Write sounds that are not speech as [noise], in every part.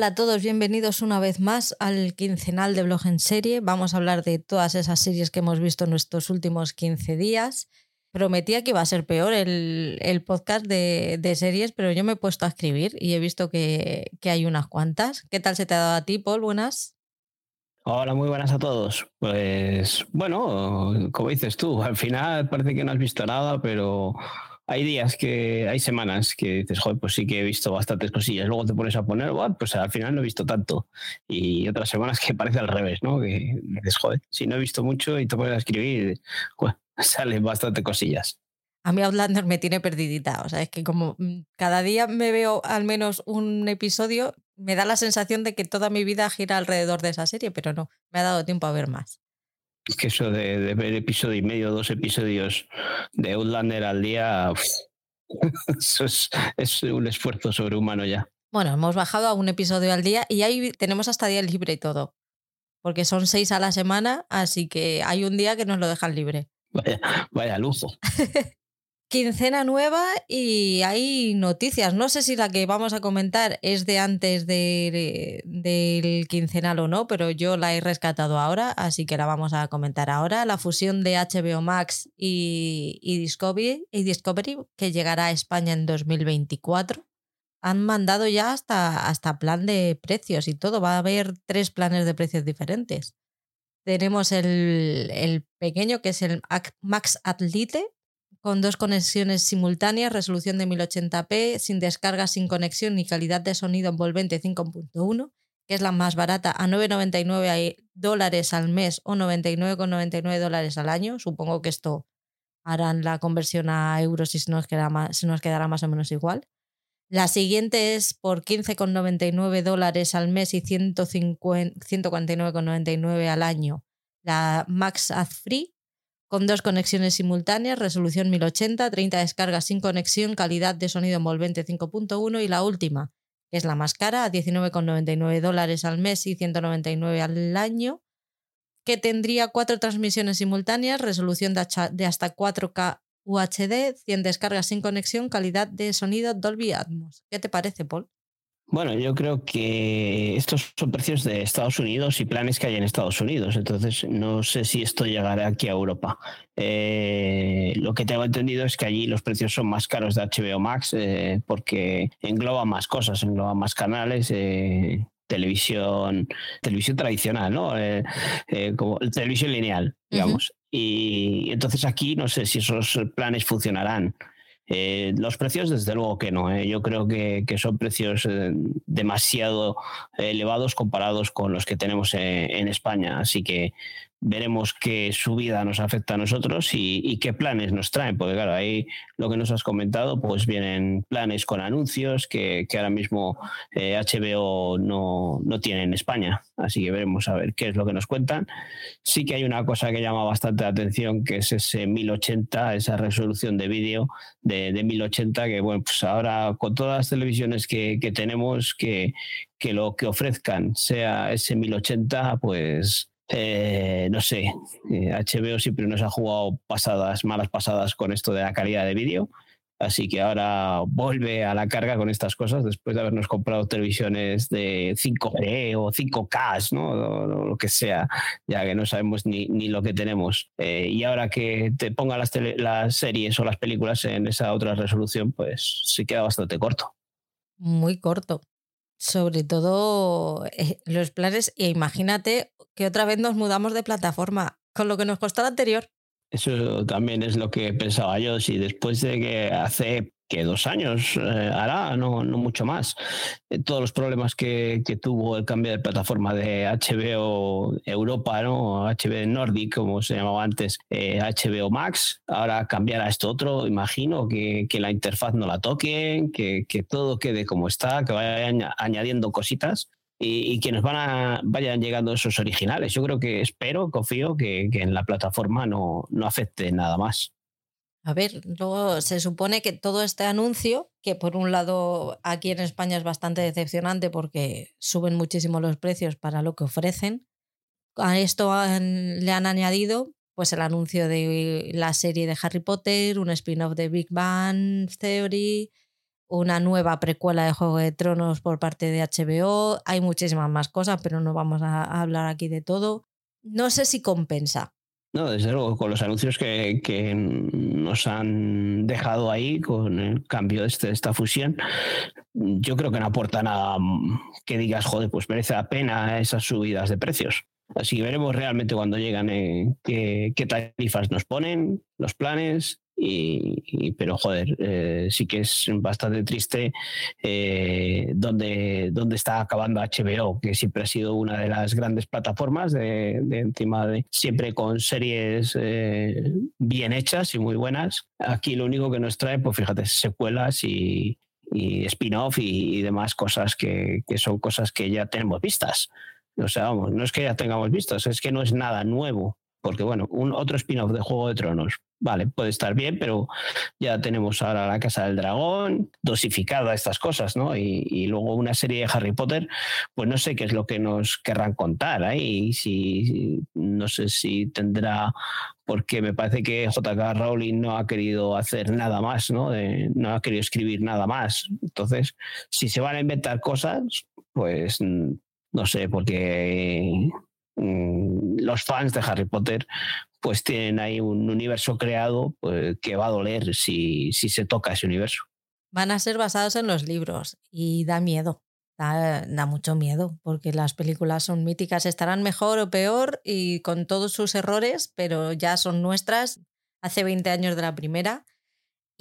Hola a todos, bienvenidos una vez más al quincenal de blog en serie. Vamos a hablar de todas esas series que hemos visto en estos últimos 15 días. Prometía que iba a ser peor el, podcast de, series, pero yo me he puesto a escribir y he visto que, que hay unas cuantas. ¿Qué tal se te ha dado a ti, Paul? Buenas. Hola, muy buenas a todos. Pues bueno, como dices tú, al final parece que no has visto nada, pero hay días que, hay semanas que dices, joder, pues sí que he visto bastantes cosillas. Luego te pones a poner, pues al final no he visto tanto. Y otras semanas que parece al revés, ¿no? Que dices, joder, si no he visto mucho y te pones a escribir, pues, [laughs] salen bastante cosillas. A mí Outlander me tiene perdidita. O sea, es que como mm, cada día me veo al menos un episodio, me da la sensación de que toda mi vida gira alrededor de esa serie, pero no, me ha dado tiempo a ver más. Que eso de, ver episodio y medio, dos episodios de Outlander al día, [laughs] eso es, un esfuerzo sobrehumano ya. Bueno, hemos bajado a un episodio al día y ahí tenemos hasta día libre y todo. Porque son seis a la semana, así que hay un día que nos lo dejan libre. Vaya, vaya lujo. [laughs] Quincena nueva y hay noticias. No sé si la que vamos a comentar es de antes del quincenal o no, pero yo la he rescatado ahora, así que la vamos a comentar ahora. La fusión de HBO Max y, Discovery, y Discovery, que llegará a España en 2024. Han mandado ya hasta, hasta plan de precios y todo. Va a haber tres planes de precios diferentes. Tenemos el, el pequeño, que es el Max Atlite, con dos conexiones simultáneas, resolución de 1080p, sin descarga, sin conexión ni calidad de sonido envolvente 5.1, que es la más barata, a 9,99 dólares al mes o 99,99 dólares al año. Supongo que esto harán la conversión a euros y se nos, se nos quedará más o menos igual. La siguiente es por 15,99 dólares al mes y 149,99 al año. La Max Ad Free, con dos conexiones simultáneas, resolución 1080, 30 descargas sin conexión, calidad de sonido envolvente 5.1 y la última, que es la más cara, a 19,99 dólares al mes y 199 al año, que tendría cuatro transmisiones simultáneas, resolución de hasta 4K UHD, 100 descargas sin conexión, calidad de sonido Dolby Atmos. ¿Qué te parece, Paul? Bueno, yo creo que estos son precios de Estados Unidos y planes que hay en Estados Unidos. Entonces, no sé si esto llegará aquí a Europa. Eh, lo que tengo entendido es que allí los precios son más caros de HBO Max eh, porque engloba más cosas, engloba más canales. Eh, televisión televisión tradicional, ¿no? como televisión lineal, digamos. Y entonces aquí no sé si esos planes funcionarán. Eh, los precios, desde luego que no. ¿eh? Yo creo que, son precios eh, demasiado elevados comparados con los que tenemos en España. Así que veremos qué subida nos afecta a nosotros y, qué planes nos traen, porque claro, ahí lo que nos has comentado, pues vienen planes con anuncios que, ahora mismo HBO eh, no, no, tiene en España, así que veremos a ver qué es lo que nos cuentan. Sí que hay una cosa que llama bastante la atención, que es ese 1080, esa resolución de vídeo de, 1080, que bueno, pues ahora con todas las televisiones que, que tenemos, que, que lo que ofrezcan sea ese 1080, pues eh, no sé, HBO eh, siempre nos ha jugado pasadas, malas pasadas con esto de la calidad de vídeo. Así que ahora vuelve a la carga con estas cosas después de habernos comprado televisiones de 5G o 5K, ¿no? lo que sea, ya que no sabemos ni, lo que tenemos. Eh, y ahora que te ponga las, las series o las películas en esa otra resolución, pues se queda bastante corto. Muy corto sobre todo los planes, e imagínate que otra vez nos mudamos de plataforma, con lo que nos costó la anterior. Eso también es lo que pensaba yo, si después de que hace que dos años eh, hará, no, no, mucho más. Eh, todos los problemas que, que, tuvo el cambio de plataforma de HBO Europa, ¿no? HBO Nordic, como se llamaba antes, HBO eh, Max, ahora cambiar a esto otro, imagino que, que la interfaz no la toquen, que, que, todo quede como está, que vayan añadiendo cositas. Y, y, que nos van a, vayan llegando esos originales. Yo creo que espero, confío que en la plataforma no, no afecte nada más. A ver, luego se supone que todo este anuncio, que por un lado aquí en España es bastante decepcionante porque suben muchísimo los precios para lo que ofrecen, a esto le han añadido pues el anuncio de la serie de Harry Potter, un spin-off de Big Bang Theory, una nueva precuela de Juego de Tronos por parte de HBO, hay muchísimas más cosas, pero no vamos a, hablar aquí de todo. No sé si compensa. No, desde luego, con los anuncios que, que nos han dejado ahí, con el cambio de, este, esta fusión, yo creo que no aporta nada que digas, joder, pues merece la pena esas subidas de precios. Así que veremos realmente cuando llegan eh, qué, qué tarifas nos ponen, los planes y, pero joder, eh, sí que es bastante triste eh, donde, donde está acabando HBO, que siempre ha sido una de las grandes plataformas de, encima de siempre con series eh, bien hechas y muy buenas. Aquí lo único que nos trae, pues fíjate, secuelas y, spin-off y, demás cosas que, que son cosas que ya tenemos vistas. O sea, vamos, no es que ya tengamos vistas, es que no es nada nuevo porque bueno, un otro spin-off de Juego de Tronos, vale, puede estar bien, pero ya tenemos ahora la Casa del Dragón, dosificada estas cosas, ¿no? Y, luego una serie de Harry Potter, pues no sé qué es lo que nos querrán contar ahí, si, no sé si tendrá, porque me parece que JK Rowling no ha querido hacer nada más, ¿no? no ha querido escribir nada más. Entonces, si se van a inventar cosas, pues mm, no sé, porque los fans de Harry Potter pues tienen ahí un universo creado pues, que va a doler si, se toca ese universo. Van a ser basados en los libros y da miedo. Da, da, mucho miedo porque las películas son míticas, estarán mejor o peor y con todos sus errores, pero ya son nuestras hace 20 años de la primera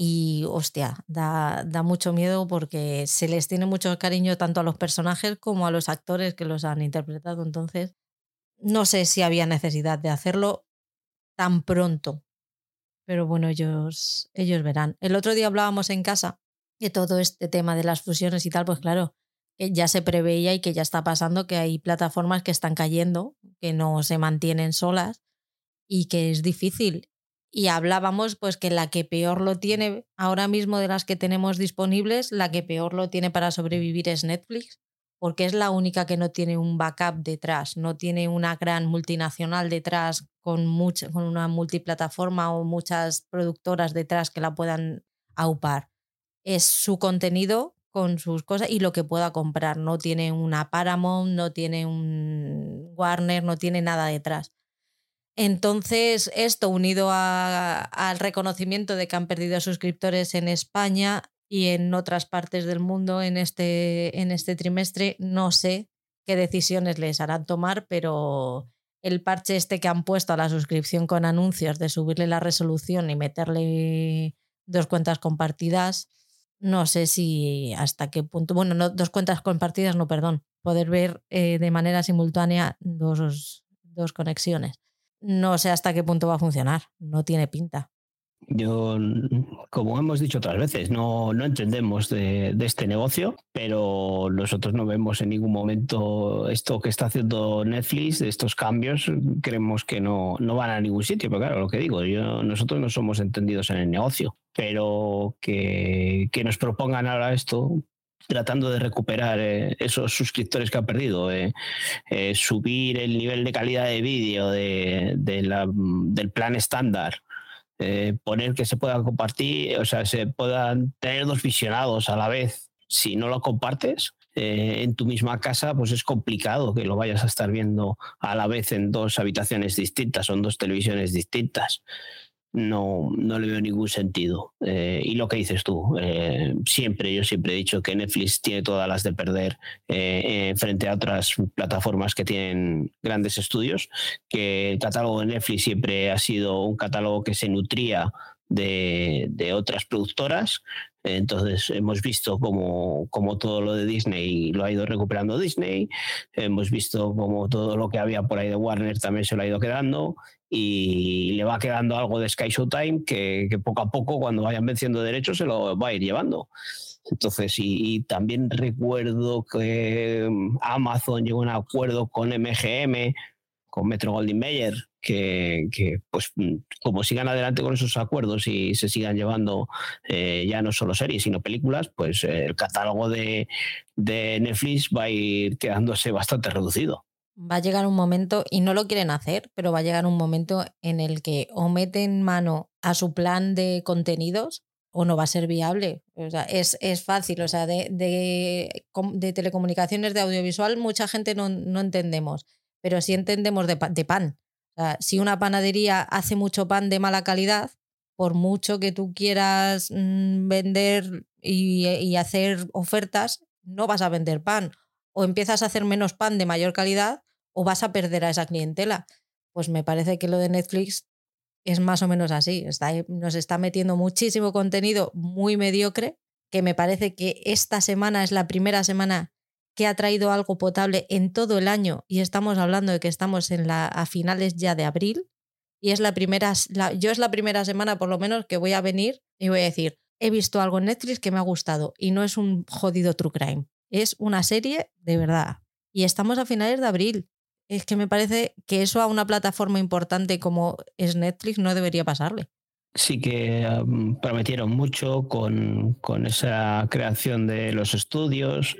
y hostia, da, da mucho miedo porque se les tiene mucho cariño tanto a los personajes como a los actores que los han interpretado. Entonces, no sé si había necesidad de hacerlo tan pronto, pero bueno, ellos, ellos verán. El otro día hablábamos en casa de todo este tema de las fusiones y tal, pues claro, que ya se preveía y que ya está pasando que hay plataformas que están cayendo, que no se mantienen solas y que es difícil. Y hablábamos pues que la que peor lo tiene ahora mismo de las que tenemos disponibles, la que peor lo tiene para sobrevivir es Netflix, porque es la única que no tiene un backup detrás, no tiene una gran multinacional detrás con, mucha, con una multiplataforma o muchas productoras detrás que la puedan aupar. Es su contenido con sus cosas y lo que pueda comprar. No tiene una Paramount, no tiene un Warner, no tiene nada detrás. Entonces, esto unido al reconocimiento de que han perdido suscriptores en España, y en otras partes del mundo en este, en este trimestre. No sé qué decisiones les harán tomar, pero el parche este que han puesto a la suscripción con anuncios de subirle la resolución y meterle dos cuentas compartidas, no sé si hasta qué punto, bueno, no, dos cuentas compartidas, no, perdón, poder ver eh, de manera simultánea dos, dos conexiones. No sé hasta qué punto va a funcionar, no tiene pinta. Yo, como hemos dicho otras veces, no, no entendemos de, este negocio, pero nosotros no vemos en ningún momento esto que está haciendo Netflix, estos cambios, creemos que no, no van a ningún sitio, pero claro, lo que digo, yo, nosotros no somos entendidos en el negocio, pero que, que nos propongan ahora esto, tratando de recuperar eh, esos suscriptores que han perdido, eh, eh, subir el nivel de calidad de vídeo de, de del plan estándar eh, poner que se puedan compartir, o sea, se puedan tener dos visionados a la vez. Si no lo compartes eh, en tu misma casa, pues es complicado que lo vayas a estar viendo a la vez en dos habitaciones distintas o en dos televisiones distintas no, no le veo ningún sentido. Eh, y lo que dices tú, eh, siempre, yo siempre he dicho que Netflix tiene todas las de perder eh, frente a otras plataformas que tienen grandes estudios, que el catálogo de Netflix siempre ha sido un catálogo que se nutría de, de otras productoras. Entonces hemos visto como, como, todo lo de Disney lo ha ido recuperando Disney, hemos visto como todo lo que había por ahí de Warner también se lo ha ido quedando y le va quedando algo de Sky Showtime que, que poco a poco cuando vayan venciendo derechos se lo va a ir llevando. Entonces, y, también recuerdo que mm, Amazon llegó a un acuerdo con MGM, con Metro Goldwyn Mayer, que, pues mm, como sigan adelante con esos acuerdos y se sigan llevando eh, ya no solo series, sino películas, pues eh, el catálogo de Netflix va a ir quedándose bastante reducido va a llegar un momento, y no lo quieren hacer, pero va a llegar un momento en el que o meten mano a su plan de contenidos o no va a ser viable. O sea, es, es fácil, o sea, de, de, telecomunicaciones, de audiovisual, mucha gente no, no entendemos, pero sí entendemos de, de pan. Si una panadería hace mucho pan de mala calidad, por mucho que tú quieras mm, vender y hacer ofertas, no vas a vender pan. O empiezas a hacer menos pan de mayor calidad o vas a perder a esa clientela. Pues me parece que lo de Netflix es más o menos así. Nos está metiendo muchísimo contenido muy mediocre, que me parece que esta semana es la primera semana que ha traído algo potable en todo el año y estamos hablando de que estamos en la, a finales ya de abril y es la primera, yo es la primera semana por lo menos que voy a venir y voy a decir, he visto algo en Netflix que me ha gustado y no es un jodido true crime, es una serie de verdad. Y estamos a finales de abril es que me parece que eso a una plataforma importante como es Netflix no debería pasarle. Sí que prometieron mucho con, con, esa creación de los estudios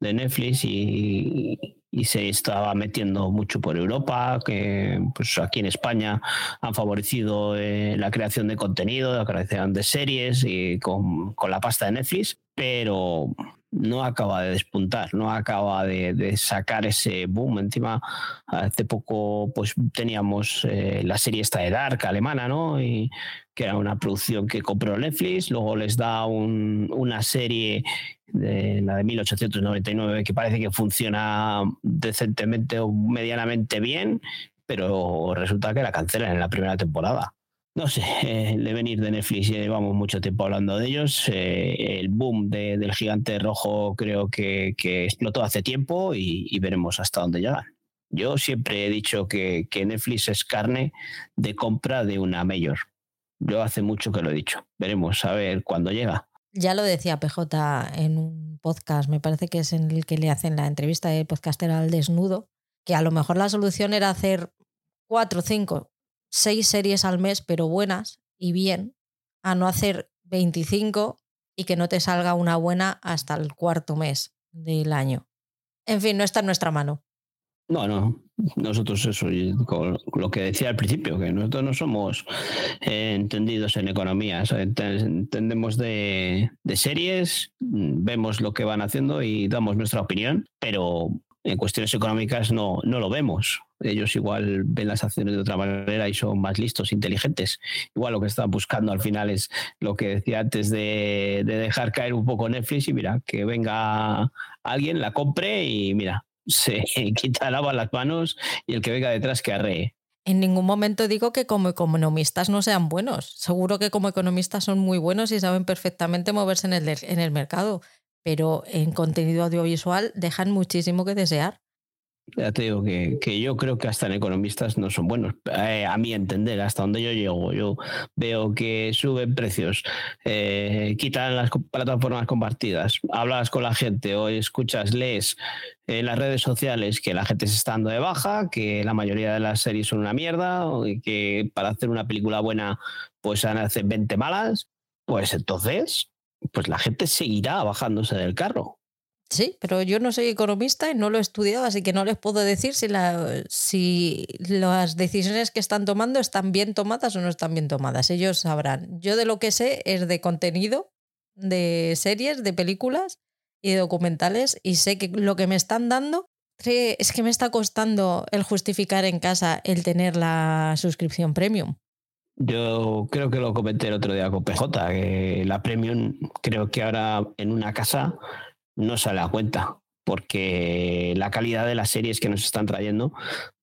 de Netflix y, y, se estaba metiendo mucho por Europa, que pues aquí en España han favorecido eh, la creación de contenido, la creación de series y con, con la pasta de Netflix, pero no acaba de despuntar, no acaba de, sacar ese boom. Encima, hace poco pues teníamos eh, la serie esta de Dark alemana, ¿no? Y que era una producción que compró Netflix, luego les da una serie de la de 1899 que parece que funciona decentemente o medianamente bien, pero resulta que la cancelan en la primera temporada no sé, eh, el venir de Netflix, llevamos mucho tiempo hablando de ellos. Eh, el boom del gigante rojo creo que, explotó hace tiempo y, veremos hasta dónde llegan. Yo siempre he dicho que, Netflix es carne de compra de una mayor. Yo hace mucho que lo he dicho. Veremos a ver cuándo llega. Ya lo decía PJ en un podcast, me parece que es en el que le hacen la entrevista de podcaster al desnudo, que a lo mejor la solución era hacer cuatro cinco seis series al mes, pero buenas y bien, a no hacer 25 y que no te salga una buena hasta el cuarto mes del año. En fin, no está en nuestra mano. No, no, nosotros eso, lo que decía al principio, que nosotros no somos eh, entendidos en economía, entendemos de, de, series, vemos lo que van haciendo y damos nuestra opinión, pero en cuestiones económicas no, no lo vemos. Ellos igual ven las acciones de otra manera y son más listos, inteligentes. Igual lo que están buscando al final es lo que decía antes de, dejar caer un poco Netflix y mira, que venga alguien, la compre y mira, se [laughs] quita, lava las manos y el que venga detrás que arree. En ningún momento digo que como economistas no sean buenos. Seguro que como economistas son muy buenos y saben perfectamente moverse en el, en el mercado pero en contenido audiovisual dejan muchísimo que desear. Ya te digo que, yo creo que hasta en economistas no son buenos, eh, a mi entender, hasta donde yo llego. Yo veo que suben precios, eh, quitan las plataformas compartidas, hablas con la gente o escuchas, lees en las redes sociales que la gente se está dando de baja, que la mayoría de las series son una mierda, y que para hacer una película buena pues han hacer 20 malas, pues entonces pues la gente seguirá bajándose del carro. Sí, pero yo no soy economista y no lo he estudiado, así que no les puedo decir si, la, si las decisiones que están tomando están bien tomadas o no están bien tomadas. Ellos sabrán. Yo de lo que sé es de contenido, de series, de películas y de documentales y sé que lo que me están dando es que me está costando el justificar en casa el tener la suscripción premium. Yo creo que lo comenté el otro día con PJ, que la Premium creo que ahora en una casa no sale a cuenta, porque la calidad de las series que nos están trayendo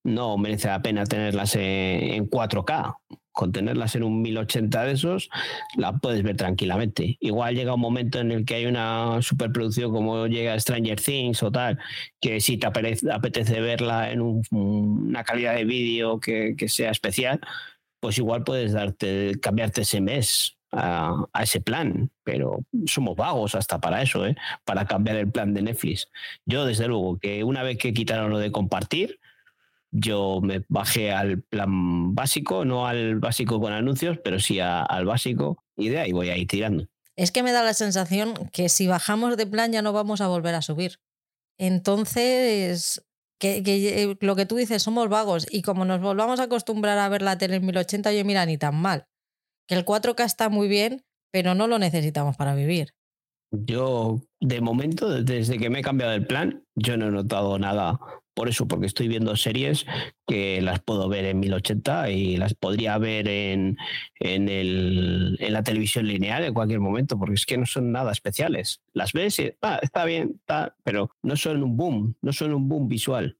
no merece la pena tenerlas en 4K. Con tenerlas en un 1080 de esos, la puedes ver tranquilamente. Igual llega un momento en el que hay una superproducción como llega Stranger Things o tal, que si te apetece verla en una calidad de vídeo que sea especial, pues igual puedes darte, cambiarte ese mes a, ese plan, pero somos vagos hasta para eso, ¿eh? para cambiar el plan de Netflix. Yo, desde luego, que una vez que quitaron lo de compartir, yo me bajé al plan básico, no al básico con anuncios, pero sí al básico, y de ahí voy a ir tirando. Es que me da la sensación que si bajamos de plan ya no vamos a volver a subir. Entonces, que, eh, lo que tú dices, somos vagos y como nos volvamos a acostumbrar a ver la tele en 1080, yo mira, ni tan mal. Que el 4K está muy bien, pero no lo necesitamos para vivir. Yo, de momento, desde que me he cambiado el plan, yo no he notado nada por eso, porque estoy viendo series que las puedo ver en 1080 y las podría ver en, en, el, en la televisión lineal en cualquier momento, porque es que no son nada especiales. Las ves y ah, está bien, está, pero no son un boom, no son un boom visual.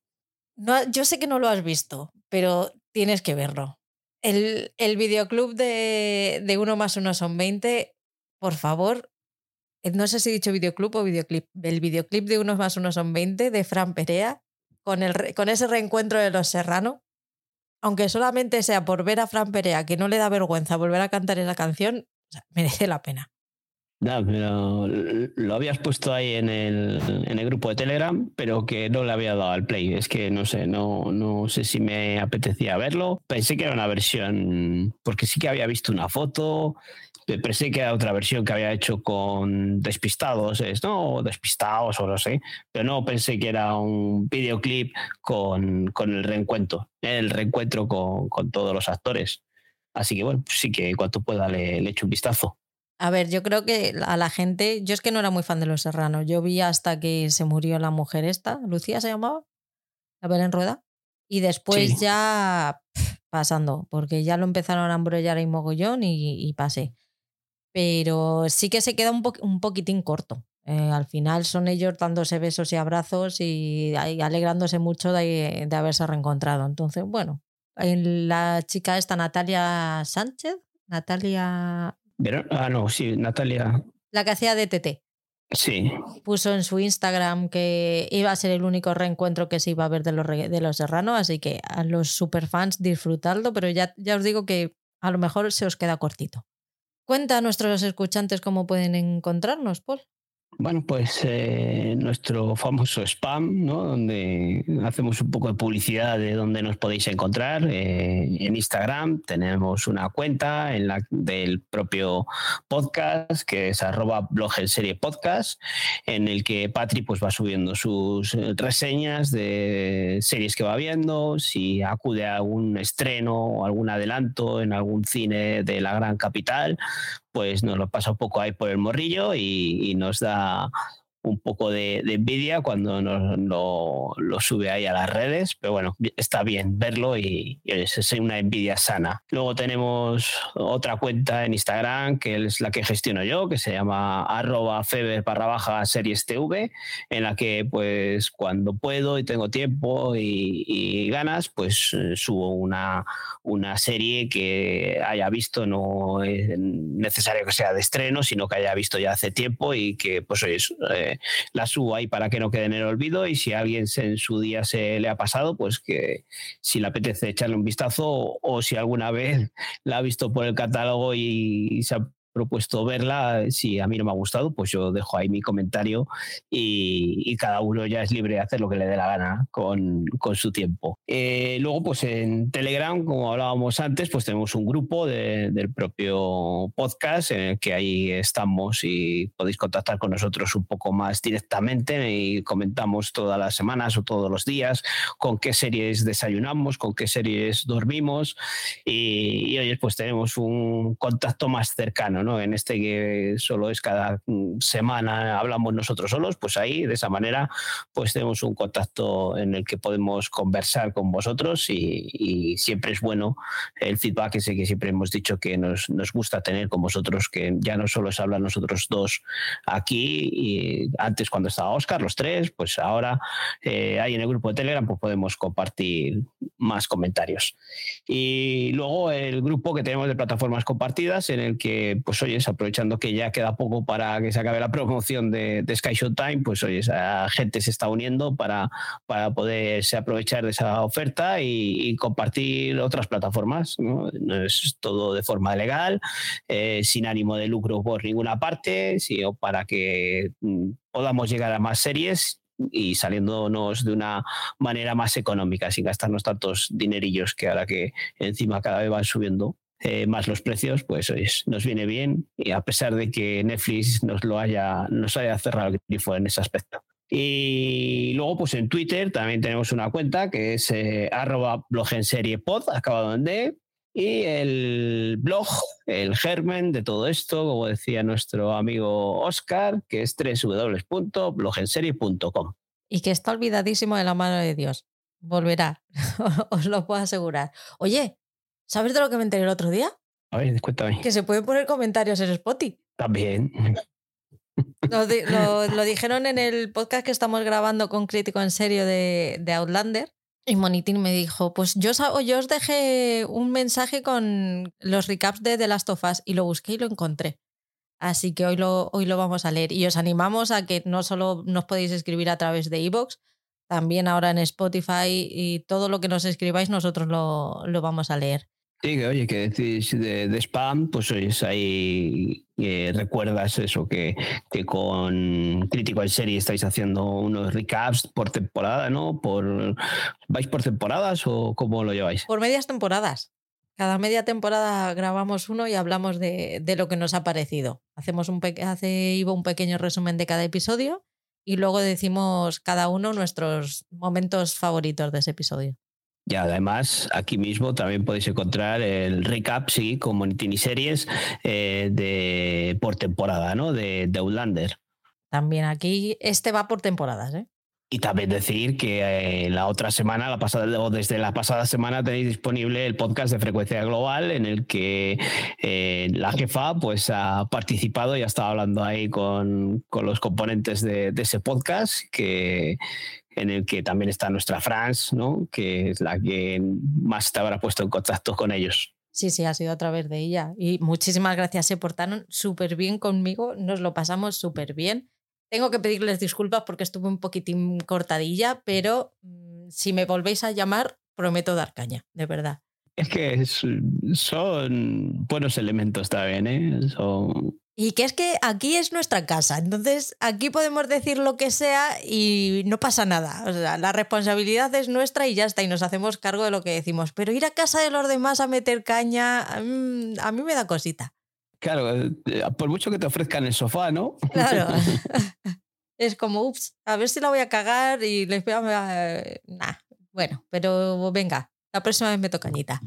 No, yo sé que no lo has visto, pero tienes que verlo. El, el videoclub de, de uno más uno son 20, por favor, no sé si he dicho videoclub o videoclip, el videoclip de unos más unos son 20 de Fran Perea, con, el, con ese reencuentro de los Serrano, aunque solamente sea por ver a Fran Perea, que no le da vergüenza volver a cantar esa canción, merece la pena. No, pero lo habías puesto ahí en el, en el, grupo de Telegram, pero que no le había dado al play. Es que no sé, no, no sé si me apetecía verlo. Pensé que era una versión, porque sí que había visto una foto pensé que era otra versión que había hecho con Despistados, es, ¿no? Despistados o no sé, pero no pensé que era un videoclip con, con el reencuentro, el reencuentro con, con, todos los actores. Así que bueno, sí que cuanto pueda le, le echo un vistazo. A ver, yo creo que a la gente, yo es que no era muy fan de Los Serranos, yo vi hasta que se murió la mujer esta, Lucía se llamaba, la en Rueda, y después sí. ya pasando, porque ya lo empezaron a embrollar y mogollón y, y pasé pero sí que se queda un, po un poquitín corto. Eh, al final son ellos dándose besos y abrazos y, y alegrándose mucho de, de, haberse reencontrado. Entonces, bueno, la chica esta, Natalia Sánchez, Natalia... Ah, no, sí, Natalia. La que hacía DTT. Sí. Puso en su Instagram que iba a ser el único reencuentro que se iba a ver de los, de los Serrano, así que a los superfans disfrutadlo, pero ya, ya os digo que a lo mejor se os queda cortito. Cuenta a nuestros escuchantes cómo pueden encontrarnos, Paul. Bueno, pues eh, nuestro famoso spam, ¿no? donde hacemos un poco de publicidad de dónde nos podéis encontrar. Eh, en Instagram tenemos una cuenta en la, del propio podcast, que es arroba blog en serie podcast, en el que Patri pues, va subiendo sus reseñas de series que va viendo, si acude a algún estreno o algún adelanto en algún cine de la gran capital, pues nos lo pasa un poco ahí por el morrillo y, y nos da un poco de, envidia cuando nos, lo, sube ahí a las redes, pero bueno, está bien verlo y, es una envidia sana. Luego tenemos otra cuenta en Instagram que es la que gestiono yo, que se llama arroba feber barra baja series TV, en la que pues cuando puedo y tengo tiempo y, y ganas, pues eh, subo una, una serie que haya visto, no es necesario que sea de estreno, sino que haya visto ya hace tiempo y que pues oye, la subo ahí para que no quede en el olvido y si a alguien en su día se le ha pasado, pues que si le apetece echarle un vistazo o, o si alguna vez [laughs] la ha visto por el catálogo y, y se ha propuesto verla. Si a mí no me ha gustado, pues yo dejo ahí mi comentario y, y cada uno ya es libre de hacer lo que le dé la gana con, con su tiempo. Eh, luego, pues en Telegram, como hablábamos antes, pues tenemos un grupo de, del propio podcast en el que ahí estamos y podéis contactar con nosotros un poco más directamente y comentamos todas las semanas o todos los días con qué series desayunamos, con qué series dormimos y, y hoy pues tenemos un contacto más cercano. ¿No? En este que solo es cada semana hablamos nosotros solos, pues ahí de esa manera pues tenemos un contacto en el que podemos conversar con vosotros y, y siempre es bueno el feedback ese que siempre hemos dicho que nos, nos, gusta tener con vosotros, que ya no solo es hablar nosotros dos aquí y antes cuando estaba Oscar, los tres, pues ahora eh, ahí en el grupo de Telegram pues podemos compartir más comentarios. Y luego el grupo que tenemos de plataformas compartidas en el que pues oyes, aprovechando que ya queda poco para que se acabe la promoción de, de Sky Showtime, pues oyes, la gente se está uniendo para, para poderse aprovechar de esa oferta y, y compartir otras plataformas. ¿no? ¿no? es todo de forma legal, eh, sin ánimo de lucro por ninguna parte, sino para que mm, podamos llegar a más series y saliéndonos de una manera más económica, sin gastarnos tantos dinerillos que ahora que encima cada vez van subiendo eh, más los precios, pues es, nos viene bien y a pesar de que Netflix nos lo haya, nos haya cerrado el grifo en ese aspecto. Y luego, pues en Twitter también tenemos una cuenta que es eh, arroba blog en serie pod, acabado en D. Y el blog, el germen de todo esto, como decía nuestro amigo Oscar, que es www.blogenserie.com. Y que está olvidadísimo de la mano de Dios. Volverá, [laughs] os lo puedo asegurar. Oye, ¿sabes de lo que me enteré el otro día? A ver, cuéntame. Que se pueden poner comentarios en Spotify. También. [laughs] Lo, lo, dijeron en el podcast que estamos grabando con Crítico en Serio de, de Outlander. Y Monitín me dijo, pues yo, yo os dejé un mensaje con los recaps de The Last of Us y lo busqué y lo encontré. Así que hoy lo, hoy lo vamos a leer. Y os animamos a que no solo nos podéis escribir a través de iVoox, también ahora en Spotify y todo lo que nos escribáis nosotros lo, lo vamos a leer. Sí, que oye, que decís de, spam, pues ahí eh, recuerdas eso, que, que con Crítico en Serie estáis haciendo unos recaps por temporada, ¿no? Por, ¿Vais por temporadas o cómo lo lleváis? Por medias temporadas. Cada media temporada grabamos uno y hablamos de, de lo que nos ha parecido. Hacemos un hace Ivo un pequeño resumen de cada episodio y luego decimos cada uno nuestros momentos favoritos de ese episodio. Y además, aquí mismo también podéis encontrar el recap, sí, como en series eh, de, por temporada, ¿no? De, de Outlander. También aquí, este va por temporadas, ¿eh? Y también decir que eh, la otra semana, la pasada, o desde la pasada semana, tenéis disponible el podcast de Frecuencia Global, en el que eh, la jefa pues, ha participado y ha estado hablando ahí con, con los componentes de, de, ese podcast, que, en el que también está nuestra France, ¿no? que es la que más te habrá puesto en contacto con ellos. Sí, sí, ha sido a través de ella. Y muchísimas gracias, se portaron súper bien conmigo, nos lo pasamos súper bien. Tengo que pedirles disculpas porque estuve un poquitín cortadilla, pero mm, si me volvéis a llamar, prometo dar caña, de verdad. Es que son buenos elementos también, ¿eh? Son y que es que aquí es nuestra casa, entonces aquí podemos decir lo que sea y no pasa nada. O sea, la responsabilidad es nuestra y ya está, y nos hacemos cargo de lo que decimos. Pero ir a casa de los demás a meter caña, mm, a mí me da cosita. Claro, eh, por mucho que te ofrezcan el sofá, ¿no? [laughs] Claro. [laughs] es como, ups, a ver si la voy a cagar y les voy a... Nah, bueno, pero venga, la próxima vez meto cañita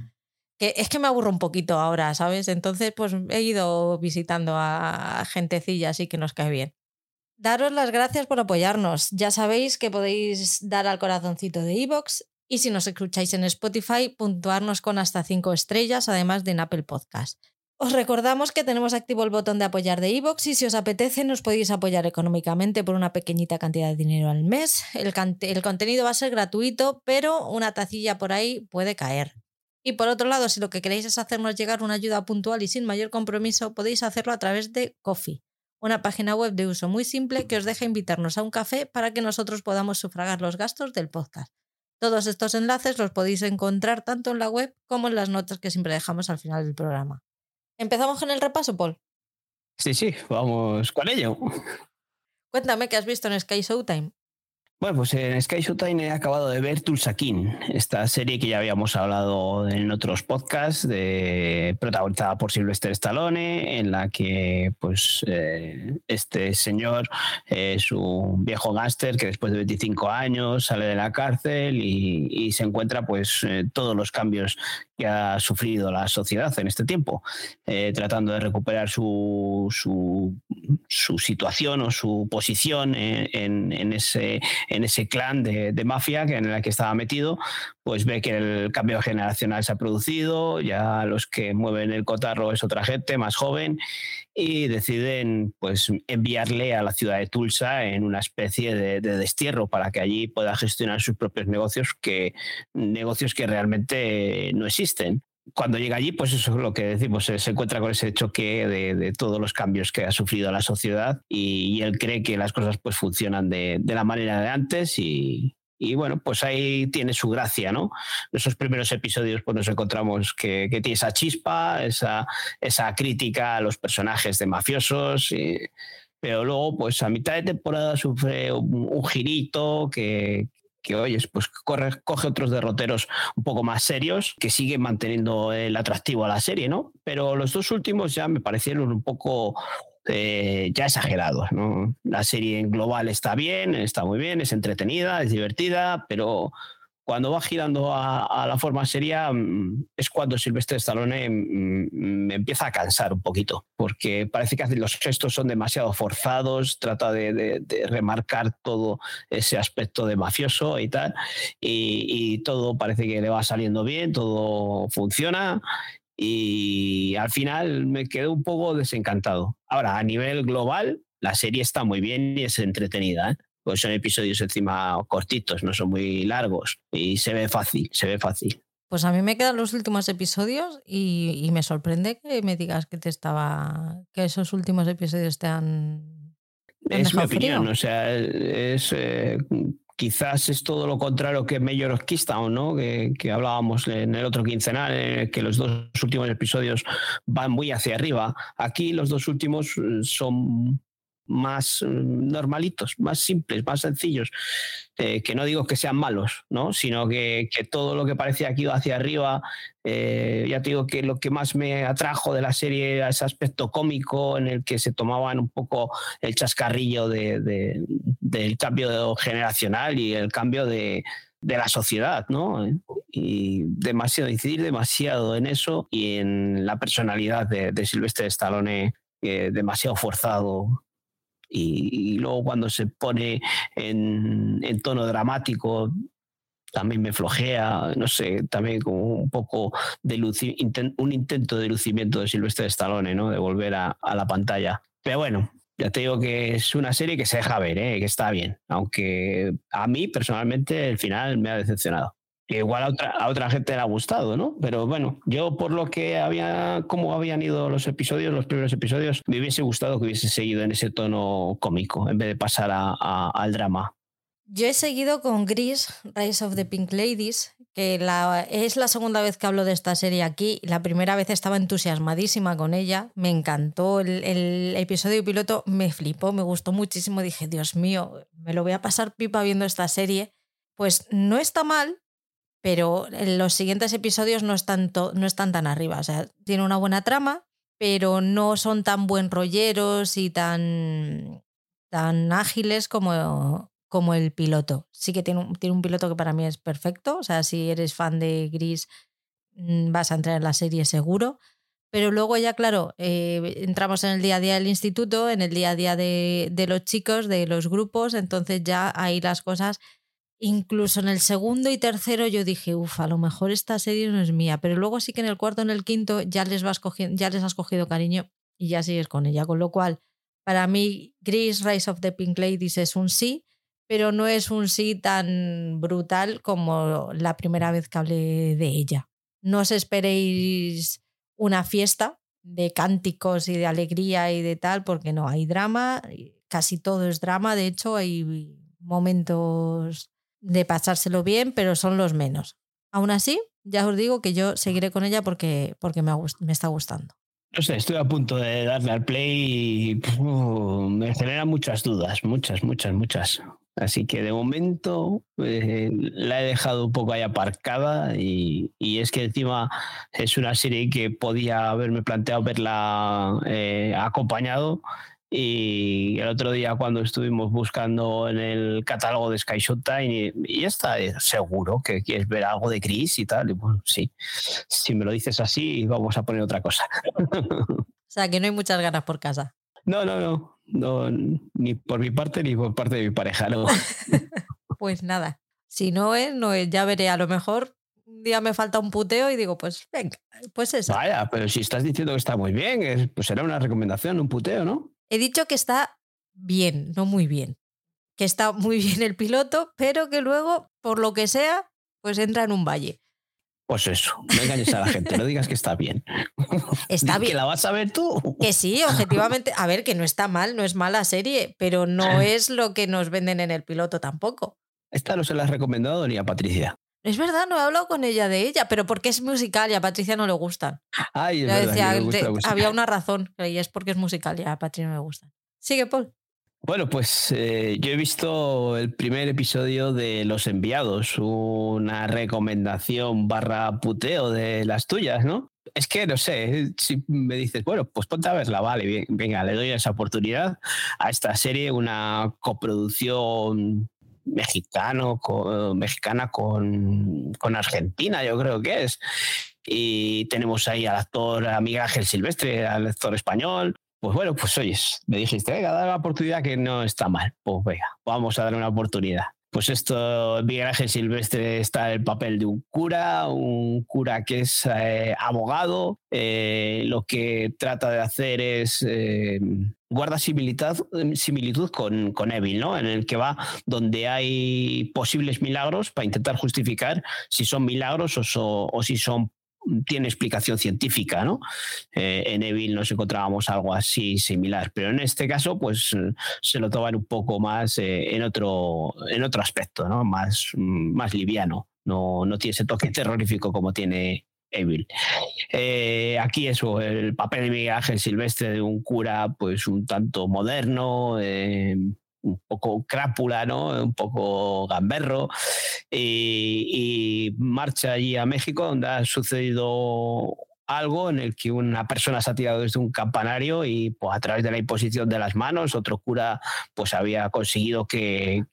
es que me aburro un poquito ahora, ¿sabes? Entonces, pues he ido visitando a gentecilla, así que nos cae bien. Daros las gracias por apoyarnos. Ya sabéis que podéis dar al corazoncito de iVoox y si nos escucháis en Spotify, puntuarnos con hasta 5 estrellas, además de en Apple Podcast. Os recordamos que tenemos activo el botón de apoyar de iVoox y si os apetece nos podéis apoyar económicamente por una pequeñita cantidad de dinero al mes. El, el contenido va a ser gratuito, pero una tacilla por ahí puede caer. Y por otro lado, si lo que queréis es hacernos llegar una ayuda puntual y sin mayor compromiso, podéis hacerlo a través de Coffee, una página web de uso muy simple que os deja invitarnos a un café para que nosotros podamos sufragar los gastos del podcast. Todos estos enlaces los podéis encontrar tanto en la web como en las notas que siempre dejamos al final del programa. ¿Empezamos con el repaso, Paul? Sí, sí, vamos con ello. Cuéntame qué has visto en Sky Showtime. Bueno, pues en Sky Showtime he acabado de ver Tulsa King, esta serie que ya habíamos hablado en otros podcasts, de, protagonizada por Sylvester Stallone, en la que pues eh, este señor es un viejo gángster que después de 25 años sale de la cárcel y, se encuentra pues eh, todos los cambios que ha sufrido la sociedad en este tiempo, eh, tratando de recuperar su, su, situación o su posición en, en ese en ese clan de, mafia en el que estaba metido, pues ve que el cambio generacional se ha producido, ya los que mueven el cotarro es otra gente más joven y deciden pues enviarle a la ciudad de Tulsa en una especie de, destierro para que allí pueda gestionar sus propios negocios que negocios que realmente no existen. Cuando llega allí, pues eso es lo que decimos, se, encuentra con ese choque de, todos los cambios que ha sufrido la sociedad y, él cree que las cosas pues funcionan de, la manera de antes y, bueno, pues ahí tiene su gracia, ¿no? En esos primeros episodios pues nos encontramos que, tiene esa chispa, esa, esa crítica a los personajes de mafiosos. pero luego, pues a mitad de temporada sufre un girito que, que oyes, pues coge otros derroteros un poco más serios que siguen manteniendo el atractivo a la serie, ¿no? Pero los dos últimos ya me parecieron un poco eh, ya exagerados. La serie en global está bien, está muy bien, es entretenida, es divertida, pero cuando va girando a, la forma seria mm, es cuando Silvestre Stallone mm, me empieza a cansar un poquito, porque parece que los gestos son demasiado forzados, trata de, remarcar todo ese aspecto de mafioso y tal, y, todo parece que le va saliendo bien, todo funciona, y al final me quedo un poco desencantado. Ahora, a nivel global, la serie está muy bien y es entretenida. ¿eh? pues son episodios encima cortitos, no son muy largos y se ve fácil, se ve fácil. Pues a mí me quedan los últimos episodios y, me sorprende que me digas que te estaba que esos últimos episodios te han, es mi opinión, o sea, es eh, quizás es todo lo contrario que Major of Keystone, ¿no? Que, que, hablábamos en el otro quincenal, que los dos últimos episodios van muy hacia arriba. Aquí los dos últimos son más mm, normalitos, más simples, más sencillos, eh, que no digo que sean malos, ¿no? sino que, todo lo que parecía aquí hacia arriba, eh, ya te digo que lo que más me atrajo de la serie era ese aspecto cómico en el que se tomaban un poco el chascarrillo de, del cambio generacional y el cambio de, la sociedad, ¿no? Y demasiado, incidir demasiado en eso y en la personalidad de, de Silvestre Stallone eh, demasiado forzado y, luego cuando se pone en, tono dramático también me flojea, no sé, también como un poco de un intento de lucimiento de Silvestre Stallone, ¿no? De volver a, la pantalla. Pero bueno, ya te digo que es una serie que se deja ver, ¿eh? que está bien, aunque a mí personalmente el final me ha decepcionado igual a otra, a gente le ha gustado, ¿no? Pero bueno, yo por lo que había, cómo habían ido los episodios, los primeros episodios, me hubiese gustado que hubiese seguido en ese tono cómico en vez de pasar al drama. Yo he seguido con Gris, Rise of the Pink Ladies, que es la segunda vez que hablo de esta serie aquí. La primera vez estaba entusiasmadísima con ella, me encantó. El, el, episodio piloto me flipó, me gustó muchísimo. Dije, Dios mío, me lo voy a pasar pipa viendo esta serie. Pues no está mal, pero los siguientes episodios no están, no están tan arriba. O sea, tiene una buena trama, pero no son tan buen rolleros y tan, tan ágiles como, como el piloto. Sí que tiene un, tiene un piloto que para mí es perfecto. O sea, si eres fan de Gris, mm, vas a entrar en la serie seguro. Pero luego ya, claro, eh, entramos en el día a día del instituto, en el día a día de, de los chicos, de los grupos, entonces ya ahí las cosas Incluso en el segundo y tercero yo dije, uff, a lo mejor esta serie no es mía, pero luego sí que en el cuarto, en el quinto ya les vas cogiendo, ya les has cogido cariño y ya sigues con ella. Con lo cual, para mí, Grease Rise of the Pink Ladies es un sí, pero no es un sí tan brutal como la primera vez que hablé de ella. No os esperéis una fiesta de cánticos y de alegría y de tal, porque no, hay drama, casi todo es drama, de hecho hay momentos de pasárselo bien, pero son los menos. Aún así, ya os digo que yo seguiré con ella porque, porque me, me está gustando. No sé, estoy a punto de darle al play y me genera muchas dudas, muchas, muchas, muchas. Así que de momento eh, la he dejado un poco ahí aparcada y, y, es que encima es una serie que podía haberme planteado verla eh, acompañado y el otro día cuando estuvimos buscando en el catálogo de Sky Showtime y, y está eh, seguro que quieres ver algo de Chris y tal, y bueno, sí, si me lo dices así vamos a poner otra cosa. [laughs] o sea, que no hay muchas ganas por casa. No, no, no, no ni por mi parte ni por parte de mi pareja, no. [laughs] pues nada, si no es, no es, ya veré, a lo mejor un día me falta un puteo y digo, pues venga, pues eso. Vaya, pero si estás diciendo que está muy bien, pues será una recomendación, un puteo, ¿no? He dicho que está bien, no muy bien. Que está muy [laughs] bien el piloto, pero que luego, por lo que sea, pues entra en un valle. Pues eso, no engañes a la gente, no digas que está bien. [laughs] Está bien. ¿Que la vas a ver tú? Que sí, objetivamente. A ver, que no está mal, no es mala serie, pero no es lo que nos venden en el piloto tampoco. Esta no se la has recomendado ni a Patricia. Es verdad, no he hablado con ella de ella, pero porque es musical y a Patricia no le gustan. Ay, es había una razón, y es porque es musical y a Patricia no le gustan. Sigue, Paul. Bueno, pues eh, yo he visto el primer episodio de Los Enviados, una recomendación barra puteo de las tuyas, ¿no? Es que no sé, si me dices, bueno, pues ponte a verla, vale, venga, le doy esa oportunidad a esta serie, una coproducción mexicano, con, mexicana con, con, Argentina, yo creo que es. Y tenemos ahí al actor Miguel Ángel Silvestre, al actor español. Pues bueno, pues oyes, me dijiste, venga, dar la oportunidad que no está mal. Pues venga, vamos a darle una oportunidad. Pues esto, Miguel Ángel Silvestre está en el papel de un cura, un cura que es eh, abogado, eh, lo que trata de hacer es eh, guarda similitud, con, Evil, ¿no? En el que va donde hay posibles milagros para intentar justificar si son milagros o si son tiene explicación científica, ¿no? Eh, en Evil nos encontrábamos algo así similar, pero en este caso, pues se lo toman un poco más eh, en, otro, en otro aspecto, ¿no? Más, más liviano. No, no tiene ese toque terrorífico como tiene Evil. Eh, aquí eso, el papel de Miguel Ángel Silvestre de un cura, pues un tanto moderno, un poco crápula, ¿no? Un poco gamberro. Y, marcha allí a México, donde ha sucedido algo en el que una persona se ha tirado desde un campanario y pues, a través de la imposición de las manos otro cura pues había conseguido que,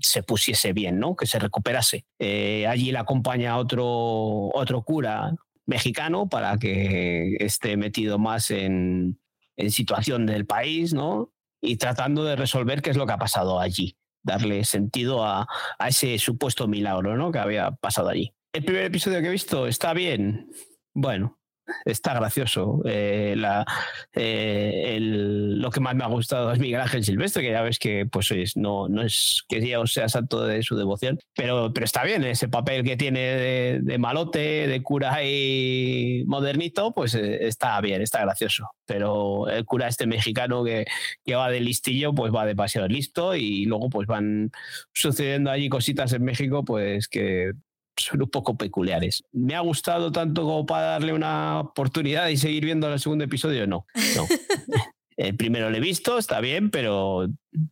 se pusiese bien, ¿no? que se recuperase. Eh, allí le acompaña otro, otro cura mexicano para que esté metido más en, en situación del país, ¿no? Y tratando de resolver qué es lo que ha pasado allí, darle sentido a, ese supuesto milagro ¿no? que había pasado allí. El primer episodio que he visto está bien. Bueno, está gracioso. Eh, eh, lo que más me ha gustado es Miguel Ángel Silvestre, que ya ves que pues no, no es que Dios sea santo de su devoción, pero, pero está bien ese papel que tiene de, malote, de cura y modernito, pues eh, está bien, está gracioso. Pero el cura este mexicano que, que va de listillo, pues va demasiado listo y luego pues van sucediendo allí cositas en México, pues que son un poco peculiares. ¿Me ha gustado tanto como para darle una oportunidad y seguir viendo el segundo episodio? No, no. [laughs] El primero lo he visto, está bien, pero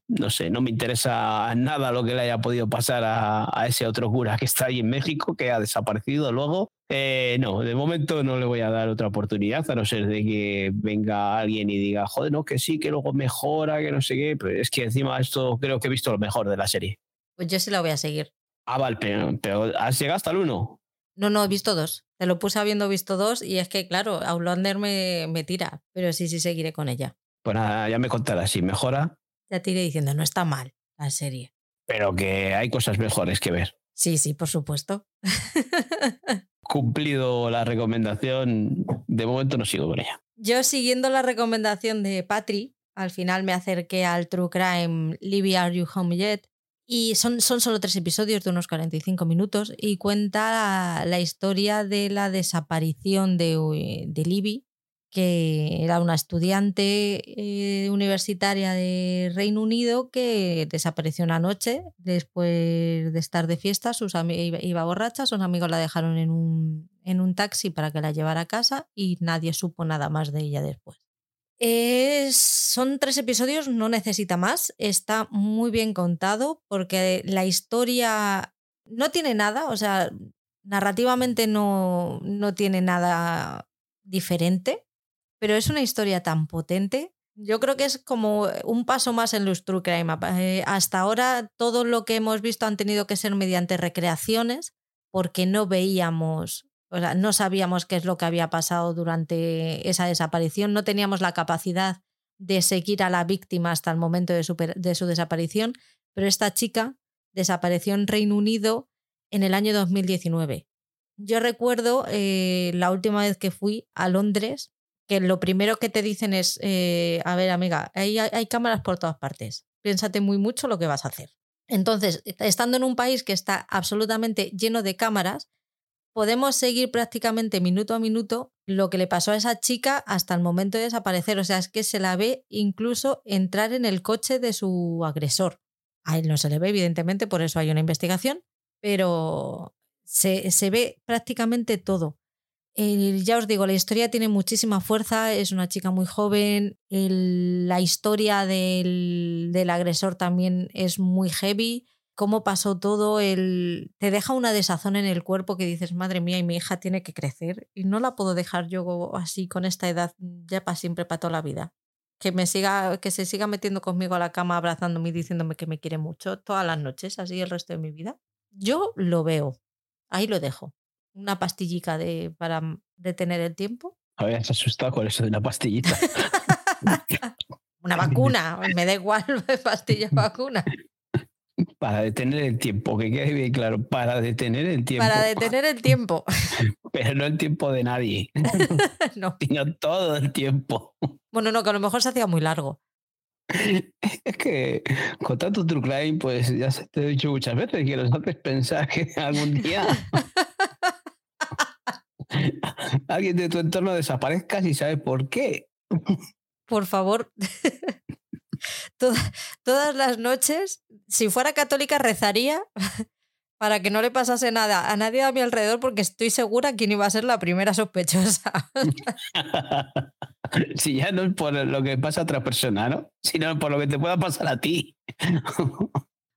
no sé, no me interesa nada lo que le haya podido pasar a, ese otro cura que está ahí en México, que ha desaparecido luego. Eh, no, de momento no le voy a dar otra oportunidad, a no ser de que venga alguien y diga, joder, no, que sí, que luego mejora, que no sé qué. Pero es que encima esto creo que he visto lo mejor de la serie. Pues yo sí la voy a seguir. Ah, vale, pero, ¿has llegado hasta el 1? No, no, he visto dos. Te lo puse habiendo visto dos y es que, claro, Outlander me, me tira, pero sí, sí seguiré con ella. Pues nada, ya me contarás si mejora. Ya te iré diciendo, no está mal la serie. Pero que hay cosas mejores que ver. Sí, sí, por supuesto. [laughs] Cumplido la recomendación, de momento no sigo con ella. Yo siguiendo la recomendación de Patri, al final me acerqué al True Crime Libby Are You Home Yet, y son, son solo tres episodios de unos 45 minutos y cuenta la, historia de la desaparición de, de Libby, que era una estudiante eh, universitaria de Reino Unido que desapareció una noche después de estar de fiesta, sus iba, borracha, sus amigos la dejaron en un, en un taxi para que la llevara a casa y nadie supo nada más de ella después. Es, son tres episodios, no necesita más. Está muy bien contado porque la historia no tiene nada, o sea, narrativamente no, no tiene nada diferente, pero es una historia tan potente. Yo creo que es como un paso más en los True Crime. Eh, hasta ahora todo lo que hemos visto han tenido que ser mediante recreaciones porque no veíamos no sabíamos qué es lo que había pasado durante esa desaparición, no teníamos la capacidad de seguir a la víctima hasta el momento de su, de su desaparición, pero esta chica desapareció en Reino Unido en el año 2019. Yo recuerdo eh, la última vez que fui a Londres, que lo primero que te dicen es, eh, a ver amiga, hay, hay cámaras por todas partes, piénsate muy mucho lo que vas a hacer. Entonces, estando en un país que está absolutamente lleno de cámaras, podemos seguir prácticamente minuto a minuto lo que le pasó a esa chica hasta el momento de desaparecer. O sea, es que se la ve incluso entrar en el coche de su agresor. A él no se le ve, evidentemente, por eso hay una investigación, pero se, se ve prácticamente todo. ya os digo, la historia tiene muchísima fuerza, es una chica muy joven, la historia del, del agresor también es muy heavy cómo pasó todo, el... te deja una desazón en el cuerpo que dices, madre mía, y mi hija tiene que crecer y no la puedo dejar yo así con esta edad ya para siempre, para toda la vida. que me siga, que se siga metiendo conmigo a la cama, abrazándome y diciéndome que me quiere mucho todas las noches, así el resto de mi vida. Yo lo veo. Ahí lo dejo. Una pastillica de, para detener el tiempo. Habías asustado con eso de una pastillita. [laughs] Una vacuna, me da igual, [laughs] pastilla [laughs] vacuna. Para detener el tiempo, que quede bien claro, para detener el tiempo. Para detener el tiempo. [laughs] Pero no el tiempo de nadie, [laughs] no. sino todo el tiempo. Bueno, no, que a lo mejor se hacía muy largo. Es que con tanto true crime, pues ya se te he dicho muchas veces que los haces pensar que [laughs] algún día alguien de tu entorno desaparezca y sabes por qué. Por favor, [laughs] Toda- todas las noches, si fuera católica, rezaría [laughs] para que no le pasase nada a nadie a mi alrededor, porque estoy segura quién iba a ser la primera sospechosa. [laughs] si ya no es por lo que pasa a otra persona, ¿no? Sino por lo que te pueda pasar a ti.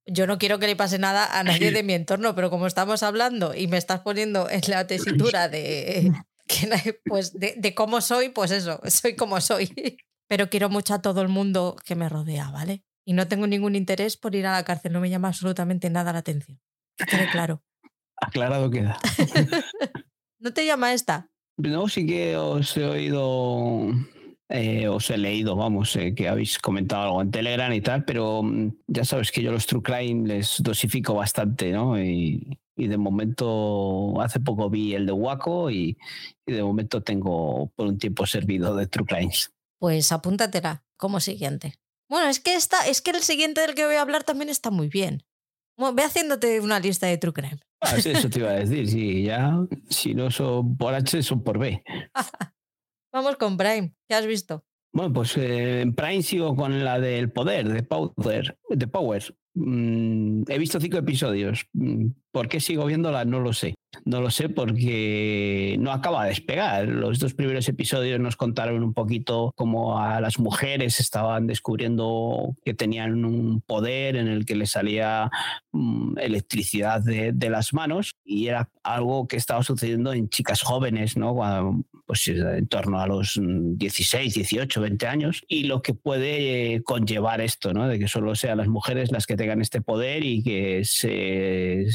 Yo no quiero que le pase nada a nadie de mi entorno, pero como estamos hablando y me estás poniendo en la tesitura de, pues de, de cómo soy, pues eso, soy como soy. Pero quiero mucho a todo el mundo que me rodea, ¿vale? Y no tengo ningún interés por ir a la cárcel, no me llama absolutamente nada la atención. Que quede claro. [laughs] Aclarado queda. [laughs] ¿No te llama esta? No, sí que os he oído, eh, os he leído, vamos, eh, que habéis comentado algo en Telegram y tal, pero mm, ya sabes que yo los True Crime les dosifico bastante, ¿no? Y, y de momento, hace poco vi el de Waco y, y de momento tengo por un tiempo servido de True Crimes. Pues apúntatela como siguiente. Bueno, es que esta, es que el siguiente del que voy a hablar también está muy bien. Bueno, ve haciéndote una lista de True Crime. Ah, eso te iba a decir, sí, ya, si no son por H, son por B. [laughs] Vamos con Prime. ¿Qué has visto? Bueno, pues eh, en Prime sigo con la del poder, de Power. De Power. Mm, he visto cinco episodios. Mm, ¿Por qué sigo viéndola? No lo sé. No lo sé porque no acaba de despegar. Los dos primeros episodios nos contaron un poquito cómo a las mujeres estaban descubriendo que tenían un poder en el que les salía mm, electricidad de, las manos y era algo que estaba sucediendo en chicas jóvenes, ¿no? Pues en torno a los mm, 16, 18, 20 años y lo que puede eh, conllevar esto, ¿no? De que solo sean las mujeres las que tengan este poder y que se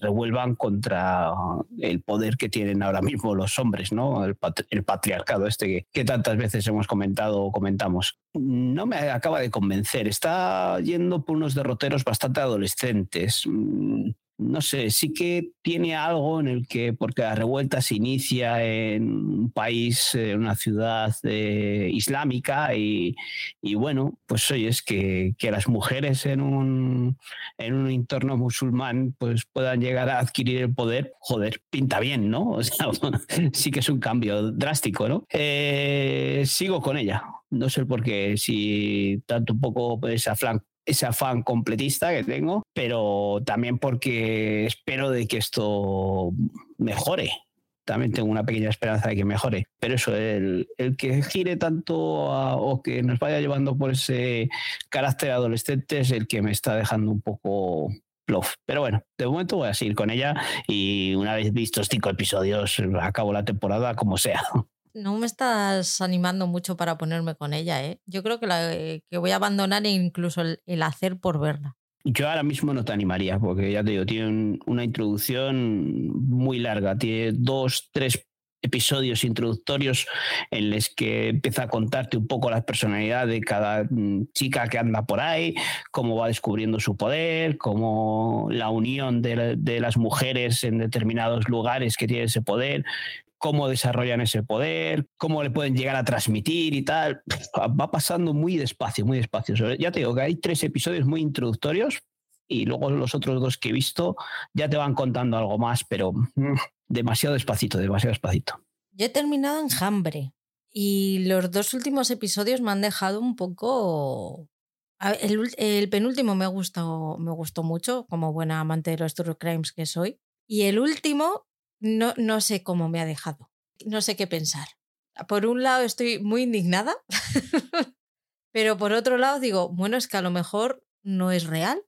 revuelvan contra el poder que tienen ahora mismo los hombres, ¿no? El, pat- el patriarcado este que, que tantas veces hemos comentado o comentamos. No me acaba de convencer. Está yendo por unos derroteros bastante adolescentes. No sé, sí que tiene algo en el que, porque la revuelta se inicia en un país, en una ciudad eh, islámica y, y bueno, pues oye, es que, que las mujeres en un, en un entorno musulmán pues puedan llegar a adquirir el poder, joder, pinta bien, ¿no? [laughs] O sea, sí que es un cambio drástico, ¿no? Eh, sigo con ella. No sé por qué, si tanto un poco ese afán, ese afán completista que tengo, pero también porque espero de que esto mejore. También tengo una pequeña esperanza de que mejore. Pero eso, el, el que gire tanto a- o que nos vaya llevando por ese carácter adolescente es el que me está dejando un poco bluff. Pero bueno, de momento voy a seguir con ella y una vez vistos cinco episodios, acabo la temporada como sea. No me estás animando mucho para ponerme con ella, ¿eh? Yo creo que, la, eh, que voy a abandonar incluso el, hacer por verla. Yo ahora mismo no te animaría, porque ya te digo, tiene un- una introducción muy larga, tiene dos, tres episodios introductorios en los que empieza a contarte un poco la personalidad de cada mm, chica que anda por ahí, cómo va descubriendo su poder, cómo la unión de, de las mujeres en determinados lugares que tienen ese poder, cómo desarrollan ese poder, cómo le pueden llegar a transmitir y tal. Va pasando muy despacio, muy despacio. Ya te digo que hay tres episodios muy introductorios y luego los otros dos que he visto ya te van contando algo más, pero mm, demasiado despacito, demasiado despacito. Yo he terminado en Hambre y los dos últimos episodios me han dejado un poco... el penúltimo me gustó, me gustó mucho, como buena amante de los true crimes que soy. Y el último no, no sé cómo me ha dejado. No sé qué pensar. Por un lado estoy muy indignada, [laughs] pero por otro lado digo, bueno, es que a lo mejor no es real,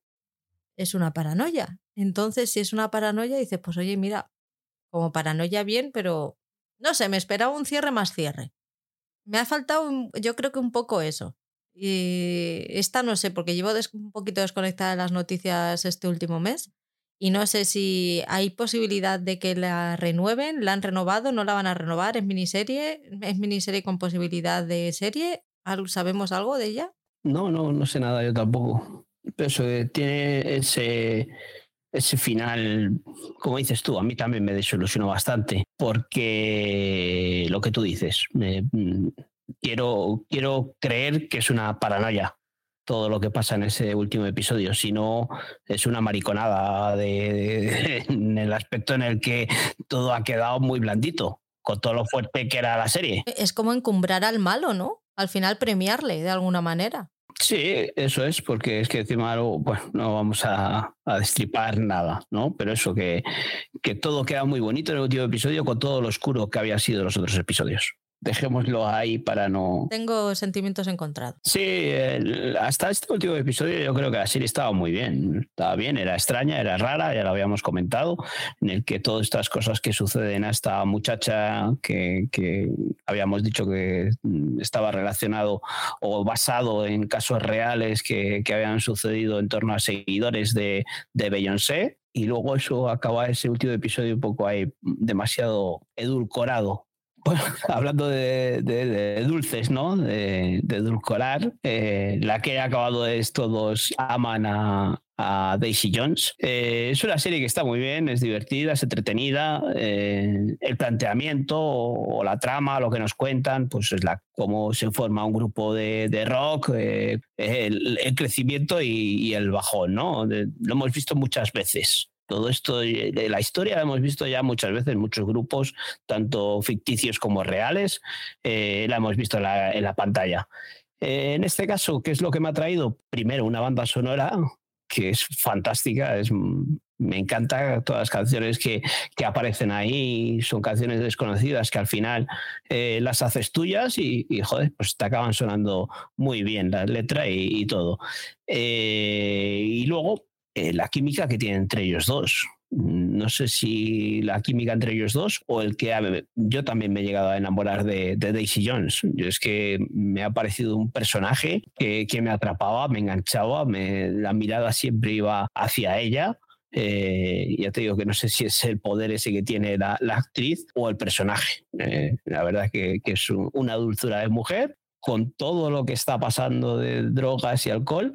es una paranoia. Entonces, si es una paranoia, dices, pues oye, mira, como paranoia bien, pero no sé, me esperaba un cierre más cierre. Me ha faltado, yo creo que un poco eso. Y esta no sé, porque llevo un poquito desconectada de las noticias este último mes. Y no sé si hay posibilidad de que la renueven, la han renovado, no la van a renovar, es miniserie, es miniserie con posibilidad de serie. ¿Sabemos algo de ella? No, no, no sé nada, yo tampoco. Pero eso tiene ese, ese final, como dices tú, a mí también me desilusionó bastante, porque lo que tú dices, mm, quiero, quiero creer que es una paranoia todo lo que pasa en ese último episodio, si no es una mariconada de, en el aspecto en el que todo ha quedado muy blandito, con todo lo fuerte que era la serie. Es como encumbrar al malo, ¿no? Al final premiarle de alguna manera. Sí, eso es, porque es que encima bueno, no vamos a, destripar nada, ¿no? Pero eso, que, que todo queda muy bonito en el último episodio con todo lo oscuro que había sido los otros episodios dejémoslo ahí para no... Tengo sentimientos encontrados. Sí, hasta este último episodio yo creo que la serie estaba muy bien. Estaba bien, era extraña, era rara, ya lo habíamos comentado, en el que todas estas cosas que suceden a esta muchacha que, que habíamos dicho que estaba relacionado o basado en casos reales que, que habían sucedido en torno a seguidores de, de Beyoncé, y luego eso acaba ese último episodio un poco ahí demasiado edulcorado bueno, [laughs] hablando de, dulces, ¿no? De, edulcorar, eh, la que ha acabado es todos aman a, Daisy Jones. Eh, es una serie que está muy bien, es divertida, es entretenida. Eh, el planteamiento o, la trama, lo que nos cuentan, pues es la cómo se forma un grupo de, rock, el, crecimiento y, el bajón, ¿no? lo hemos visto muchas veces todo esto de la historia la hemos visto ya muchas veces, muchos grupos, tanto ficticios como reales, eh, la hemos visto en la, pantalla. Eh, en este caso, ¿qué es lo que me ha traído? Primero, una banda sonora que es fantástica, es, me encanta todas las canciones que, aparecen ahí, son canciones desconocidas que al final eh, las haces tuyas y, joder, pues te acaban sonando muy bien la letra y, todo. y luego, eh, la química que tiene entre ellos dos. No sé si la química entre ellos dos o el que yo también me he llegado a enamorar de, Daisy Jones. Es que me ha parecido un personaje que, me atrapaba, me enganchaba, me, la mirada siempre iba hacia ella. Eh, ya te digo que no sé si es el poder ese que tiene la, actriz o el personaje. Eh, la verdad que, que es una dulzura de mujer con todo lo que está pasando de drogas y alcohol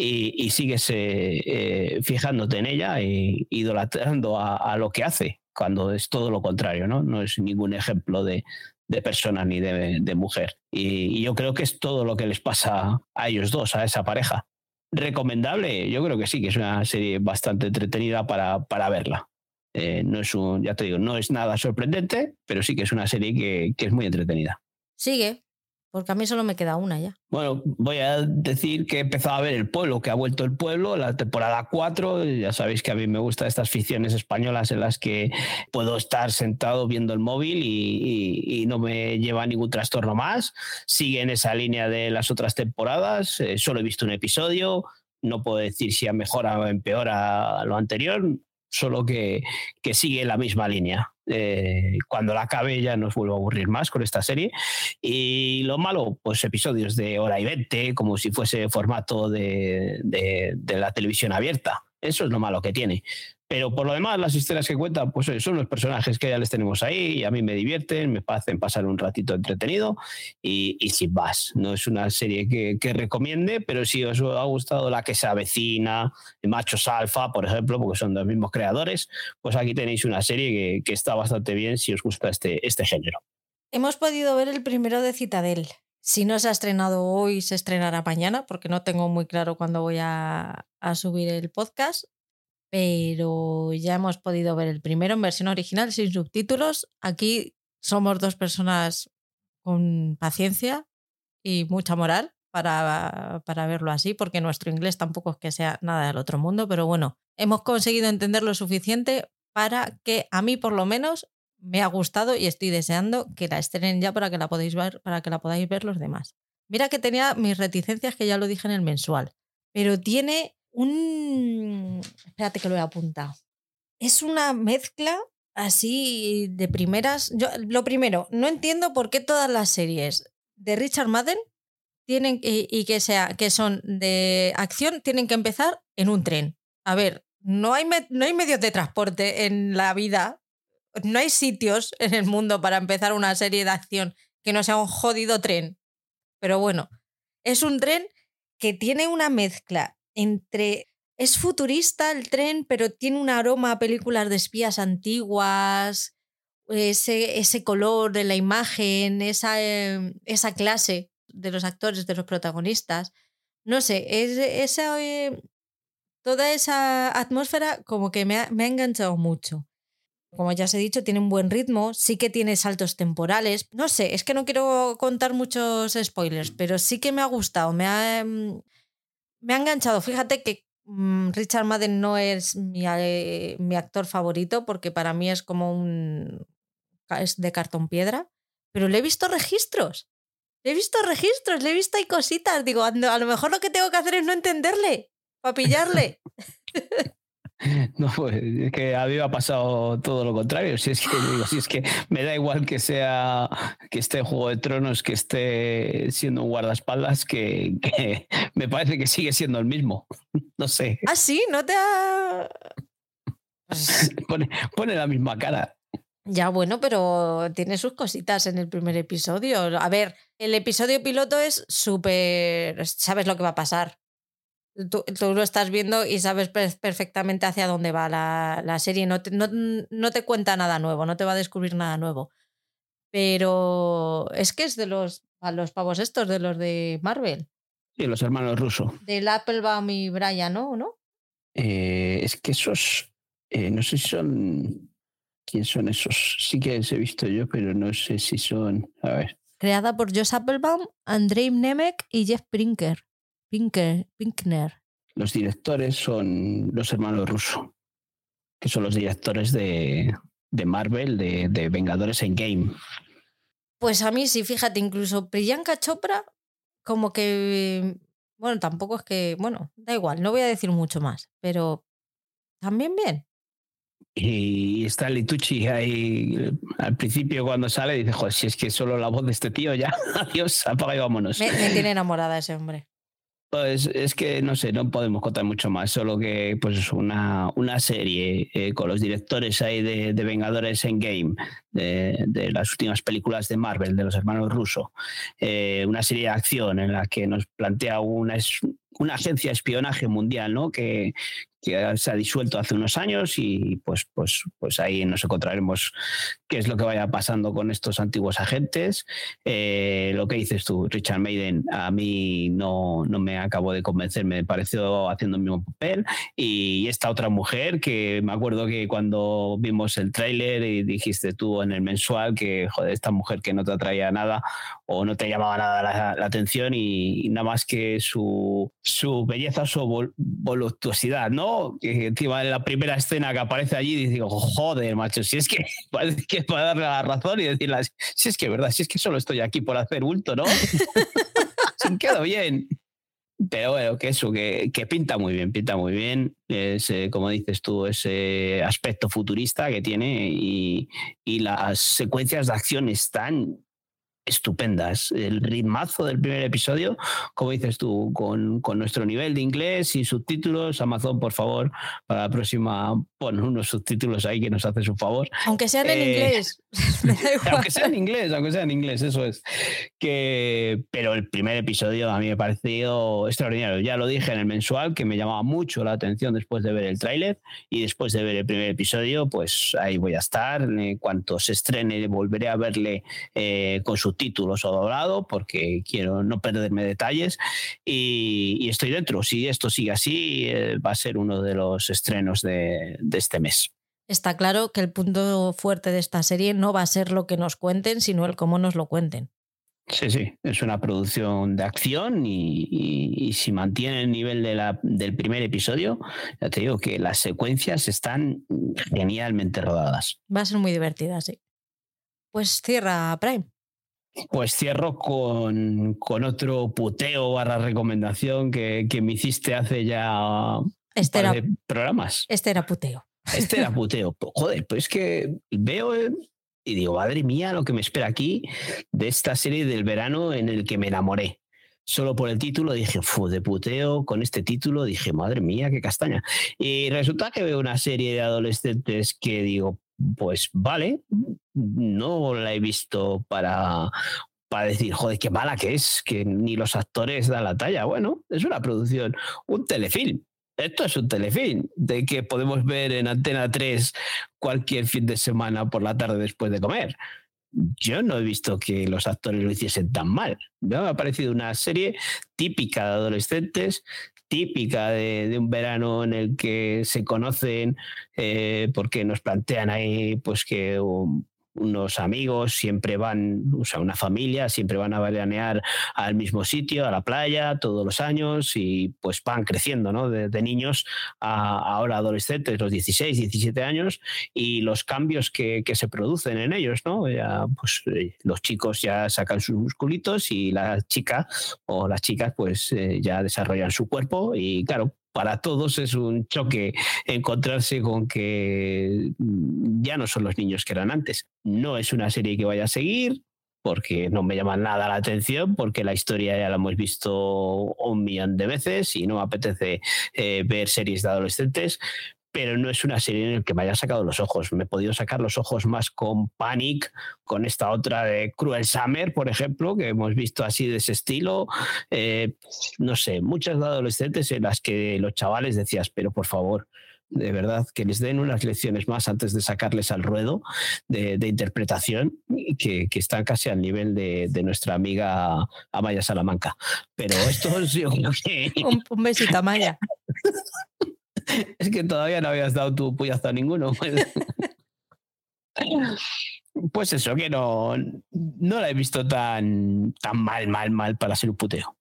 y, sigues eh, eh, fijándote en ella e idolatrando a, lo que hace, cuando es todo lo contrario, ¿no? No es ningún ejemplo de, persona ni de, mujer. Y, yo creo que es todo lo que les pasa a ellos dos, a esa pareja. Recomendable, yo creo que sí, que es una serie bastante entretenida para, para verla. Eh, no es un, ya te digo, no es nada sorprendente, pero sí que es una serie que, que es muy entretenida. Sigue, porque a mí solo me queda una ya. Bueno, voy a decir que he empezado a ver El Pueblo, que ha vuelto El Pueblo, la temporada 4. Ya sabéis que a mí me gustan estas ficciones españolas en las que puedo estar sentado viendo el móvil y, no me lleva ningún trastorno más. Sigue en esa línea de las otras temporadas. Eh, solo he visto un episodio. No puedo decir si ha mejorado o empeora lo anterior solo que, que sigue la misma línea. Eh, cuando la acabe ya nos vuelvo a aburrir más con esta serie. Y lo malo, pues episodios de hora y veinte, como si fuese formato de, de la televisión abierta. Eso es lo malo que tiene. Pero por lo demás, las historias que cuentan, pues son los personajes que ya les tenemos ahí y a mí me divierten, me hacen pasar un ratito entretenido y, y sin más. No es una serie que, recomiende, pero si os ha gustado la que se avecina, Machos Alfa, por ejemplo, porque son los mismos creadores, pues aquí tenéis una serie que, que está bastante bien si os gusta este, este género. Hemos podido ver el primero de Citadel. Si no se ha estrenado hoy, se estrenará mañana, porque no tengo muy claro cuándo voy a, subir el podcast pero ya hemos podido ver el primero en versión original sin subtítulos. Aquí somos dos personas con paciencia y mucha moral para, para, verlo así, porque nuestro inglés tampoco es que sea nada del otro mundo, pero bueno, hemos conseguido entender lo suficiente para que a mí por lo menos me ha gustado y estoy deseando que la estrenen ya para que la podáis ver, para que la podáis ver los demás. Mira que tenía mis reticencias que ya lo dije en el mensual, pero tiene un... Espérate que lo he apuntado. Es una mezcla así de primeras. Yo, lo primero, no entiendo por qué todas las series de Richard Madden tienen y, que sea que son de acción tienen que empezar en un tren. A ver, no hay, no hay medios de transporte en la vida, no hay sitios [laughs] en el mundo para empezar una serie de acción que no sea un jodido tren. Pero bueno, es un tren que tiene una mezcla entre... Es futurista el tren, pero tiene un aroma a películas de espías antiguas, ese, ese color de la imagen, esa, em, esa clase de los actores, de los protagonistas. No sé, es, esa, eh, toda esa atmósfera como que me ha, me ha enganchado mucho. Como ya os he dicho, tiene un buen ritmo, sí que tiene saltos temporales. No sé, es que no quiero contar muchos spoilers, pero sí que me ha gustado, me ha, mm, me ha enganchado. Fíjate que mm, Richard Madden no es mi, eh, mi, actor favorito porque para mí es como un... es de cartón piedra, pero le he visto registros. Le he visto registros, le he visto ahí cositas. Digo, a lo mejor lo que tengo que hacer es no entenderle, para pillarle. [laughs] [laughs] No, pues es que a mí me ha pasado todo lo contrario. Si es que digo, si es que me da igual que sea que esté en Juego de Tronos, que esté siendo un guardaespaldas, que, [laughs] me parece que sigue siendo el mismo. [laughs] No sé. Ah, sí, no te ha. Pone, pone la misma cara. Ya, bueno, pero tiene sus cositas en el primer episodio. A ver, el episodio piloto es súper. Sabes lo que va a pasar tú, lo estás viendo y sabes perfectamente hacia dónde va la, serie. No te, no, te, cuenta nada nuevo, no te va a descubrir nada nuevo. Pero es que es de los, a los pavos estos, de los de Marvel. Sí, los hermanos rusos. Del Applebaum y Brian, ¿no? ¿No? Eh, es que esos, eh, no sé si son... ¿Quién son esos? Sí que los he visto yo, pero no sé si son... A ver. Creada por Josh Applebaum, Andrei Nemec y Jeff Brinker. Pinkner. Los directores son los hermanos Russo, que son los directores de, Marvel, de, de Vengadores en Game. Pues a mí sí, fíjate, incluso Priyanka Chopra, como que. Bueno, tampoco es que. Bueno, da igual, no voy a decir mucho más, pero también bien. Y está Litucci ahí al principio cuando sale dice, joder, si es que solo la voz de este tío ya, [laughs] adiós, apaga y vámonos. me tiene enamorada ese hombre. Pues es que no sé, no podemos contar mucho más, solo que pues una, una serie eh, con los directores ahí de, de Vengadores Endgame, de, de las últimas películas de Marvel, de los hermanos rusos, eh, una serie de acción en la que nos plantea una, una agencia de espionaje mundial, ¿no? Que, que se ha disuelto hace unos años y pues, pues, pues ahí nos encontraremos qué es lo que vaya pasando con estos antiguos agentes. Eh, lo que dices tú, Richard Maiden, a mí no, no me acabó de convencer, me pareció haciendo el mismo papel. Y esta otra mujer que me acuerdo que cuando vimos el tráiler y dijiste tú en el mensual que, joder, esta mujer que no te atraía nada o no te llamaba nada la, atención y, nada más que su, su belleza, su voluptuosidad, ¿no? Que encima en la primera escena que aparece allí, digo, joder, macho, si es que [laughs] parece que para darle la razón y decirle, si es que es verdad, si es que solo estoy aquí por hacer bulto, ¿no? [laughs] Se quedó bien. Pero bueno, que eso, que, que, pinta muy bien, pinta muy bien. Ese, como dices tú, ese aspecto futurista que tiene y, y las secuencias de acción están estupendas. El ritmazo del primer episodio, como dices tú, con, con, nuestro nivel de inglés, sin subtítulos. Amazon, por favor, para la próxima, pon unos subtítulos ahí que nos haces un favor. Aunque sean en eh, inglés. [laughs] [laughs] aunque sea en inglés, aunque sea en inglés, eso es. Que, pero el primer episodio a mí me ha parecido extraordinario. Ya lo dije en el mensual, que me llamaba mucho la atención después de ver el tráiler y después de ver el primer episodio, pues ahí voy a estar. En cuanto se estrene, volveré a verle eh, con su títulos o doblado porque quiero no perderme detalles y, estoy dentro. Si esto sigue así, eh, va a ser uno de los estrenos de, este mes. Está claro que el punto fuerte de esta serie no va a ser lo que nos cuenten, sino el cómo nos lo cuenten. Sí, sí, es una producción de acción y, si mantiene el nivel de la, del primer episodio, ya te digo que las secuencias están genialmente rodadas. Va a ser muy divertida, sí. Pues cierra Prime. Pues cierro con, con otro puteo barra recomendación que, que me hiciste hace ya este era, programas. Este era puteo. Este era [laughs] puteo. Joder, pues es que veo, y digo, madre mía, lo que me espera aquí de esta serie del verano en el que me enamoré. Solo por el título dije, fu, de puteo con este título, dije, madre mía, qué castaña. Y resulta que veo una serie de adolescentes que digo, pues vale, no la he visto para, para decir, joder, qué mala que es, que ni los actores dan la talla. Bueno, es una producción, un telefilm. Esto es un telefilm de que podemos ver en Antena 3 cualquier fin de semana por la tarde después de comer. Yo no he visto que los actores lo hiciesen tan mal. Me ha parecido una serie típica de adolescentes, típica de, un verano en el que se conocen eh, porque nos plantean ahí pues que unos amigos siempre van, o sea, una familia siempre van a veranear al mismo sitio, a la playa, todos los años y pues van creciendo, ¿no? De, niños a ahora adolescentes, los 16, 17 años y los cambios que, que se producen en ellos, ¿no? Ya, pues eh, los chicos ya sacan sus musculitos y la chica o las chicas pues eh, ya desarrollan su cuerpo y claro, para todos es un choque encontrarse con que mm, ya no son los niños que eran antes. No es una serie que vaya a seguir porque no me llama nada la atención, porque la historia ya la hemos visto un millón de veces y no me apetece eh, ver series de adolescentes, pero no es una serie en la que me haya sacado los ojos. Me he podido sacar los ojos más con Panic, con esta otra de Cruel Summer, por ejemplo, que hemos visto así de ese estilo. Eh, no sé, muchas de adolescentes en las que los chavales decías, pero por favor, de verdad, que les den unas lecciones más antes de sacarles al ruedo de, interpretación, que, que, están casi al nivel de, nuestra amiga Amaya Salamanca. Pero esto [laughs] es un, un besito, Amaya. [laughs] es que todavía no habías dado tu puyazo a ninguno. Pues. pues, eso, que no, no la he visto tan, tan mal, mal, mal para ser un puteo.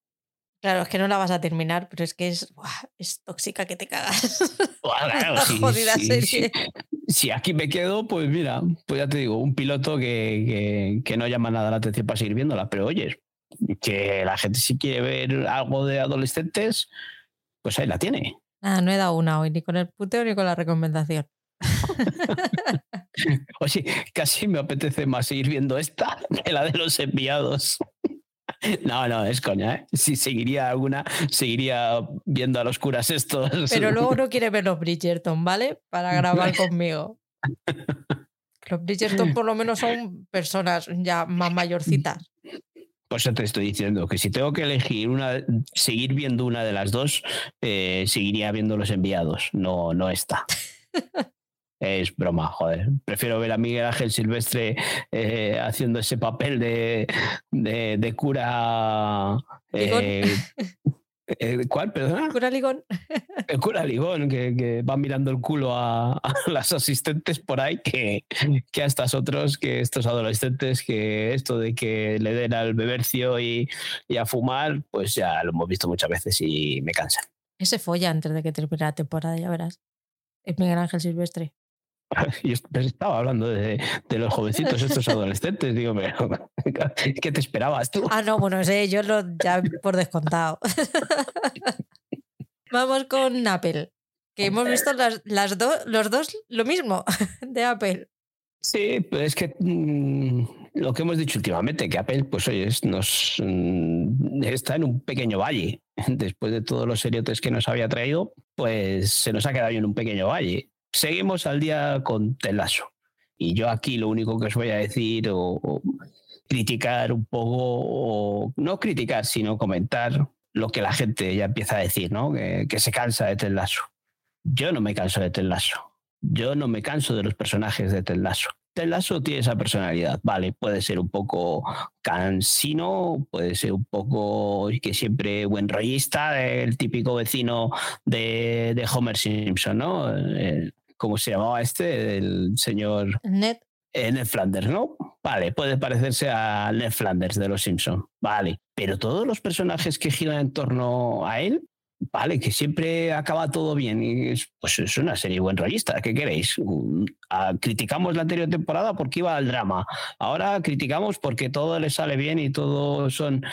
Claro, es que no la vas a terminar, pero es que es, es tóxica que te cagas. [laughs] Si aquí me quedo, pues mira, pues ya te digo, un piloto que, que, no llama nada la atención para seguir viéndola, pero oye, que la gente si quiere ver algo de adolescentes, pues ahí la tiene. No he dado una hoy, ni con el puteo ni con la recomendación. [laughs] Oye, casi me apetece más seguir viendo esta [laughs] que la de los enviados. [laughs] No, no, es coña, ¿eh? Si seguiría alguna, seguiría viendo a los curas estos. Pero luego no quiere ver los Bridgerton, ¿vale? Para grabar conmigo. Los Bridgerton por lo menos son personas ya más mayorcitas. Por eso te estoy diciendo que si tengo que elegir una, seguir viendo una de las dos, eh, seguiría viendo los enviados, no, no esta. [laughs] es broma, joder. Prefiero ver a Miguel Ángel Silvestre eh, haciendo ese papel de, de, cura. Eh, [laughs] eh, ¿Cuál, perdona? Cura Ligón. El cura Ligón, [laughs] que, va mirando el culo a, [laughs] las asistentes por ahí, que, que, a estos otros, que estos adolescentes, que esto de que le den al bebercio y, y a fumar, pues ya lo hemos visto muchas veces y me cansan. Ese folla antes de que termine la temporada, ya verás. Es Miguel Ángel Silvestre. [laughs] Yo estaba hablando de, los jovencitos, estos adolescentes. Digo, [laughs] ¿qué te esperabas tú? Ah, no, bueno, sé, yo lo ya por descontado. [laughs] Vamos con Apple, que hemos visto las, las los dos lo mismo de Apple. Sí, pues es que mm, lo que hemos dicho últimamente, que Apple, pues oye, nos mm, está en un pequeño valle. Después de todos los seriotes que nos había traído, pues se nos ha quedado en un pequeño valle seguimos al día con Telaso. Y yo aquí lo único que os voy a decir o, criticar un poco, o no criticar, sino comentar lo que la gente ya empieza a decir, ¿no? Que, se cansa de Telaso. Yo no me canso de Telaso. Yo no me canso de los personajes de Telaso. Telaso tiene esa personalidad, vale, puede ser un poco cansino, puede ser un poco que siempre buen rollista, el típico vecino de, de Homer Simpson, ¿no? ¿cómo se llamaba este? El señor... Ned. Eh, Ned Flanders, ¿no? Vale, puede parecerse a Ned Flanders de Los Simpson, vale. Pero todos los personajes que giran en torno a él, vale, que siempre acaba todo bien. Y pues es una serie buen rollista, ¿qué queréis? Mm, ah, criticamos la anterior temporada porque iba al drama. Ahora criticamos porque todo le sale bien y todo son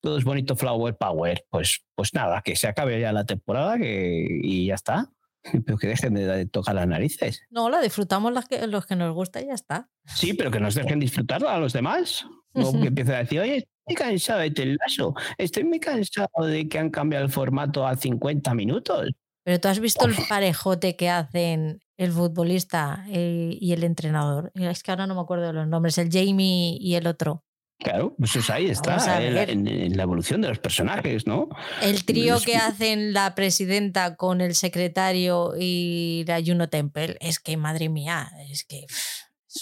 todo es bonito flower power. Pues, pues nada, que se acabe ya la temporada que, y ya está [laughs] Pero que dejen de tocar las narices. No, la disfrutamos los que, los que nos gusta y ya está. Sí, pero que nos dejen disfrutarla a los demás. Que empiecen a decir, oye, estoy cansado de Telazo, estoy muy cansado de que han cambiado el formato a 50 minutos. Pero tú has visto el parejote que hacen el futbolista eh, y el entrenador. Es que ahora no me acuerdo de los nombres, el Jamie y el otro. Claro, pues ahí está, en la, evolución de los personajes, ¿no? El trío que hacen la presidenta con el secretario y la Juno Temple, es que, madre mía, es que...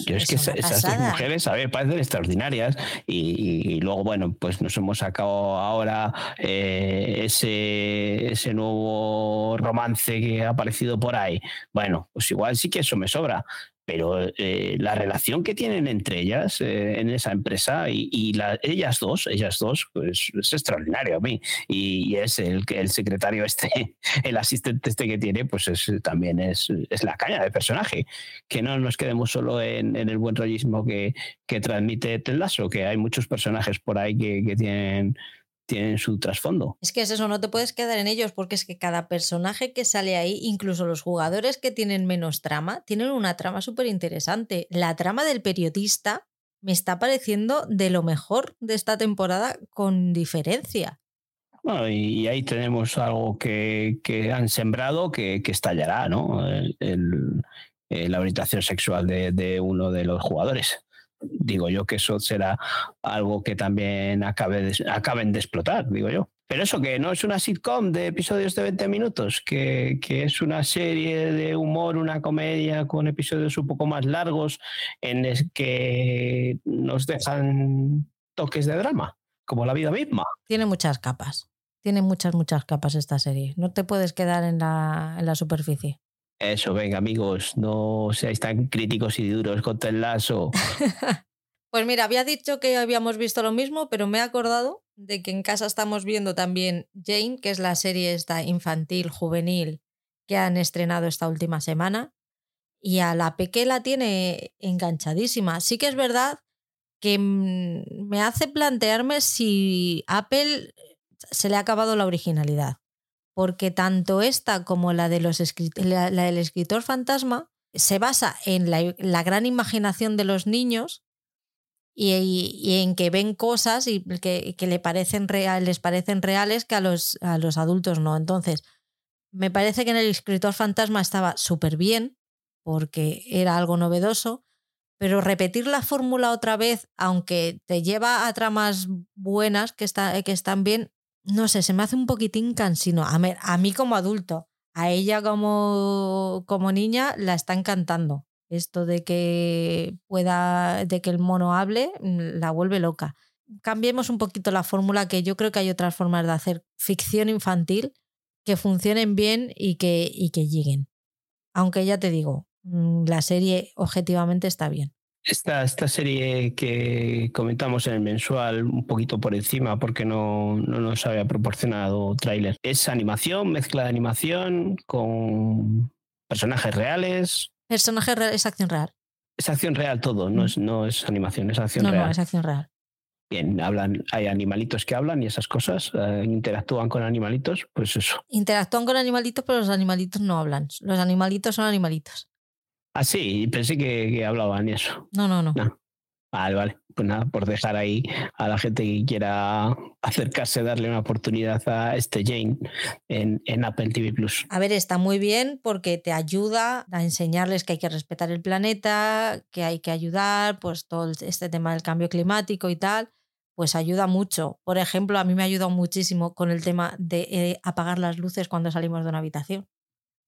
Yo es que esas, mujeres, a ver, parecen extraordinarias. Y, luego, bueno, pues nos hemos sacado ahora eh, ese, ese nuevo romance que ha aparecido por ahí. Bueno, pues igual sí que eso me sobra, pero eh, la relación que tienen entre ellas eh, en esa empresa y, ellas dos, ellas dos, pues es extraordinario a mí. Y, es el, el secretario este, [laughs] el asistente este que tiene, pues es, también es, es la caña de personaje. Que no nos quedemos solo en, el buen rollismo que, que transmite Ted Lasso, que hay muchos personajes por ahí que, que tienen tienen su trasfondo. Es que es eso, no te puedes quedar en ellos porque es que cada personaje que sale ahí, incluso los jugadores que tienen menos trama, tienen una trama súper interesante. La trama del periodista me está pareciendo de lo mejor de esta temporada con diferencia. Bueno, y ahí tenemos algo que, han sembrado que, estallará, ¿no? El, la orientación sexual de, de uno de los jugadores digo yo que eso será algo que también acabe acaben de explotar, digo yo. Pero eso que no es una sitcom de episodios de 20 minutos, que, que, es una serie de humor, una comedia con episodios un poco más largos en el que nos dejan toques de drama, como la vida misma. Tiene muchas capas. Tiene muchas, muchas capas esta serie. No te puedes quedar en la, en la superficie. Eso, venga, amigos, no seáis tan críticos y duros con el lazo. [laughs] pues mira, había dicho que habíamos visto lo mismo, pero me he acordado de que en casa estamos viendo también Jane, que es la serie esta infantil, juvenil, que han estrenado esta última semana. Y a la Peque la tiene enganchadísima. Sí que es verdad que mm, me hace plantearme si Apple se le ha acabado la originalidad porque tanto esta como la, de los del escritor fantasma se basa en la, gran imaginación de los niños y, en que ven cosas y que, le parecen les parecen reales que a los, a los adultos no. Entonces, me parece que en el escritor fantasma estaba súper bien porque era algo novedoso, pero repetir la fórmula otra vez, aunque te lleva a tramas buenas que, que están bien, no sé, se me hace un poquitín cansino. A, a mí como adulto, a ella como, como niña la está encantando. Esto de que pueda, de que el mono hable, mm, la vuelve loca. Cambiemos un poquito la fórmula, que yo creo que hay otras formas de hacer ficción infantil que funcionen bien y que, y que lleguen. Aunque ya te digo, mm, la serie objetivamente está bien. Esta, esta serie que comentamos en el mensual, un poquito por encima, porque no, no nos había proporcionado tráiler, es animación, mezcla de animación con personajes reales. Personajes reales, es acción real. Es acción real todo, no mm. es, no es animación, es acción real. No, es acción real. Bien, hablan, hay animalitos que hablan y esas cosas, eh, interactúan con animalitos, pues eso. Interactúan con animalitos, pero los animalitos no hablan. Los animalitos son animalitos. Ah, sí, pensé que, hablaban y eso. No, no, no, Vale, vale. Pues nada, por dejar ahí a la gente que quiera acercarse, darle una oportunidad a este Jane en, en Apple TV Plus. A ver, está muy bien porque te ayuda a enseñarles que hay que respetar el planeta, que hay que ayudar, pues todo este tema del cambio climático y tal, pues ayuda mucho. Por ejemplo, a mí me ha ayudado muchísimo con el tema de eh, apagar las luces cuando salimos de una habitación.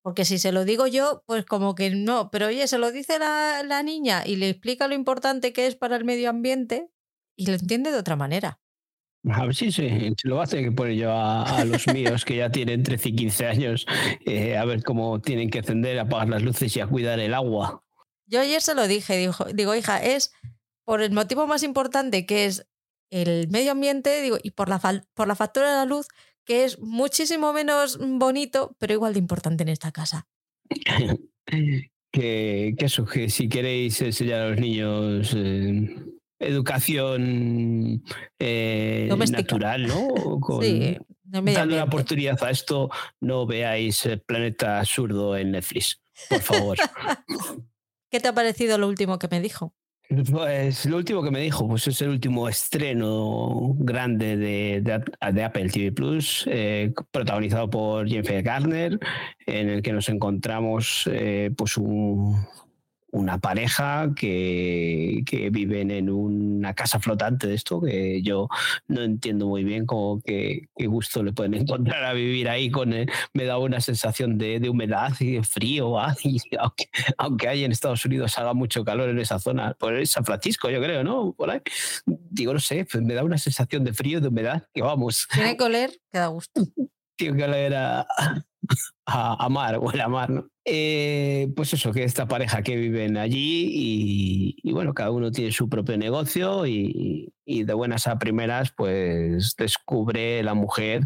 Porque si se lo digo yo, pues como que no, pero oye, se lo dice la, niña y le explica lo importante que es para el medio ambiente y lo entiende de otra manera. A ver si se, lo va a tener que poner yo a, los míos que ya tienen 13 y 15 años, eh, a ver cómo tienen que encender, apagar las luces y a cuidar el agua. Yo ayer se lo dije, digo, digo hija, es por el motivo más importante que es el medio ambiente digo, y por la, por la factura de la luz que es muchísimo menos bonito, pero igual de importante en esta casa. que, eso, que si queréis enseñar a los niños eh, educación eh, natural, ¿no? [laughs] Sí, dando una oportunidad a esto, no veáis Planeta Absurdo en Netflix, por favor. [laughs] ¿Qué te ha parecido lo último que me dijo? Pues lo último que me dijo, pues es el último estreno grande de, de, Apple TV Plus, eh, protagonizado por Jennifer Garner, en el que nos encontramos eh, pues un, una pareja que, que, viven en una casa flotante de esto, que yo no entiendo muy bien cómo qué, gusto le pueden [laughs] encontrar a vivir ahí. Con, me da una sensación de, de, humedad y de frío, [laughs] aunque, aunque hay en Estados Unidos haga mucho calor en esa zona, por San Francisco yo creo, ¿no? Por ahí. Digo, no sé, pues me da una sensación de frío, de humedad, que vamos. Tiene que oler, que da gusto. [laughs] Tiene que oler a, a, mar, o a mar, ¿no? Eh, pues eso, que esta pareja que viven allí y, bueno, cada uno tiene su propio negocio y, de buenas a primeras pues descubre la mujer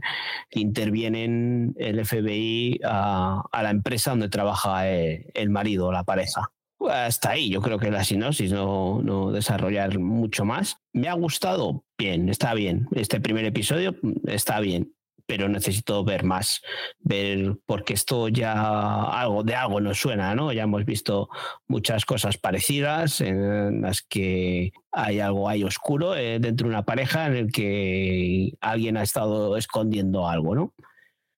que interviene en el FBI a, la empresa donde trabaja eh, el marido o la pareja. Hasta ahí, yo creo que la sinopsis, no, no desarrollar mucho más. Me ha gustado, bien, está bien. Este primer episodio está bien pero necesito ver más, ver, porque esto ya algo de algo nos suena, ¿no? Ya hemos visto muchas cosas parecidas en las que hay algo ahí oscuro eh, dentro de una pareja en el que alguien ha estado escondiendo algo, ¿no?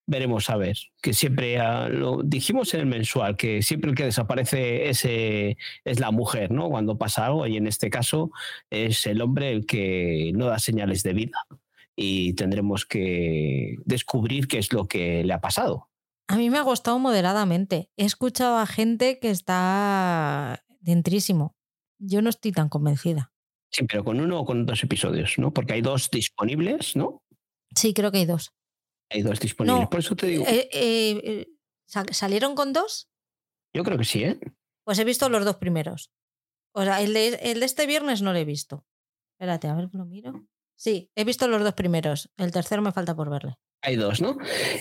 Veremos a ver, que siempre ah, lo dijimos en el mensual, que siempre el que desaparece ese, es la mujer, ¿no? Cuando pasa algo, y en este caso es el hombre el que no da señales de vida y tendremos que descubrir qué es lo que le ha pasado. A mí me ha gustado moderadamente. He escuchado a gente que está dentrísimo. Yo no estoy tan convencida. Sí, pero con uno o con dos episodios, ¿no? Porque hay dos disponibles, ¿no? Sí, creo que hay dos. Hay dos disponibles. Por eso te digo. Eh, eh, eh, ¿Salieron con dos? Yo creo que sí, ¿eh? Pues he visto los dos primeros. O sea, el de, el de este viernes no lo he visto. Espérate, a ver, lo miro. Sí, he visto los dos primeros. El tercero me falta por verle. Hay dos, ¿no?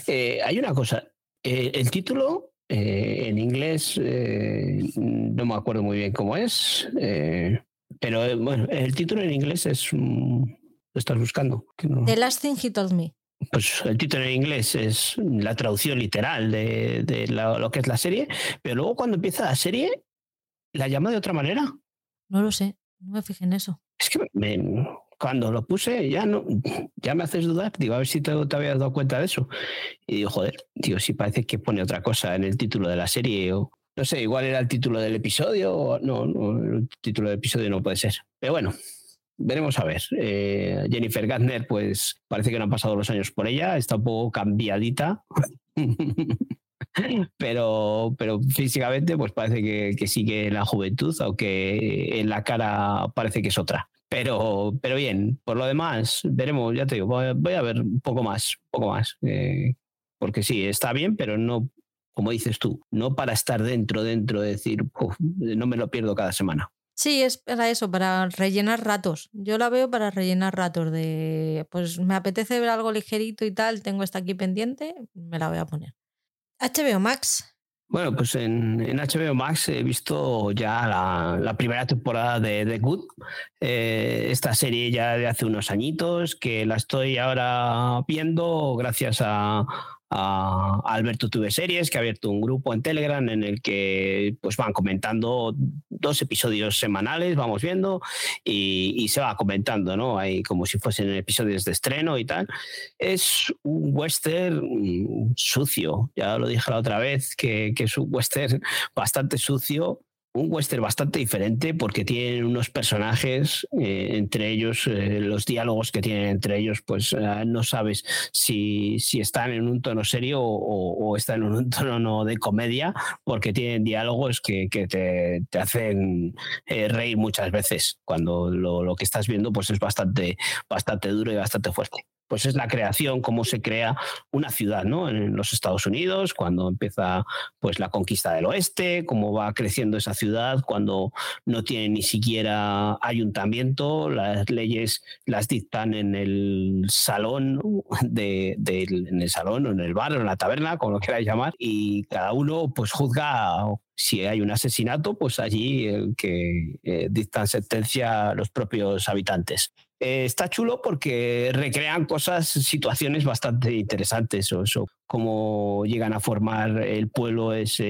Eh, hay una cosa. Eh, el título eh, en inglés no me acuerdo muy bien cómo es, pero bueno, el título en inglés es. lo estás buscando. The Last Thing He Told Me. Pues el título en inglés es la traducción literal de, lo que es la serie, pero luego cuando empieza la serie, ¿la llama de otra manera? No lo sé, no me fijé en eso. Es que me, cuando lo puse ya no ya me haces dudar. Digo a ver si te, habías dado cuenta de eso. Y digo joder digo si parece que pone otra cosa en el título de la serie o no sé igual era el título del episodio o no, no el título del episodio no puede ser. Pero bueno veremos a ver. Eh, Jennifer Gardner pues parece que no han pasado los años por ella está un poco cambiadita. [laughs] Pero, pero físicamente pues parece que, que, sigue la juventud, aunque en la cara parece que es otra. Pero, pero bien, por lo demás, veremos, ya te digo, voy a ver un poco más, un poco más. Eh, porque sí, está bien, pero no, como dices tú, no para estar dentro, dentro, de decir, no me lo pierdo cada semana. Sí, es para eso, para rellenar ratos. Yo la veo para rellenar ratos de, pues me apetece ver algo ligerito y tal, tengo esta aquí pendiente, me la voy a poner. HBO Max, bueno, pues en, HBO Max he visto ya la, primera temporada de The Good, eh, esta serie ya de hace unos añitos, que la estoy ahora viendo gracias a, a Alberto Tuve Series, que ha abierto un grupo en Telegram en el que pues van comentando dos episodios semanales, vamos viendo, y, se va comentando, ¿no? Hay como si fuesen episodios de estreno y tal. Es un western sucio, ya lo dije la otra vez, que es un western bastante sucio un western bastante diferente porque tienen unos personajes, eh, entre ellos eh, los diálogos que tienen entre ellos, pues eh, no sabes si, si, están en un tono serio o, están en un [laughs] tono de comedia, porque tienen diálogos que, que te, te, hacen reír muchas veces cuando lo, lo, que estás viendo pues es bastante, bastante duro y bastante fuerte pues es la creación, cómo se crea una ciudad ¿no? en los Estados Unidos, cuando empieza pues, la conquista del oeste, cómo va creciendo esa ciudad cuando no tiene ni siquiera ayuntamiento, las leyes las dictan en el salón, de, en el salón o en el bar o en la taberna, como lo queráis llamar, y cada uno pues juzga si hay un asesinato, pues allí el que eh, dictan sentencia los propios habitantes. Eh, está chulo porque recrean cosas, situaciones bastante interesantes. O, cómo llegan a formar el pueblo, es,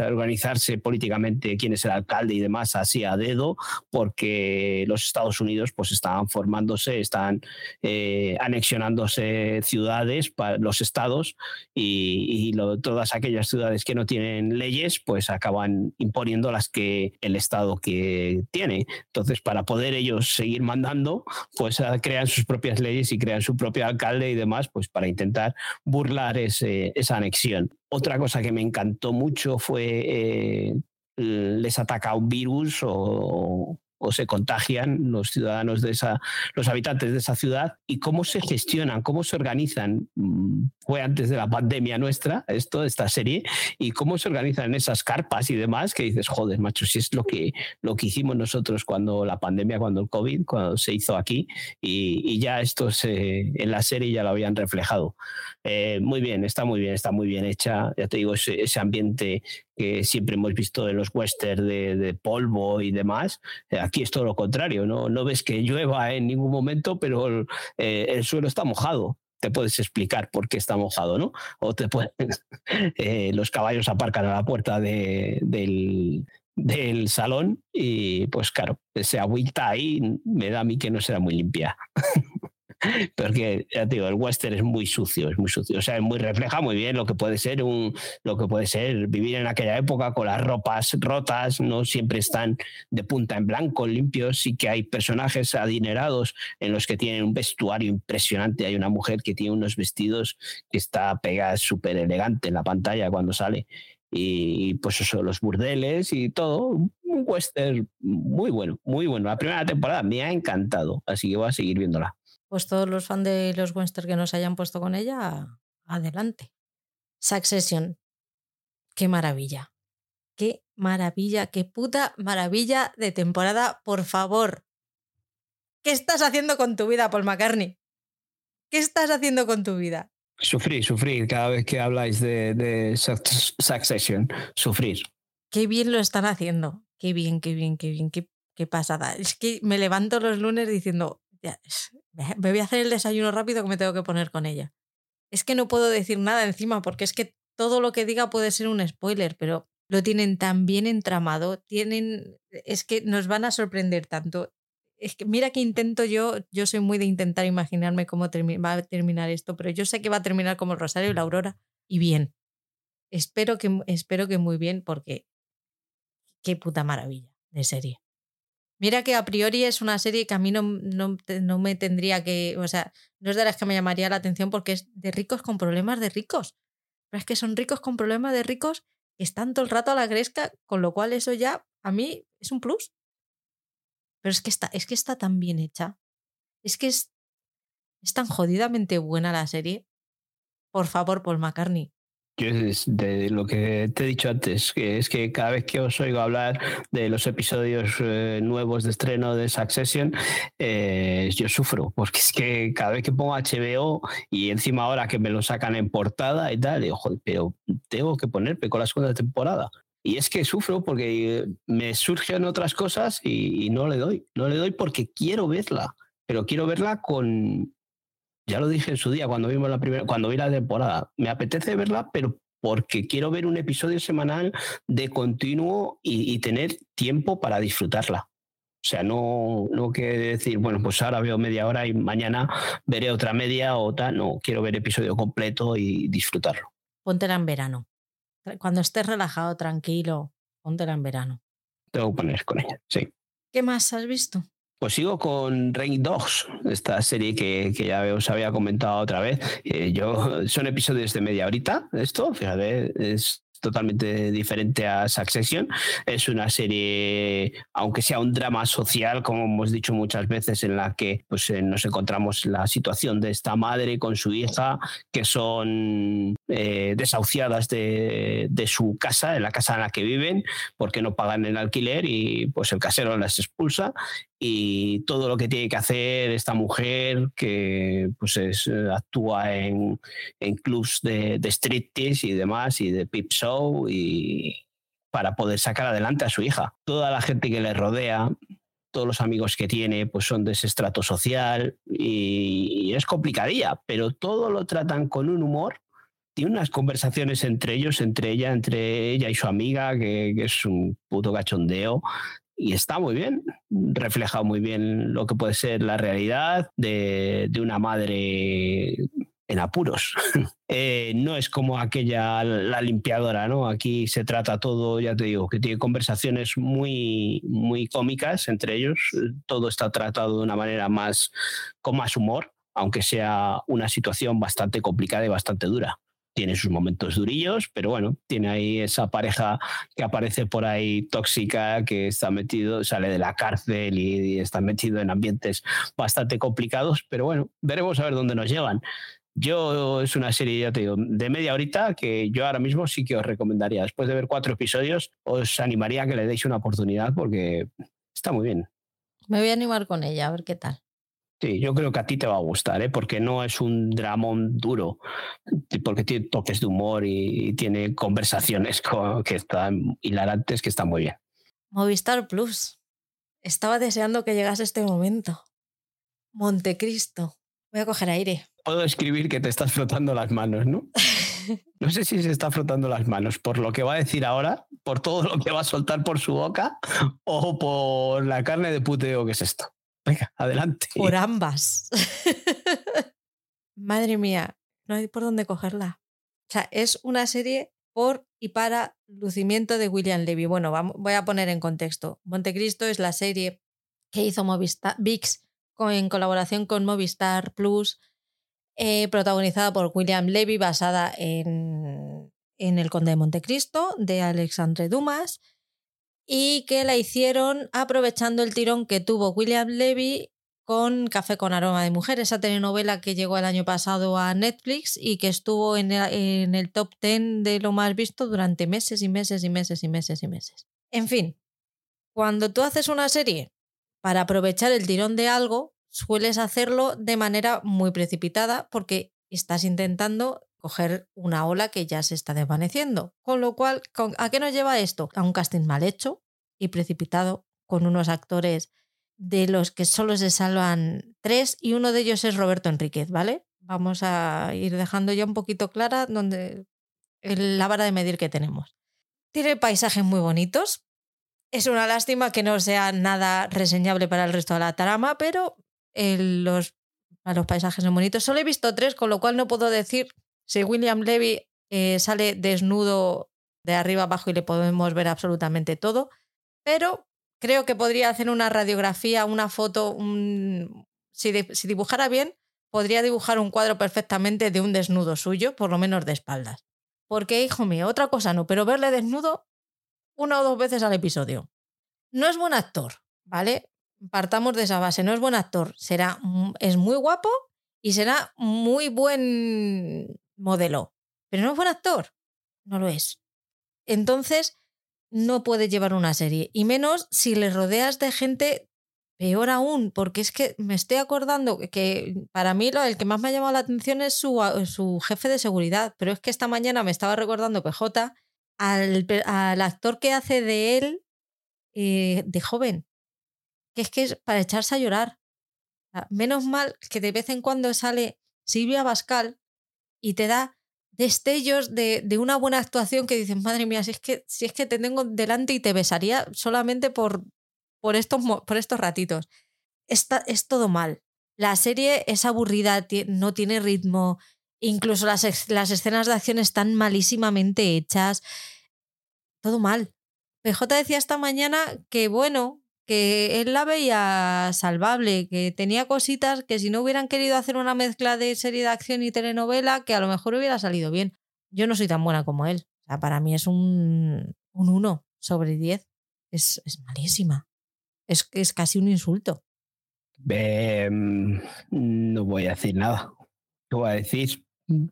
organizarse políticamente, quién es el alcalde y demás, así a dedo, porque los Estados Unidos pues estaban formándose, están eh, anexionándose ciudades, para los estados, y, todas aquellas ciudades que no tienen leyes, pues acaban imponiendo las que el estado que tiene. Entonces, para poder ellos seguir mandando, pues crean sus propias leyes y crean su propio alcalde y demás, pues para intentar burlar esa anexión. Otra cosa que me encantó mucho fue eh, les ataca un virus o, o se contagian los ciudadanos de esa, los habitantes de esa ciudad y cómo se gestionan, cómo se organizan. Mm, fue antes de la pandemia nuestra, esto, esta serie, y cómo se organizan esas carpas y demás, que dices, joder, macho, si es lo que, lo que hicimos nosotros cuando la pandemia, cuando el COVID, cuando se hizo aquí, y, ya esto se, en la serie ya lo habían reflejado. Eh, muy bien, está muy bien, está muy bien hecha. Ya te digo, ese ambiente que siempre hemos visto en los westerns de, polvo y demás. Eh, aquí es todo lo contrario, no, no ves que llueva en ningún momento, pero eh, el suelo está mojado te puedes explicar por qué está mojado, ¿no? O te puedes, [laughs] eh, los caballos aparcan a la puerta del, del, salón y pues claro, esa agüita ahí me da a mí que no será muy limpia. [laughs] [laughs] porque ya digo, el western es muy sucio, es muy sucio. O sea, muy refleja muy bien lo que puede ser un, lo que puede ser vivir en aquella época con las ropas rotas, no siempre están de punta en blanco, limpios, sí que hay personajes adinerados en los que tienen un vestuario impresionante. Hay una mujer que tiene unos vestidos que está pegada súper elegante en la pantalla cuando sale. Y pues eso, los burdeles y todo, un western muy bueno, muy bueno. La primera temporada me ha encantado, así que voy a seguir viéndola pues todos los fans de los Western que nos hayan puesto con ella, adelante. Succession. Qué maravilla. Qué maravilla, qué puta maravilla de temporada, por favor. ¿Qué estás haciendo con tu vida, Paul McCartney? ¿Qué estás haciendo con tu vida? Sufrir, sufrir cada vez que habláis de, de Succession. Sufrir. Qué bien lo están haciendo. Qué bien, qué bien, qué bien, qué, qué pasada. Es que me levanto los lunes diciendo, me voy a hacer el desayuno rápido que me tengo que poner con ella. Es que no puedo decir nada encima porque es que todo lo que diga puede ser un spoiler, pero lo tienen tan bien entramado, tienen es que nos van a sorprender tanto. Es que mira que intento yo, yo soy muy de intentar imaginarme cómo va a terminar esto, pero yo sé que va a terminar como el Rosario y la Aurora y bien. Espero que espero que muy bien porque qué puta maravilla de serie. Mira que a priori es una serie que a mí no, no, me tendría que, o sea, no es de las que me llamaría la atención porque es de ricos con problemas de ricos. Pero es que son ricos con problemas de ricos que están todo el rato a la gresca, con lo cual eso ya a mí es un plus. Pero es que está, es que está tan bien hecha. Es que es, es tan jodidamente buena la serie. Por favor, Paul McCartney, de lo que te he dicho antes, que es que cada vez que os oigo hablar de los episodios eh, nuevos de estreno de Succession, eh, yo sufro, porque es que cada vez que pongo HBO y encima ahora que me lo sacan en portada y tal, digo, joder, pero tengo que ponerme con la segunda temporada. Y es que sufro porque me surgen otras cosas y no le doy, no le doy porque quiero verla, pero quiero verla con, ya lo dije en su día cuando vimos la primera, cuando vi la temporada. Me apetece verla, pero porque quiero ver un episodio semanal de continuo y, tener tiempo para disfrutarla. O sea, no, no que decir, bueno, pues ahora veo media hora y mañana veré otra media o tal. No, quiero ver episodio completo y disfrutarlo. Póntela en verano. Cuando estés relajado, tranquilo, póntela en verano. Tengo que poner con ella, sí. ¿Qué más has visto? Pues sigo con Rain Dogs, esta serie que, que ya os había comentado otra vez. Eh, yo, son episodios de media horita, esto, fíjate, es totalmente diferente a Succession. Es una serie, aunque sea un drama social, como hemos dicho muchas veces, en la que pues, eh, nos encontramos la situación de esta madre con su hija, que son eh, desahuciadas de, de, su casa, de la casa en la que viven, porque no pagan el alquiler y pues el casero las expulsa y todo lo que tiene que hacer esta mujer que pues es, actúa en, en clubs de, de striptease y demás y de pip y para poder sacar adelante a su hija. Toda la gente que le rodea todos los amigos que tiene pues son de ese estrato social y, es complicadilla, pero todo lo tratan con un humor. Tiene unas conversaciones entre ellos, entre ella, entre ella y su amiga, que, es un puto cachondeo y está muy bien, refleja muy bien lo que puede ser la realidad de una madre en apuros. [laughs] Eh, no es como aquella, la limpiadora, ¿no? Aquí se trata todo, ya te digo, que tiene conversaciones muy, muy cómicas entre ellos. Todo está tratado de una manera más, con más humor, aunque sea una situación bastante complicada y bastante dura tiene sus momentos durillos, pero bueno, tiene ahí esa pareja que aparece por ahí tóxica, que está metido, sale de la cárcel y, está metido en ambientes bastante complicados, pero bueno, veremos a ver dónde nos llevan. Yo es una serie, ya te digo, de media horita que yo ahora mismo sí que os recomendaría. Después de ver cuatro episodios, os animaría a que le deis una oportunidad porque está muy bien. Me voy a animar con ella, a ver qué tal. Sí, yo creo que a ti te va a gustar, ¿eh? porque no es un dramón duro, porque tiene toques de humor y, tiene conversaciones [laughs] que están hilarantes, que están muy bien. Movistar Plus. Estaba deseando que llegase este momento. Montecristo. Voy a coger aire puedo escribir que te estás frotando las manos, ¿no? [laughs] No sé si se está frotando las manos por lo que va a decir ahora, por todo lo que va a soltar por su boca o por la carne de puteo que es esto. Venga, adelante. Por ambas. [laughs] Madre mía, no hay por dónde cogerla. O sea, es una serie por y para lucimiento de William Levy. Bueno, voy a poner en contexto. Montecristo es la serie que hizo Movistar, VIX en colaboración con Movistar Plus eh, protagonizada por William Levy, basada en, El Conde de Montecristo, de Alexandre Dumas, y que la hicieron aprovechando el tirón que tuvo William Levy con Café con aroma de mujer, esa telenovela que llegó el año pasado a Netflix y que estuvo en el, en el top 10 de lo más visto durante meses y meses y meses y meses y meses. En fin, cuando tú haces una serie para aprovechar el tirón de algo, sueles hacerlo de manera muy precipitada porque estás intentando coger una ola que ya se está desvaneciendo. Con lo cual, ¿a qué nos lleva esto? A un casting mal hecho y precipitado, con unos actores de los que solo se salvan tres y uno de ellos es Roberto Enríquez, ¿vale? Vamos a ir dejando ya un poquito clara donde la vara de medir que tenemos. Tiene paisajes muy bonitos. Es una lástima que no sea nada reseñable para el resto de la trama, pero los, a los paisajes son bonitos. Solo he visto tres, con lo cual no puedo decir si William Levy eh, sale desnudo de arriba abajo y le podemos ver absolutamente todo, pero creo que podría hacer una radiografía, una foto, si, si dibujara bien, podría dibujar un cuadro perfectamente de un desnudo suyo, por lo menos de espaldas. Porque, hijo mío, otra cosa no, pero verle desnudo una o dos veces al episodio. No es buen actor, ¿vale? partamos de esa base, no es buen actor, será, es muy guapo y será muy buen modelo, pero no es buen actor, no lo es. Entonces, no puede llevar una serie, y menos si le rodeas de gente peor aún, porque es que me estoy acordando que para mí lo, el que más me ha llamado la atención es su, su jefe de seguridad, pero es que esta mañana me estaba recordando PJ al, al actor que hace de él eh, de joven, que es que es para echarse a llorar. Menos mal que de vez en cuando sale Silvia Bascal y te da destellos de, de, una buena actuación que dices, madre mía, si es que, si es que te tengo delante y te besaría solamente por, por, estos, por estos ratitos. Está, es todo mal. La serie es aburrida, no tiene ritmo, incluso las, las escenas de acción están malísimamente hechas. Todo mal. PJ decía esta mañana que, bueno, que él la veía salvable, que tenía cositas que si no hubieran querido hacer una mezcla de serie de acción y telenovela, que a lo mejor hubiera salido bien. Yo no soy tan buena como él. O sea, para mí es un, un 1 sobre 10. Es, es malísima. Es, es casi un insulto. no voy a decir nada. ¿Qué voy a decir?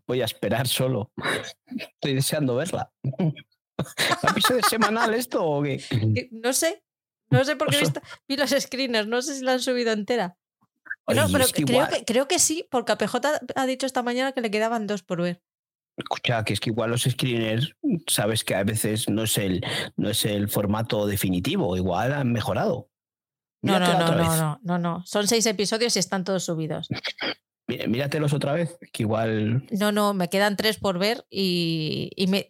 Voy a esperar solo. [laughs] Estoy deseando verla. [laughs] [laughs] ¿Episodio semanal esto o qué? [laughs] No sé, no sé por qué vi los screeners, no sé si la han subido entera. no, pero creo, que, creo que sí, porque a PJ ha dicho esta mañana que le quedaban dos por ver. Escucha, que es que igual los screeners, sabes que a veces no es el, no es el formato definitivo, igual han mejorado. No, no, no, no, no, no, no. Son seis episodios y están todos subidos. [laughs] Míratelos otra vez, que igual. No, no, me quedan tres por ver y, y me.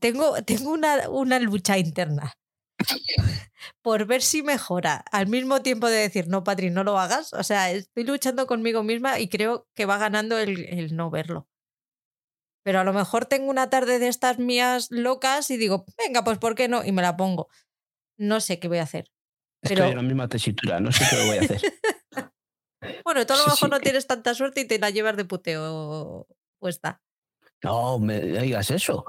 Tengo, tengo una, una lucha interna [laughs] por ver si mejora. Al mismo tiempo de decir, no, Patri, no lo hagas. O sea, estoy luchando conmigo misma y creo que va ganando el, el no verlo. Pero a lo mejor tengo una tarde de estas mías locas y digo, venga, pues ¿por qué no? Y me la pongo. No sé qué voy a hacer. Estoy en la misma tesitura, no sé qué voy a hacer. [laughs] bueno, tú a lo mejor no tienes tanta suerte y te la llevas de puteo puesta. No, me digas eso.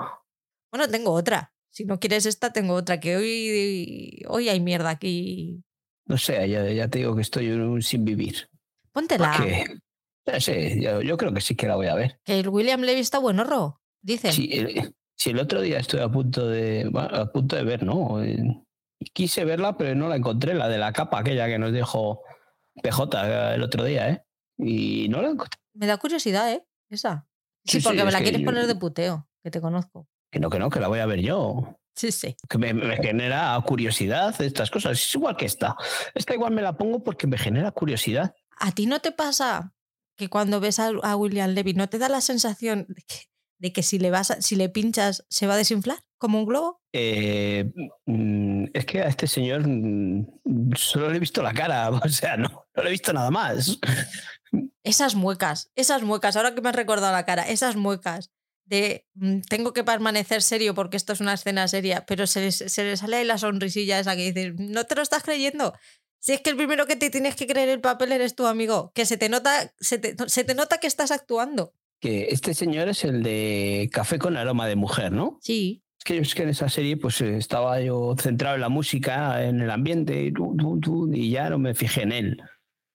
Bueno, tengo otra. Si no quieres esta, tengo otra, que hoy, hoy hay mierda aquí. No sé, ya, te digo que estoy sin vivir. Póntela. Sí, yo, creo que sí que la voy a ver. Que el William Levy está bueno, Ro, dice. Sí, el, el otro día estoy a punto de, a punto de ver, ¿no? Quise verla, pero no la encontré, la de la capa aquella que nos dejó PJ eh, el otro día, ¿eh? Y no la encontré. Me da curiosidad, ¿eh? Esa. Sí, porque me la quieres poner de puteo, que te conozco. Que no, que no, que la voy a ver yo. Sí, sí. Que me, me, genera curiosidad estas cosas. Es igual que esta. Esta igual me la pongo porque me genera curiosidad. ¿A ti no te pasa que cuando ves a, William Levy no te da la sensación de que, si, le vas si le pinchas se va a desinflar como un globo? Eh, mm, es que a este señor mm, solo le he visto la cara, [laughs] o sea, no, no le he visto nada más. Esas muecas, esas muecas, ahora que me has recordado la cara, esas muecas de mm, tengo que permanecer serio porque esto es una escena seria, pero se, se le sale ahí la sonrisilla esa que dices, no te lo estás creyendo. Si es que el primero que te tienes que creer el papel eres tu amigo, que se te nota, se te, nota que estás actuando. Que este señor es el de Café con aroma de mujer, ¿no? Sí. Es que, es que en esa serie pues estaba yo centrado en la música, en el ambiente, y ya no me fijé en él.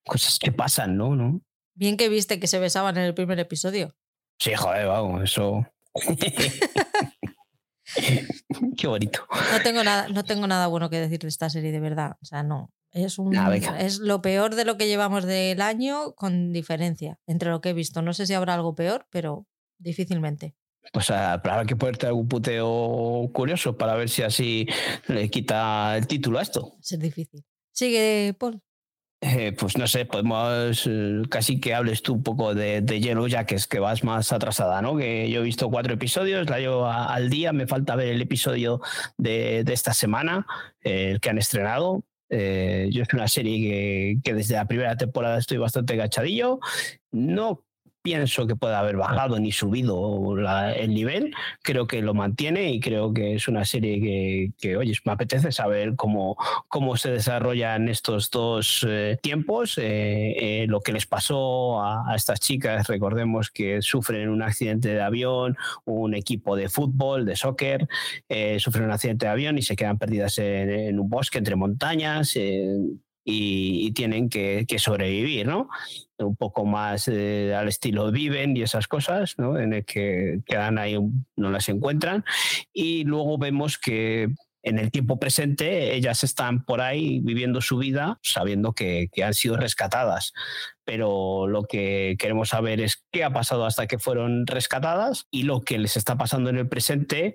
Cosas que pasan, ¿no? ¿no? Bien que viste que se besaban en el primer episodio. Sí, joder, vamos, eso. [laughs] Qué bonito. No tengo, nada, no tengo nada bueno que decir de esta serie, de verdad. O sea, no. Es, un, es lo peor de lo que llevamos del año con diferencia entre lo que he visto. No sé si habrá algo peor, pero difícilmente. Pues habrá que ponerte algún puteo curioso para ver si así le quita el título a esto. Es difícil. Sigue, Paul. Eh, pues no sé, podemos eh, casi que hables tú un poco de, de Yellow es que vas más atrasada, ¿no? Que yo he visto cuatro episodios, la llevo al día, me falta ver el episodio de, de esta semana, eh, el que han estrenado, yo es una serie que, desde la primera temporada estoy bastante gachadillo. No pienso que pueda haber bajado ni subido el nivel. Creo que lo mantiene y creo que es una serie que, que oye, me apetece saber cómo, cómo se desarrollan estos dos eh, tiempos, eh, lo que les pasó a, estas chicas. Recordemos que sufren un accidente de avión, un equipo de fútbol, de soccer, sufren un accidente de avión y se quedan perdidas en, un bosque entre montañas. Y, tienen que, sobrevivir, ¿no? Un poco más eh, al estilo Viven y esas cosas, ¿no? en el que quedan ahí, no las encuentran. Y luego vemos que en el tiempo presente ellas están por ahí viviendo su vida sabiendo que, que, han sido rescatadas. Pero lo que queremos saber es qué ha pasado hasta que fueron rescatadas y lo que les está pasando en el presente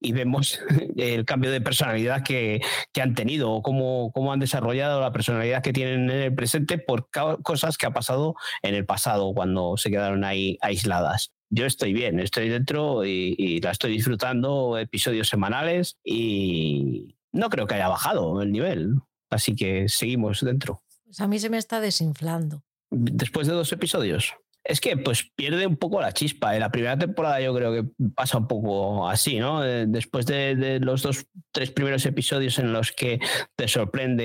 y vemos [laughs] el cambio de personalidad que, que han tenido o cómo, cómo, han desarrollado la personalidad que tienen en el presente por cosas que ha pasado en el pasado cuando se quedaron ahí aisladas. Yo estoy bien, estoy dentro y, la estoy disfrutando, episodios semanales y no creo que haya bajado el nivel. Así que seguimos dentro. Pues a mí se me está desinflando. Después de dos episodios es que pues pierde un poco la chispa. En la primera temporada yo creo que pasa un poco así, ¿no? Eh, después de, los dos, tres primeros episodios en los que te sorprende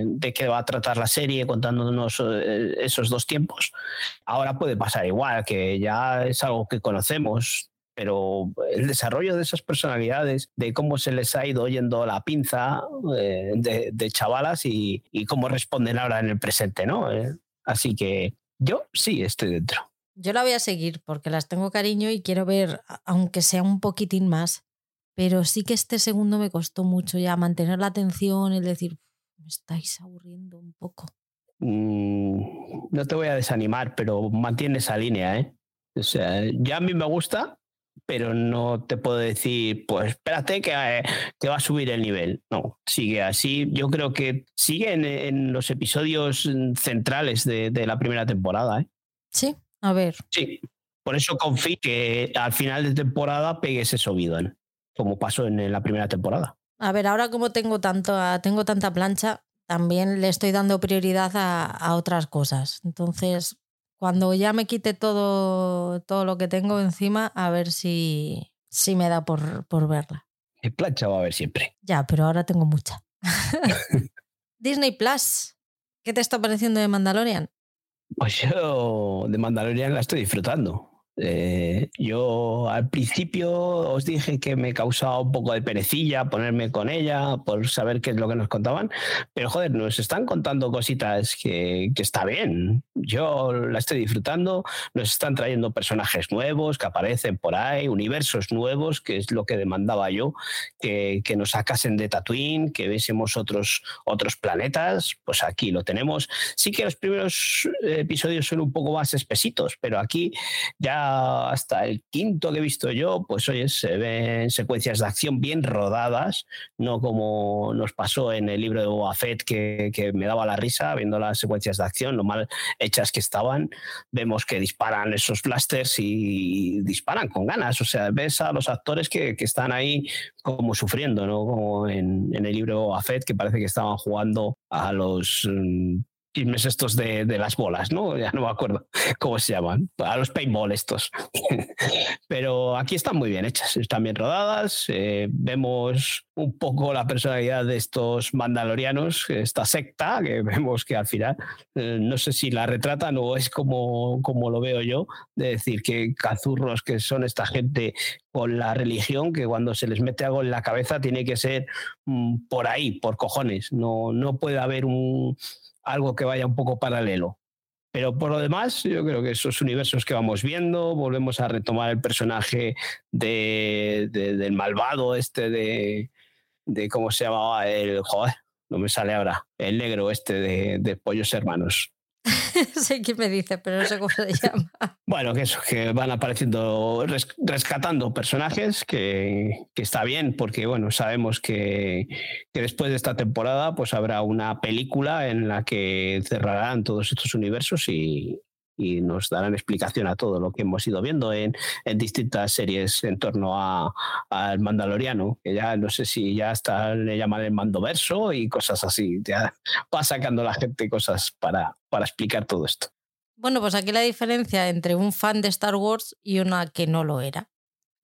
eh, de qué va a tratar la serie contándonos eh, esos dos tiempos, ahora puede pasar igual, que ya es algo que conocemos. Pero el desarrollo de esas personalidades, de cómo se les ha ido oyendo la pinza de, chavalas y, y, cómo responden ahora en el presente, ¿no? Así que yo sí estoy dentro. Yo la voy a seguir porque las tengo cariño y quiero ver, aunque sea un poquitín más. Pero sí que este segundo me costó mucho ya mantener la atención, el decir, me estáis aburriendo un poco. Mm, no te voy a desanimar, pero mantiene esa línea, ¿eh? O sea, ya a mí me gusta, pero no te puedo decir, pues espérate que, eh, va a subir el nivel. No, sigue así. Yo creo que sigue en, los episodios centrales de, la primera temporada. ¿eh? Sí, a ver. Sí, por eso confío que al final de temporada pegue ese subido, como pasó en la primera temporada. A ver, ahora como tengo, tanto, tengo tanta plancha, también le estoy dando prioridad a, otras cosas. Entonces, cuando ya me quite todo, todo lo que tengo encima, a ver si, si me da por, por verla. El plancha va a haber siempre. Ya, pero ahora tengo mucha. [laughs] Disney Plus, ¿qué te está pareciendo de Mandalorian? Pues yo de Mandalorian la estoy disfrutando. Eh, yo al principio os dije que me causaba un poco de perecilla ponerme con ella por saber qué es lo que nos contaban, pero joder, nos están contando cositas que, que está bien. Yo la estoy disfrutando, nos están trayendo personajes nuevos que aparecen por ahí, universos nuevos, que es lo que demandaba yo, que, que nos sacasen de Tatooine, que viésemos otros, otros planetas, pues aquí lo tenemos. Sí que los primeros episodios son un poco más espesitos, pero aquí ya hasta el quinto que he visto yo, pues oye, se ven secuencias de acción bien rodadas, no como nos pasó en el libro de Boba que, que me daba la risa viendo las secuencias de acción, lo mal hechas que estaban. Vemos que disparan esos blasters y disparan con ganas. O sea, ves a los actores que, que están ahí como sufriendo, ¿no? Como en, en el libro de Boba que parece que estaban jugando a los mm, chismes estos de, de, las bolas, ¿no? Ya no me acuerdo [laughs] cómo se llaman, a los paintball estos. [laughs] Pero aquí están muy bien hechas, están bien rodadas, eh, vemos un poco la personalidad de estos mandalorianos, esta secta, que [laughs] vemos que al final, eh, no sé si la retratan o es como, como lo veo yo, de decir que cazurros que son esta gente con la religión, que cuando se les mete algo en la cabeza tiene que ser mm, por ahí, por cojones, no, no puede haber un algo que vaya un poco paralelo. Pero por lo demás, yo creo que esos universos que vamos viendo, volvemos a retomar el personaje de, del malvado este de, de, ¿cómo se llamaba? El, joder, no me sale ahora, el negro este de, de Pollos Hermanos. [laughs] sé quién me dice, pero no sé cómo se llama. Bueno, que eso, que van apareciendo, rescatando personajes, que, que está bien, porque bueno, sabemos que, que, después de esta temporada, pues habrá una película en la que cerrarán todos estos universos y, y nos darán explicación a todo lo que hemos ido viendo en, en distintas series en torno al Mandaloriano, que ya no sé si ya hasta le llaman el Mandoverso y cosas así. Ya va sacando la gente cosas para, para explicar todo esto. Bueno, pues aquí la diferencia entre un fan de Star Wars y una que no lo era.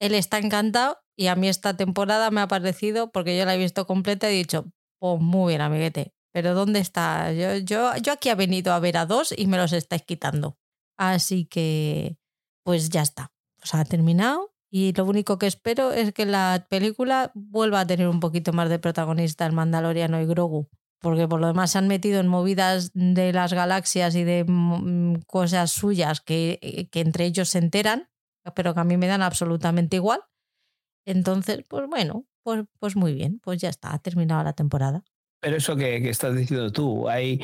Él está encantado y a mí esta temporada me ha parecido, porque yo la he visto completa he dicho, pues muy bien, amiguete, pero ¿dónde está? Yo, yo, yo aquí he venido a ver a dos y me los estáis quitando. Así que, pues ya está. O sea, ha terminado y lo único que espero es que la película vuelva a tener un poquito más de protagonista el Mandaloriano y Grogu. Porque por lo demás se han metido en movidas de las galaxias y de mm, cosas suyas que, eh, que entre ellos se enteran, pero que a mí me dan absolutamente igual. Entonces, pues bueno, pues, pues muy bien, pues ya está, ha terminado la temporada. Pero eso que, estás diciendo tú, hay,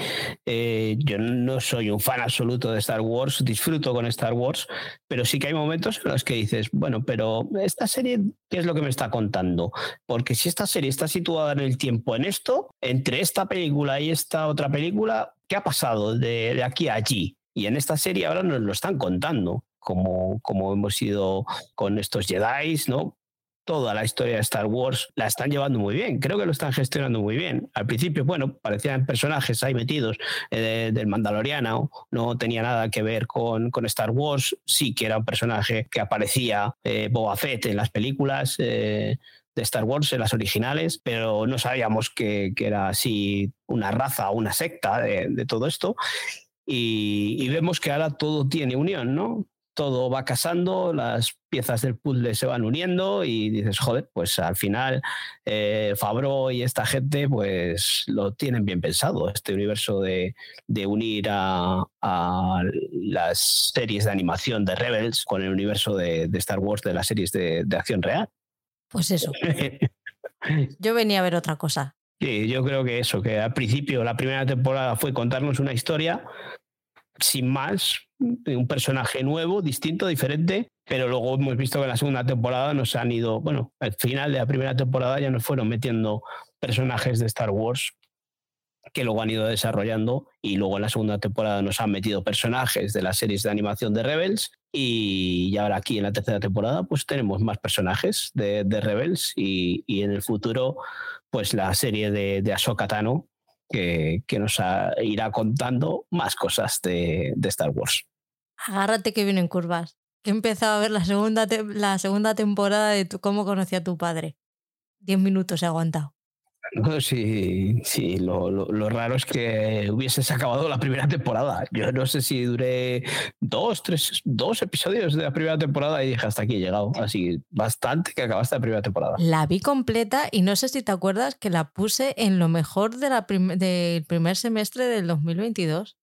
eh, yo no soy un fan absoluto de Star Wars, disfruto con Star Wars, pero sí que hay momentos en los que dices, bueno, pero esta serie, ¿qué es lo que me está contando? Porque si esta serie está situada en el tiempo en esto, entre esta película y esta otra película, ¿qué ha pasado de, aquí a allí? Y en esta serie ahora nos lo están contando. Como, como hemos ido con estos Jedi, ¿no? Toda la historia de Star Wars la están llevando muy bien. Creo que lo están gestionando muy bien. Al principio, bueno, parecían personajes ahí metidos eh, del Mandaloriano, no tenía nada que ver con, con, Star Wars. Sí que era un personaje que aparecía eh, Boba Fett en las películas. Eh, de Star Wars en las originales, pero no sabíamos que, que era así una raza, una secta de, de todo esto. Y, y, vemos que ahora todo tiene unión, ¿no? Todo va casando, las piezas del puzzle se van uniendo y dices, joder, pues al final eh, Fabro y esta gente pues lo tienen bien pensado, este universo de, unir a, las series de animación de Rebels con el universo de, Star Wars de las series de, de acción real. Pues eso. [laughs] Yo venía a ver otra cosa. Sí, yo creo que eso, que al principio la primera temporada fue contarnos una historia sin más, un personaje nuevo, distinto, diferente, pero luego hemos visto que en la segunda temporada nos han ido, bueno, al final de la primera temporada ya nos fueron metiendo personajes de Star Wars que luego han ido desarrollando y luego en la segunda temporada nos han metido personajes de las series de animación de Rebels y ahora aquí en la tercera temporada pues tenemos más personajes de, Rebels y, en el futuro pues la serie de, de Tano que, nos irá contando más cosas de, Star Wars. Agárrate que vienen curvas. He empezado a ver la segunda, la segunda temporada de Cómo conocí a tu padre. Diez minutos he aguantado. No, [laughs] sí, sí lo, lo, raro es que hubieses acabado la primera temporada. Yo no sé si duré dos, tres, dos episodios de la primera temporada y dije hasta aquí he llegado. Así, bastante que acabaste la primera temporada. La vi completa y no sé si te acuerdas que la puse en lo mejor de la del primer semestre del 2022.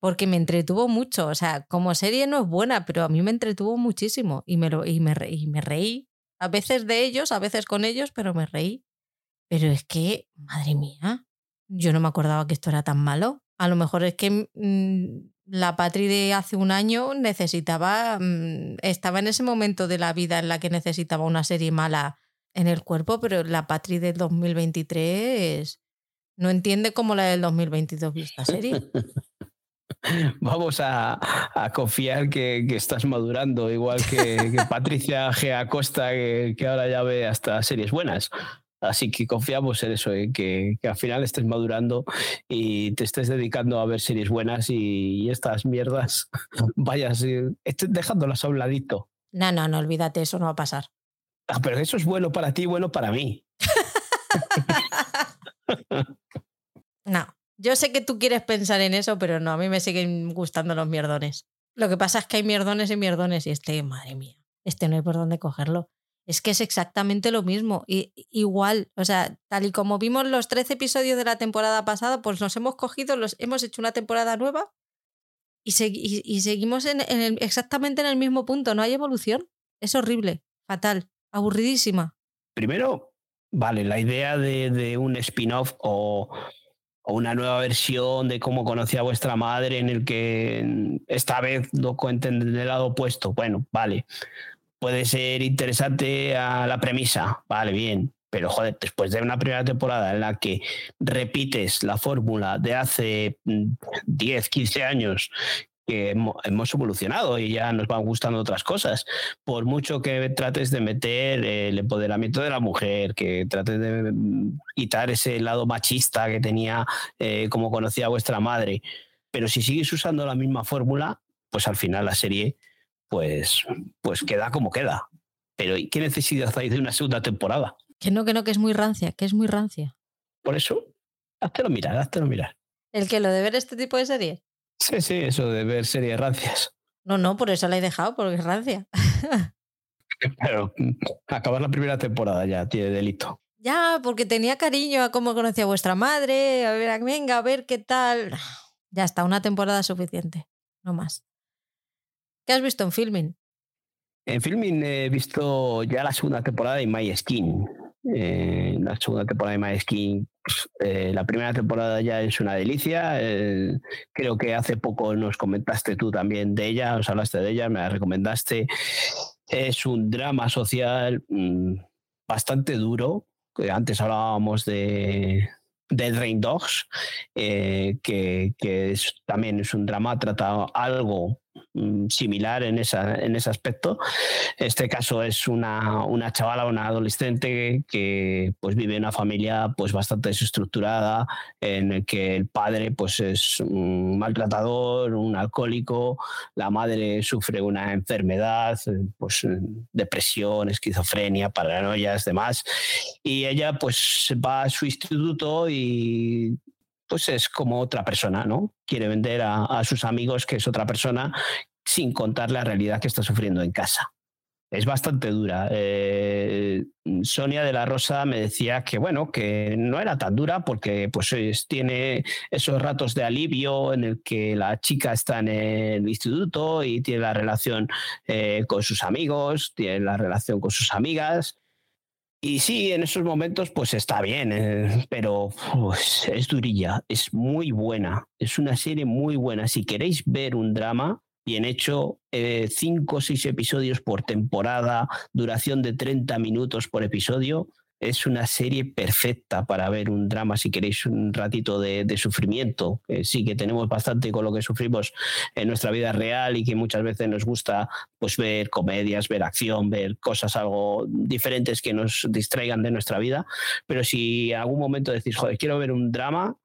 Porque me entretuvo mucho. O sea, como serie no es buena, pero a mí me entretuvo muchísimo y me, lo, y me, y me reí. A veces de ellos, a veces con ellos, pero me reí. Pero es que, madre mía, yo no me acordaba que esto era tan malo. A lo mejor es que mm, la Patri de hace un año necesitaba, mm, estaba en ese momento de la vida en la que necesitaba una serie mala en el cuerpo, pero la Patri del 2023 no entiende cómo la del 2022 vio esta serie. [laughs] Vamos a, confiar que, estás madurando, igual que, Patricia G. Acosta, que, ahora ya ve hasta series buenas. Así que confiamos en eso, en que, al final estés madurando y te estés dedicando a ver series buenas y, estas mierdas [laughs] vayas eh, dejándolas a un ladito. No, no, no, olvídate, eso no va a pasar. Ah, pero eso es bueno para ti, bueno para mí. [laughs] no, yo sé que tú quieres pensar en eso, pero no, a mí me siguen gustando los mierdones. Lo que pasa es que hay mierdones y mierdones y este, madre mía, este no hay por dónde cogerlo es que es exactamente lo mismo. Y, igual, o sea, tal y como vimos los 13 episodios de la temporada pasada, pues nos hemos cogido, los, hemos hecho una temporada nueva y, seguimos en, exactamente en el mismo punto. No hay evolución. Es horrible, fatal, aburridísima. Primero, vale, la idea de, un spin-off o, o, una nueva versión de cómo conocía a vuestra madre en el que esta vez lo cuenten del lado opuesto. Bueno, vale puede ser interesante a la premisa, vale, bien, pero joder, después de una primera temporada en la que repites la fórmula de hace 10, mm, 15 años que hemos evolucionado y ya nos van gustando otras cosas. Por mucho que trates de meter el empoderamiento de la mujer, que trates de mm, quitar ese lado machista que tenía eh, como conocía vuestra madre, pero si sigues usando la misma fórmula, pues al final la serie pues, pues queda como queda. Pero ¿qué necesidad hay de una segunda temporada? Que no, que no, que es muy rancia, que es muy rancia. Por eso, háztelo mirar, háztelo mirar. ¿El que lo de ver este tipo de serie? Sí, sí, eso de ver series rancias. No, no, por eso la he dejado, porque es rancia. [laughs] Pero mm, acabar la primera temporada ya tiene delito. Ya, porque tenía cariño a cómo conocía a vuestra madre, a ver, venga, a ver qué tal. Ya está, una temporada suficiente, no más. ¿Qué has visto en filming? En filming he visto ya la segunda temporada de My Skin. Eh, la segunda temporada de My Skin, pues, eh, la primera temporada ya es una delicia. Eh, creo que hace poco nos comentaste tú también de ella, os hablaste de ella, me la recomendaste. Es un drama social mm, bastante duro. Antes hablábamos de, de Rain Dogs, que, también es un drama tratado algo similar en, esa, en ese aspecto. Este caso es una, una chavala, una adolescente que pues vive en una familia pues bastante desestructurada, en el que el padre pues es un maltratador, un alcohólico, la madre sufre una enfermedad, pues depresión, esquizofrenia, paranoias, demás, y ella pues va a su instituto y pues es como otra persona, ¿no? Quiere vender a, sus amigos que es otra persona sin contar la realidad que está sufriendo en casa es bastante dura. Eh, Sonia de la Rosa me decía que bueno, que no era tan dura porque pues tiene esos ratos de alivio en el que la chica está en el instituto y tiene la relación eh, con sus amigos, tiene la relación con sus amigas y sí, en esos momentos pues está bien, eh, pero pues, es durilla, es muy buena, es una serie muy buena. Si queréis ver un drama, bien hecho, eh, cinco o seis episodios por temporada, duración de 30 minutos por episodio. Es una serie perfecta para ver un drama si queréis un ratito de, sufrimiento. sí que tenemos bastante con lo que sufrimos en nuestra vida real y que muchas veces nos gusta pues, ver comedias, ver acción, ver cosas algo diferentes que nos distraigan de nuestra vida. Pero si en algún momento decís, joder, quiero ver un drama,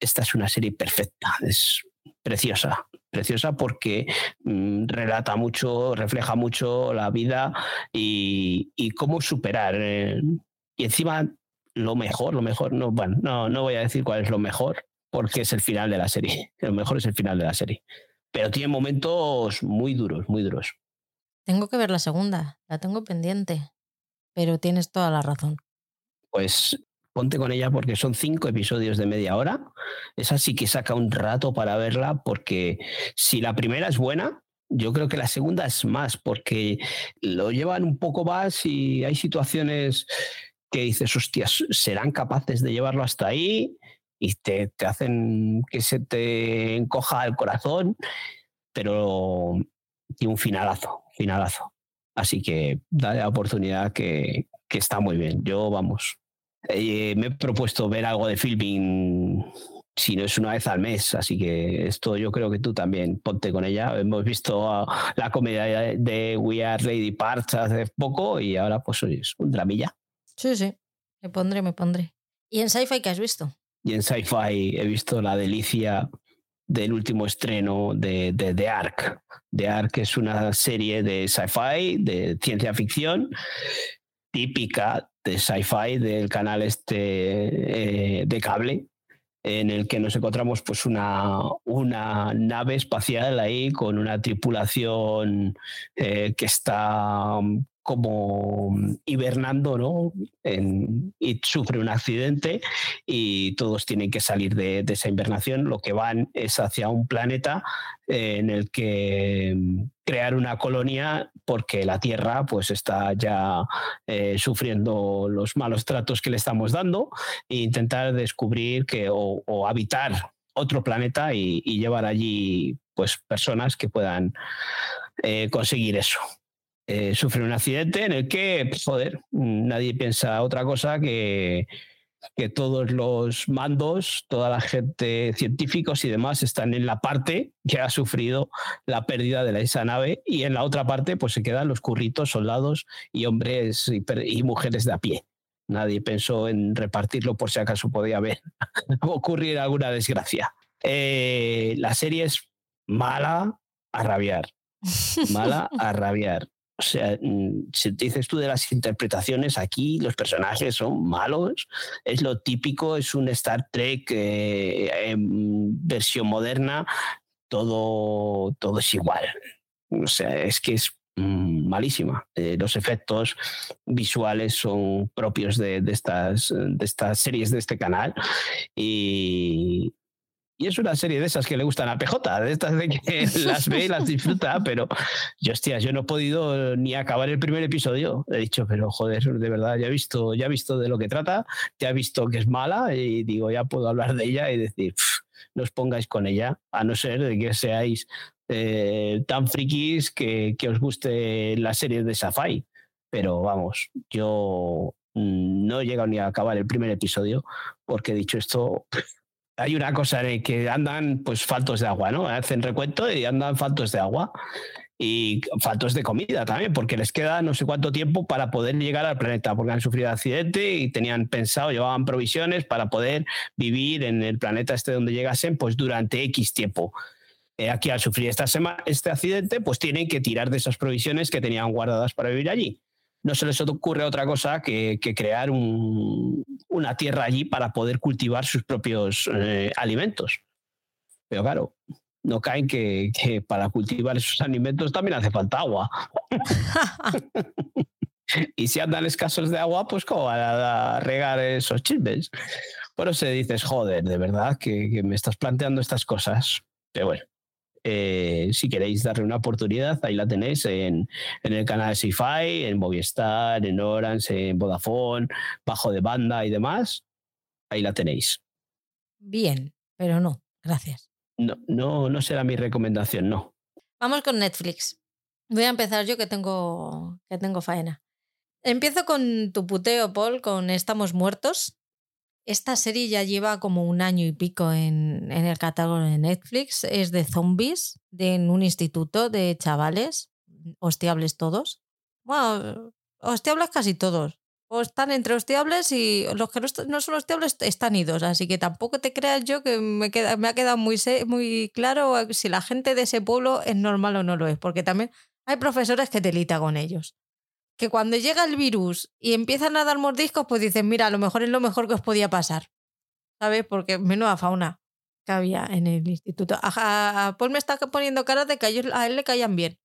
esta es una serie perfecta. Es preciosa, preciosa porque mm, relata mucho, refleja mucho la vida y, cómo superar. Eh, y encima, lo mejor, lo mejor, no, bueno, no, no voy a decir cuál es lo mejor, porque es el final de la serie. [laughs] Lo mejor es el final de la serie. Pero tiene momentos muy duros, muy duros. Tengo que ver la segunda, la tengo pendiente, pero tienes toda la razón. Pues ponte con ella porque son cinco episodios de media hora. Esa sí que saca un rato para verla porque si la primera es buena, yo creo que la segunda es más porque lo llevan un poco más y hay situaciones que dices, hostias, ¿serán capaces de llevarlo hasta ahí? Y te, te hacen que se te encoja el corazón, pero tiene un finalazo, finalazo. Así que dale la oportunidad que, que está muy bien. Yo, vamos, eh, me he propuesto ver algo de filming, si no es una vez al mes, así que esto yo creo que tú también ponte con ella. Hemos visto la comedia de We Are Lady Parts hace poco y ahora pues es un dramilla. Sí, sí, me pondré, me pondré. ¿Y en sci-fi qué has visto? Y en sci-fi he visto la delicia del último estreno de, de The Ark. The Ark es una serie de sci-fi, de ciencia ficción, típica de sci-fi del canal este eh, de cable en el que nos encontramos pues una, una nave espacial ahí con una tripulación eh, que está como hibernando, ¿no? y sufre un accidente y todos tienen que salir de, esa hibernación. Lo que van es hacia un planeta eh, en el que mm, crear una colonia porque la Tierra pues está ya eh, sufriendo los malos tratos que le estamos dando e intentar descubrir que o, habitar otro planeta y, llevar allí pues personas que puedan eh, conseguir eso. Eh, sufre un accidente en el que, joder, nadie piensa otra cosa que, que todos los mandos, toda la gente, científicos y demás están en la parte que ha sufrido la pérdida de esa nave y en la otra parte pues se quedan los curritos, soldados y hombres y, mujeres de a pie. Nadie pensó en repartirlo por si acaso podía haber [laughs] ocurrir alguna desgracia. Eh, la serie es mala a rabiar. Mala a rabiar. O sea, mm, si dices tú de las interpretaciones, aquí los personajes son malos, es lo típico, es un Star Trek eh, en versión moderna, todo, todo es igual. O sea, es que es mm, malísima. Eh, los efectos visuales son propios de, estas, de estas series de este canal y, y es una serie de esas que le gustan a PJ, de estas de que [laughs] las ve y las disfruta, pero yo, hostia, yo no he podido ni acabar el primer episodio. He dicho, pero joder, de verdad, ya he visto, ya he visto de lo que trata, ya he visto que es mala y digo, ya puedo hablar de ella y decir, no os pongáis con ella, a no ser de que seáis eh, tan frikis que, que, os guste la serie de Safai. Pero vamos, yo mm, no he llegado ni a acabar el primer episodio porque he dicho esto hay una cosa de que andan pues faltos de agua, ¿no? Hacen recuento y andan faltos de agua y faltos de comida también, porque les queda no sé cuánto tiempo para poder llegar al planeta, porque han sufrido accidente y tenían pensado, llevaban provisiones para poder vivir en el planeta este donde llegasen, pues durante X tiempo. Eh, aquí al sufrir esta este accidente, pues tienen que tirar de esas provisiones que tenían guardadas para vivir allí no se les ocurre otra cosa que, crear una tierra allí para poder cultivar sus propios eh, alimentos. Pero claro, no caen que, para cultivar esos alimentos también hace falta agua. [laughs] y si andan escasos de agua, pues cómo van a regar esos chismes. Por eso dices, joder, de verdad que me estás planteando estas cosas. Pero bueno, eh, si queréis darle una oportunidad, ahí la tenéis en, el canal de Sci-Fi, en Movistar, en Orange, en Vodafone, bajo de banda y demás. Ahí la tenéis. Bien, pero no, gracias. No, no, no será mi recomendación, no. Vamos con Netflix. Voy a empezar yo que tengo, que tengo faena. Empiezo con tu puteo, Paul, con Estamos Muertos. Esta serie ya lleva como un año y pico en, el catálogo de Netflix. Es de zombies, de en un instituto de chavales, hostiables todos. Bueno, hostiables casi todos. O están entre hostiables y los que no, son hostiables están idos. Así que tampoco te creas yo que me, queda, ha quedado muy, muy claro si la gente de ese pueblo es normal o no lo es. Porque también hay profesores que te lita con ellos. Que cuando llega el virus y empiezan a dar mordiscos, pues dicen, mira, a lo mejor es lo mejor que os podía pasar. ¿Sabes? Porque menuda fauna que había en el instituto. A, a- a Paul me está poniendo cara de que a, ellos- a él le caían bien.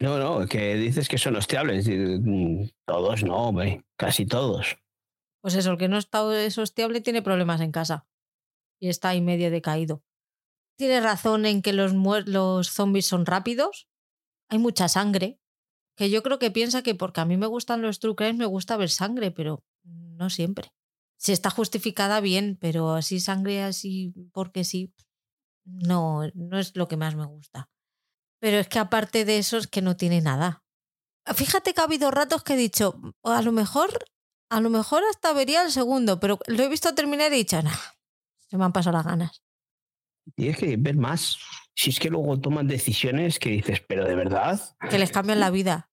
No, no, que dices que son hostiables. Mm, Todos no, hombre, casi todos. Pues eso, el que no está es hostiable tiene problemas en casa. Y está ahí medio decaído. Tiene razón en que los, los zombies son rápidos. Hay mucha sangre. Que yo creo que piensa que porque a mí me gustan los true crimes me gusta ver sangre, pero no siempre. Si está justificada bien, pero así sangre así porque sí, no, no es lo que más me gusta. Pero es que aparte de eso es que no tiene nada. Fíjate que ha habido ratos que he dicho, a lo mejor, a lo mejor hasta vería el segundo, pero lo he visto terminar y he dicho, nah, se me han pasado las ganas. Tienes que ver más. Si es que luego toman decisiones que dices, pero de verdad. Que les cambian la vida.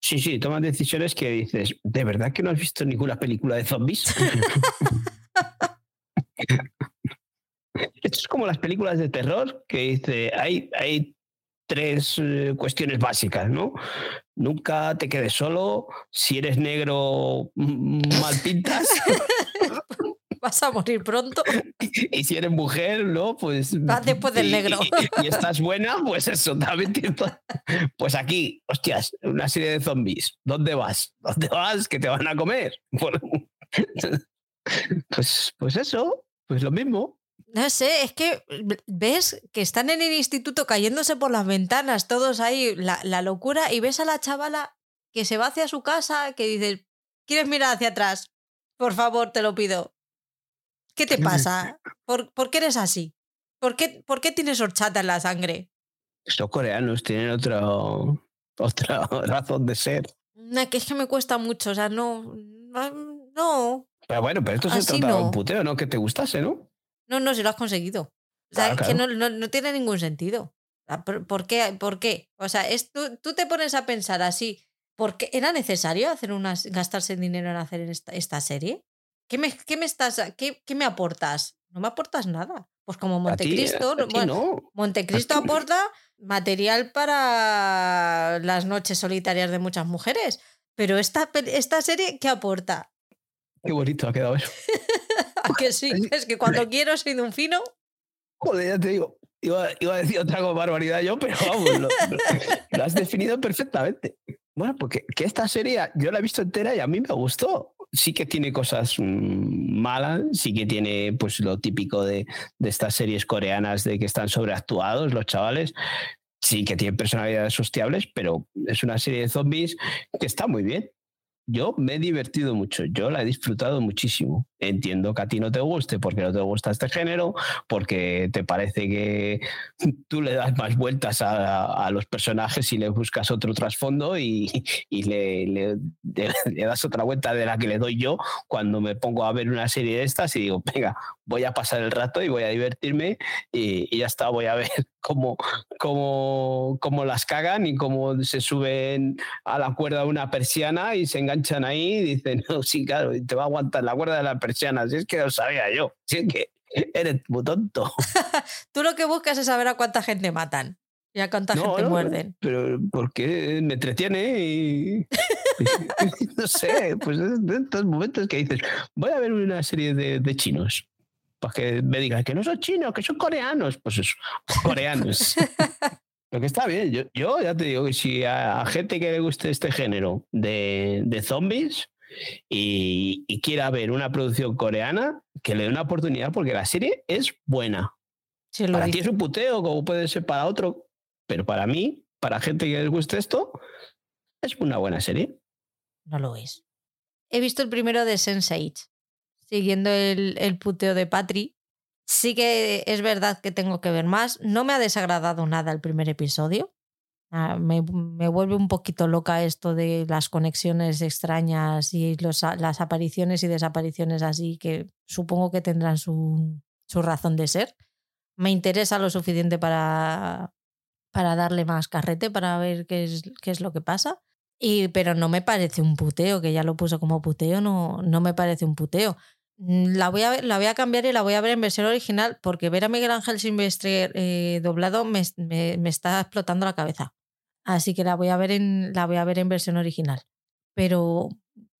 Sí, sí, toman decisiones que dices, ¿de verdad que no has visto ninguna película de zombies? [laughs] Esto es como las películas de terror que dice, hay, hay tres eh, cuestiones básicas, ¿no? Nunca te quedes solo, si eres negro mal pintas [laughs] Vas a morir pronto. [laughs] y si eres mujer, ¿no? Pues... Vas después del y- negro. Y, y estás buena, pues eso, también [laughs] Pues aquí, hostias, una serie de zombies. ¿Dónde vas? ¿Dónde vas? Que te van a comer. [laughs] Pues, pues eso, pues lo mismo. No sé, es que ves que están en el instituto cayéndose por las ventanas, todos ahí, la, la locura, y ves a la chavala que se va hacia su casa, que dice, ¿quieres mirar hacia atrás? Por favor, te lo pido. ¿Qué te pasa? ¿Por, por qué eres así? ¿Por qué, ¿Por qué tienes horchata en la sangre? Los coreanos tienen otro, [laughs] otra razón de ser. No, que es que me cuesta mucho, o sea, no, no, Pero bueno, pero esto se Así trata de un puteo, ¿no? Que te gustase, ¿no? no, no, si lo has conseguido. O sea, Claro, es que no, no, no tiene ningún sentido. Sea, ¿Por, por qué? ¿Por qué? O sea, es, tú, tú te pones a pensar así, ¿por qué era necesario hacer unas, gastarse dinero en hacer esta, esta serie? ¿Qué me, qué me estás, qué, qué me aportas? No me aportas nada. Pues como A ti, Montecristo, a ti bueno, no. Montecristo A aporta material para las noches solitarias de muchas mujeres. Pero esta, esta serie, ¿qué aporta? Qué bonito ha quedado eso. [laughs] ¿A que sí? Es que cuando quiero soy de un fino. Joder, ya te digo. Iba, iba a decir otra barbaridad yo, pero vamos, lo has definido perfectamente. Bueno, porque que esta serie yo la he visto entera y a mí me gustó. Sí que tiene cosas mm, malas, sí que tiene pues lo típico de, de estas series coreanas de que están sobreactuados los chavales. Sí que tienen personalidades hostiables, pero es una serie de zombies que está muy bien. Yo me he divertido mucho, yo la he disfrutado muchísimo. Entiendo que a ti no te guste porque no te gusta este género, porque te parece que [laughs] tú le das más vueltas a, los personajes y le buscas otro trasfondo y, le, das otra vuelta de la que le doy yo cuando me pongo a ver una serie de estas y digo, venga, voy a pasar el rato y voy a divertirme y ya está, voy a ver cómo, cómo, cómo las cagan y cómo se suben a la cuerda de una persiana y se enganchan ahí y dicen, no, sí, claro, y te va a aguantar la cuerda de la persiana, si es que lo sabía yo, si es que eres muy tonto. [laughs] Tú lo que buscas es saber a cuánta gente matan y a cuánta gente no, muerden. Pero porque me entretiene [laughs] y no sé, pues es de estos momentos que dices, voy a ver una serie de, de chinos. Para que me digan que no son chinos, que son coreanos. Pues eso, coreanos. [laughs] Lo que está bien, yo, yo ya te digo que si a, a gente que le guste este género de, de zombies y, y quiera ver una producción coreana, que le dé una oportunidad porque la serie es buena. Sí, Para ti es un puteo, como puede ser para otro, pero para mí, para gente que les guste esto, es una buena serie. No lo es. He visto el primero de Sense8, siguiendo el, el puteo de Patri. Sí que es verdad que tengo que ver más. No me ha desagradado nada el primer episodio. Ah, me, vuelve un poquito loca esto de las conexiones extrañas y las apariciones y desapariciones así, que supongo que tendrán su, razón de ser. Me interesa lo suficiente para, para darle más carrete, para ver qué es, qué es lo que pasa. Y, pero no me parece un puteo, que ya lo puso como puteo, no, no me parece un puteo. Mm, la voy, a, la voy a cambiar y la voy a ver en versión original porque ver a Miguel Ángel Silvestre eh, doblado me, me, está explotando la cabeza. Así que la voy, a ver en, la voy a ver en versión original. Pero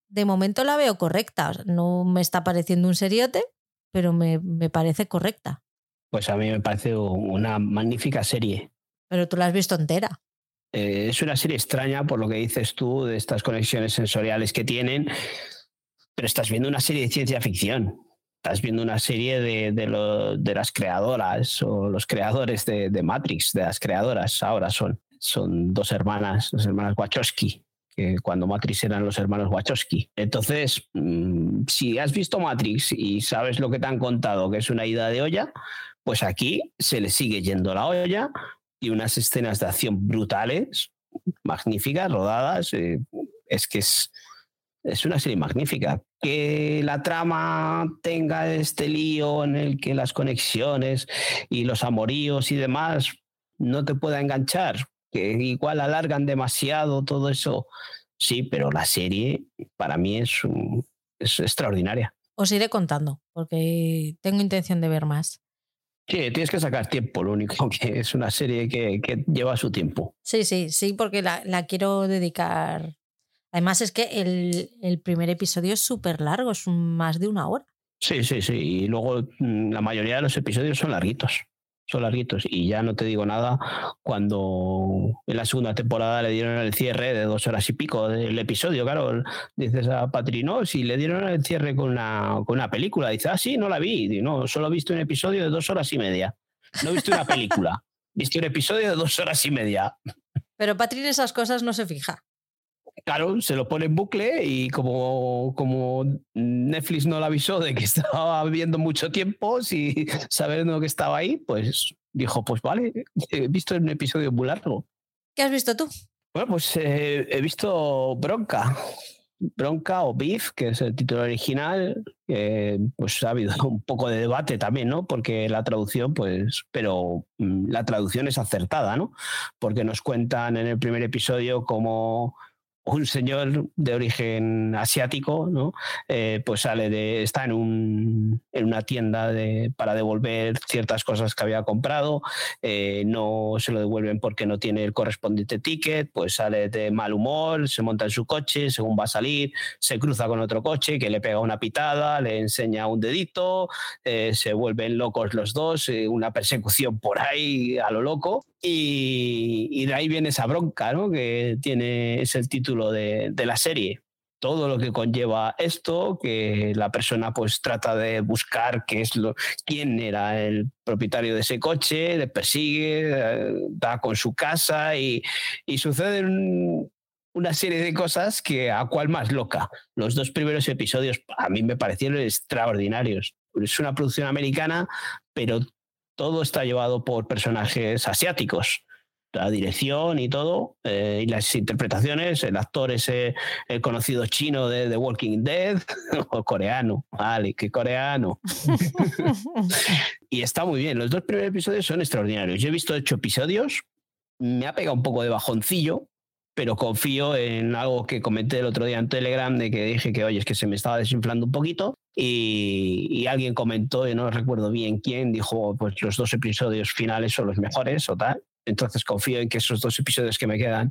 de momento la veo correcta. No me está pareciendo un seriote, pero me, me parece correcta. Pues a mí me parece una magnífica serie. Pero tú la has visto entera. Eh, es una serie extraña por lo que dices tú de estas conexiones sensoriales que tienen pero estás viendo una serie de ciencia ficción. Estás viendo una serie de, de, las creadoras o los creadores de, Matrix, de las creadoras ahora son. Son dos hermanas, dos hermanas Wachowski, que cuando Matrix eran los hermanos Wachowski. Entonces, mm, si has visto Matrix y sabes lo que te han contado, que es una ida de olla, pues aquí se le sigue yendo la olla y unas escenas de acción brutales, magníficas, rodadas. Eh, es que es, es una serie magnífica. Que la trama tenga este lío en el que las conexiones y los amoríos y demás no te pueda enganchar, que igual alargan demasiado todo eso. Sí, pero la serie para mí es, es extraordinaria. Os iré contando, porque tengo intención de ver más. Sí, tienes que sacar tiempo, lo único [laughs] que es una serie que, lleva su tiempo. Sí, sí, sí, porque la, la quiero dedicar Además es que el, primer episodio es súper largo, es más de una hora. Sí, sí, sí. Y luego mm, la mayoría de los episodios son larguitos. Son larguitos. Y ya no te digo nada cuando en la segunda temporada le dieron el cierre de dos horas y pico del episodio. Claro, dices a Patrino, si le dieron el cierre con una, con una película, dice, ah, sí, no la vi. no, solo he visto un episodio de dos horas y media. No he visto una película. he visto un episodio de dos horas y media. Pero Patrino esas cosas no se fija. Claro, se lo pone en bucle y como, como Netflix no le avisó de que [laughs] estaba viendo mucho tiempo, si sabiendo que estaba ahí, pues dijo, pues vale, he visto un episodio muy largo. ¿Qué has visto tú? Bueno, pues eh, he visto Bronca. Bronca o Beef, que es el título original, pues ha habido [laughs] un poco de debate también, ¿no? Porque la traducción, pues, pero mm, la traducción es acertada, ¿no? Porque nos cuentan en el primer episodio cómo un señor de origen asiático, ¿no? Eh, pues sale de, está en, un, en una tienda de, para devolver ciertas cosas que había comprado, eh, no se lo devuelven porque no tiene el correspondiente ticket, pues sale de mal humor, se monta en su coche, según va a salir, se cruza con otro coche que le pega una pitada, le enseña un dedito, eh, se vuelven locos los dos, una persecución por ahí a lo loco, y, de ahí viene esa bronca, ¿no? Que tiene, es el título de, la serie. Todo lo que conlleva esto, que la persona pues trata de buscar qué es lo, quién era el propietario de ese coche, le persigue, eh, da con su casa y, y suceden una serie de cosas que a cual más loca. Los dos primeros episodios a mí me parecieron extraordinarios. Es una producción americana, pero todo está llevado por personajes asiáticos. La dirección y todo, eh, y las interpretaciones, el actor ese, el conocido chino de The Walking Dead, [laughs] o coreano, vale, qué coreano. [laughs] y está muy bien, los dos primeros episodios son extraordinarios. Yo he visto ocho episodios, me ha pegado un poco de bajoncillo, pero confío en algo que comenté el otro día en Telegram, de que dije que, oye, es que se me estaba desinflando un poquito. Y, alguien comentó, y no recuerdo bien quién, dijo, pues los dos episodios finales son los mejores o tal. Entonces confío en que esos dos episodios que me quedan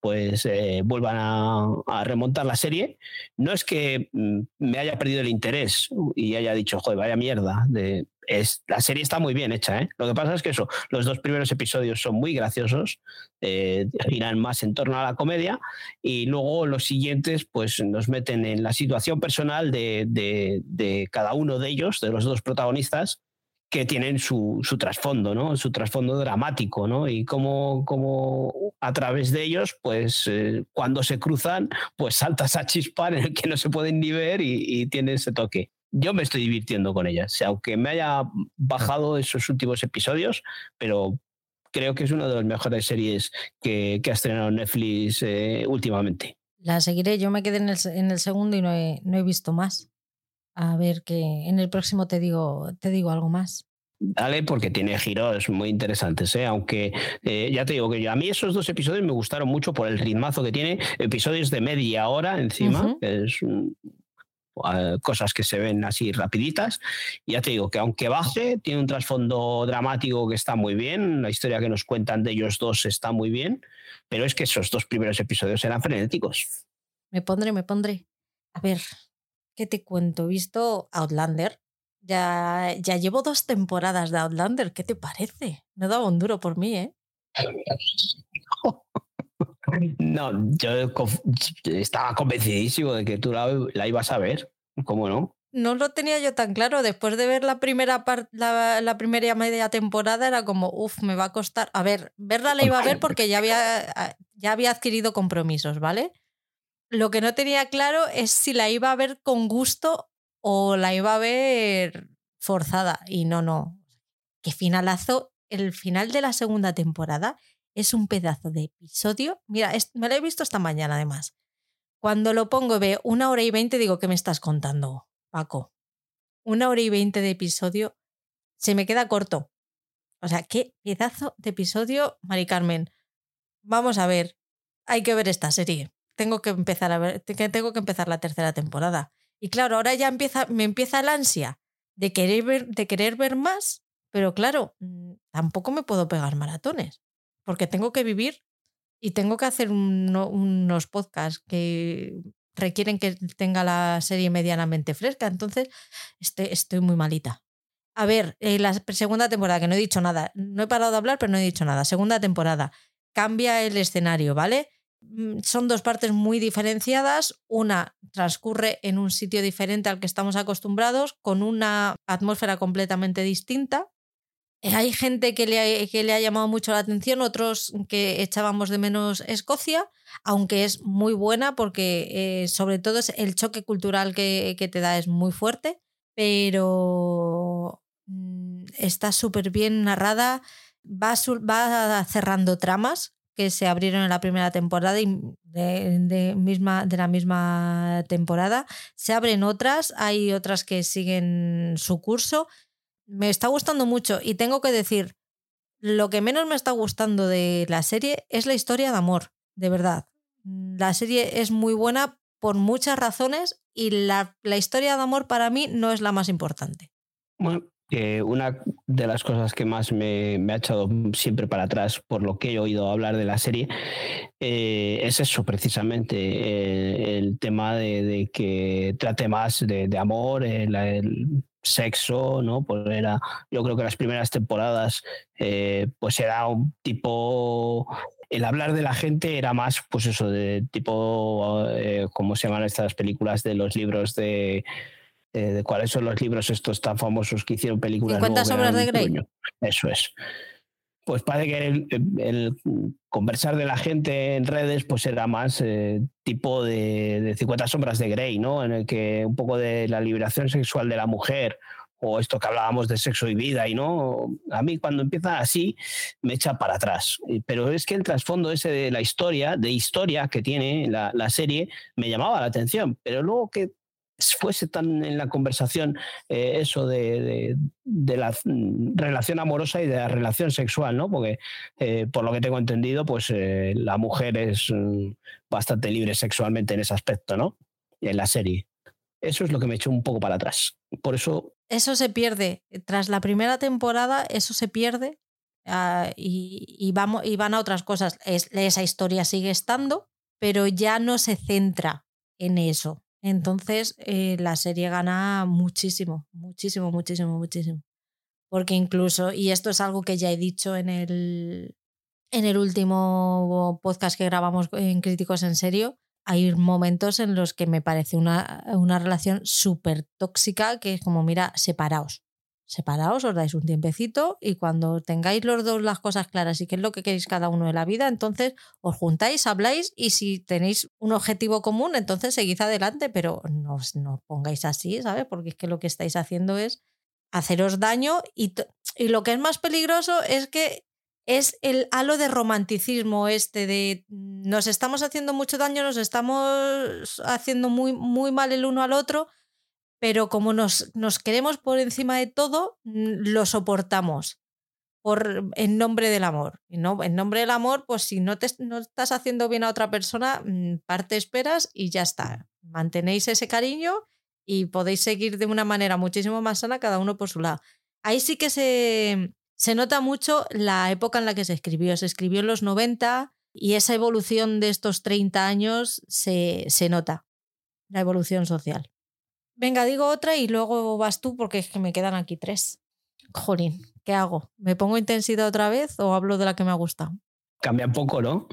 pues eh, vuelvan a, remontar la serie. No es que mm, me haya perdido el interés y haya dicho, joder, vaya mierda, de, es, la serie está muy bien hecha. ¿eh? Lo que pasa es que eso, los dos primeros episodios son muy graciosos, eh, giran más en torno a la comedia y luego los siguientes pues nos meten en la situación personal de, de, cada uno de ellos, de los dos protagonistas, que tienen su, su trasfondo, ¿no? Su trasfondo dramático, ¿no? Y cómo, cómo a través de ellos, pues eh, cuando se cruzan, pues saltas a chispar en el que no se pueden ni ver y, y tiene ese toque yo me estoy divirtiendo con ellas, aunque me haya bajado esos últimos episodios, pero creo que es una de las mejores series que, ha estrenado Netflix eh, últimamente. La seguiré, yo me quedé en el, segundo y no he, no he, visto más. A ver que en el próximo te digo, te digo algo más. Dale, porque tiene giros muy interesantes, ¿eh? aunque eh, ya te digo que a mí esos dos episodios me gustaron mucho por el ritmazo que tiene, episodios de media hora encima, es cosas que se ven así rapiditas. Y ya te digo que aunque baje, tiene un trasfondo dramático que está muy bien, la historia que nos cuentan de ellos dos está muy bien, pero es que esos dos primeros episodios eran frenéticos. Me pondré, me pondré. A ver, ¿qué te cuento? He visto Outlander. Ya, ya llevo dos temporadas de Outlander. ¿Qué te parece? No daba un duro por mí, ¿eh? [laughs] No, yo estaba convencidísimo de que tú la, ibas a ver. ¿Cómo no? No lo tenía yo tan claro. Después de ver la primera la, la, primera media temporada, era como, uff, me va a costar. A ver, verla la iba a ver porque ya había, ya había adquirido compromisos, ¿vale? Lo que no tenía claro es si la iba a ver con gusto o la iba a ver forzada. Y no, no. Qué finalazo. El final de la segunda temporada es un pedazo de episodio. Mira, me lo he visto esta mañana además. Cuando lo pongo ve una hora y veinte, digo, ¿qué me estás contando, Paco? Una hora y veinte de episodio se me queda corto. O sea, qué pedazo de episodio, Mari Carmen. Vamos a ver, hay que ver esta serie. Tengo que empezar a ver, tengo que empezar la tercera temporada. Y claro, ahora ya empieza, me empieza el ansia de querer ver, de querer ver más, pero claro, mm, tampoco me puedo pegar maratones porque tengo que vivir y tengo que hacer unos podcasts que requieren que tenga la serie medianamente fresca. Entonces, estoy, estoy muy malita. A ver, eh, la segunda temporada, que no he dicho nada, no he parado de hablar, pero no he dicho nada. Segunda temporada, cambia el escenario, ¿vale? Mm, son dos partes muy diferenciadas. Una transcurre en un sitio diferente al que estamos acostumbrados, con una atmósfera completamente distinta. Eh, hay gente que le, que le ha llamado mucho la atención, otros que echábamos de menos Escocia, aunque es muy buena porque eh, sobre todo es el choque cultural que, te da es muy fuerte, pero mm, está súper bien narrada, va, va cerrando tramas que se abrieron en la primera temporada y de, misma, de la misma temporada. Se abren otras, hay otras que siguen su curso me está gustando mucho y tengo que decir, lo que menos me está gustando de la serie es la historia de amor, de verdad. La serie es muy buena por muchas razones y la, historia de amor para mí no es la más importante. Bueno, una de las cosas que más me, ha echado siempre para atrás por lo que he oído hablar de la serie eh, es eso, precisamente, eh, el tema de, que trate más de, amor, el, sexo, ¿no? Pues era, yo creo que las primeras temporadas, eh, pues era un tipo, el hablar de la gente era más, pues eso, de tipo, eh, ¿cómo se llaman estas películas de los libros de, eh, de cuáles son los libros estos tan famosos que hicieron películas? 50 sombras de Grey. Eso es. Pues parece que el, conversar de la gente en redes pues era más tipo de, de 50 sombras de Grey, ¿no? En el que un poco de la liberación sexual de la mujer o esto que hablábamos de sexo y vida y no, a mí cuando empieza así me echa para atrás. Pero es que el trasfondo ese de la historia, de historia que tiene la, la serie, me llamaba la atención, pero luego que fuese tan en la conversación eh, eso de, la relación amorosa y de la relación sexual, ¿no? Porque eh, por lo que tengo entendido, pues eh, la mujer es mm, bastante libre sexualmente en ese aspecto, ¿no? En la serie. Eso es lo que me echó un poco para atrás. Por eso. Eso se pierde. Tras la primera temporada, eso se pierde. Ah, y, vamos, y van a otras cosas. esa historia sigue estando, pero ya no se centra en eso entonces eh, la serie gana muchísimo, muchísimo, muchísimo, muchísimo. Porque incluso, y esto es algo que ya he dicho en el, en el último podcast que grabamos en Críticos en Serio, hay momentos en los que me parece una, una relación súper tóxica que es como, mira, separaos separaos, os dais un tiempecito y cuando tengáis los dos las cosas claras y qué es lo que queréis cada uno de la vida, entonces os juntáis, habláis y si tenéis un objetivo común, entonces seguid adelante, pero no os no pongáis así, ¿sabes? Porque es que lo que estáis haciendo es haceros daño y, y lo que es más peligroso es que es el halo de romanticismo este de nos estamos haciendo mucho daño, nos estamos haciendo muy, muy mal el uno al otro, pero como nos, queremos por encima de todo, lo soportamos por, en nombre del amor. Y no, en nombre del amor, pues si no, te, no estás haciendo bien a otra persona, mm, parte esperas y ya está. Mantenéis ese cariño y podéis seguir de una manera muchísimo más sana cada uno por su lado. Ahí sí que se, se nota mucho la época en la que se escribió. Se escribió en los 90 y esa evolución de estos 30 años se, se nota, la evolución social. Venga, digo otra y luego vas tú porque es que me quedan aquí tres. Jolín, ¿qué hago? ¿Me pongo intensidad otra vez o hablo de la que me ha gustado? Cambia un poco, ¿no?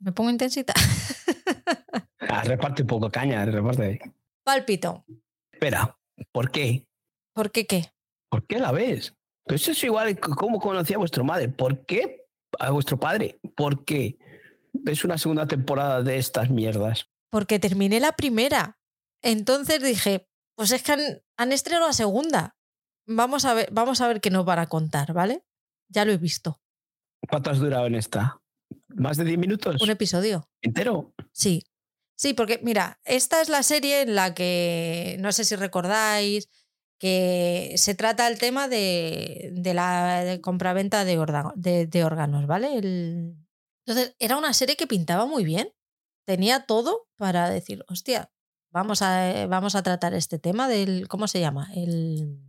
¿Me pongo intensidad? [laughs] ah, reparte un poco caña, reparte. Pálpito. Espera, ¿por qué? ¿Por qué qué? ¿Por qué la ves? Pues es igual como conocía a vuestro madre. ¿Por qué? A vuestro padre. ¿Por qué? ¿Ves una segunda temporada de estas mierdas? Porque terminé la primera. Entonces dije, pues es que han, han estrenado la segunda. Vamos a ver, vamos a ver qué nos van a contar, ¿vale? Ya lo he visto. ¿Cuánto has durado en esta? ¿Más de 10 minutos? Un episodio. ¿Entero? Sí. Sí, porque mira, esta es la serie en la que, no sé si recordáis, que se trata el tema de, de la compraventa de, de, de, órganos, ¿vale? El... Entonces, era una serie que pintaba muy bien. Tenía todo para decir, hostia, vamos a, vamos a tratar este tema del, ¿cómo se llama? El,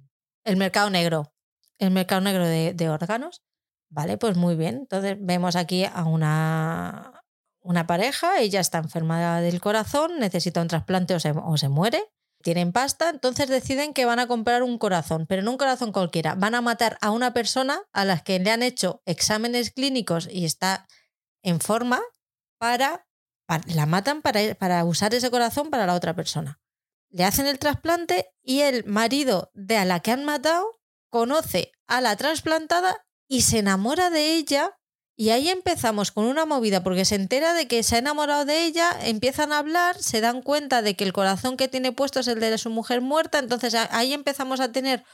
el mercado negro. El mercado negro de, órganos. Vale, pues muy bien. Entonces vemos aquí a una, una pareja, ella está enferma del corazón, necesita un trasplante o se, o se muere tienen pasta, entonces deciden que van a comprar un corazón, pero no un corazón cualquiera. Van a matar a una persona a la que le han hecho exámenes clínicos y está en forma para, la matan para, para usar ese corazón para la otra persona. Le hacen el trasplante y el marido de a la que han matado conoce a la trasplantada y se enamora de ella y ahí empezamos con una movida porque se entera de que se ha enamorado de ella, empiezan a hablar, se dan cuenta de que el corazón que tiene puesto es el de su mujer muerta, entonces ahí empezamos a tener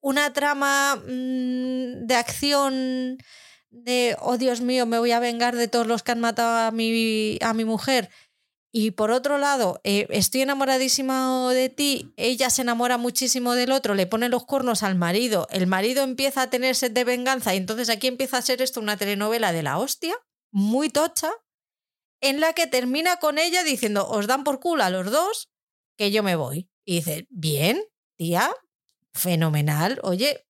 una trama mmm, de acción de, oh Dios mío, me voy a vengar de todos los que han matado a mi, a mi mujer y por otro lado, eh, estoy enamoradísima de ti, ella se enamora muchísimo del otro, le pone los cuernos al marido, el marido empieza a tener sed de venganza y entonces aquí empieza a ser esto una telenovela de la hostia, muy tocha, en la que termina con ella diciendo, os dan por culo a los dos, que yo me voy. Y dice, bien, tía, fenomenal, oye,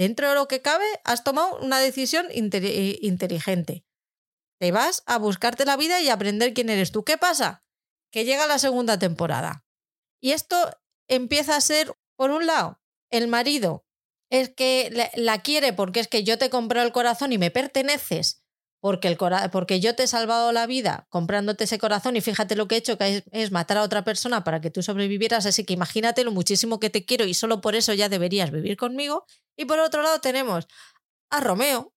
dentro de lo que cabe, has tomado una decisión eh, inteligente. Te vas a buscarte la vida y aprender quién eres tú. ¿Qué pasa? Que llega la segunda temporada. Y esto empieza a ser, por un lado, el marido es que la quiere porque es que yo te compré el corazón y me perteneces, porque, el porque yo te he salvado la vida comprándote ese corazón y fíjate lo que he hecho, que es, es, matar a otra persona para que tú sobrevivieras, así que imagínate lo muchísimo que te quiero y solo por eso ya deberías vivir conmigo. Y por otro lado tenemos a Romeo,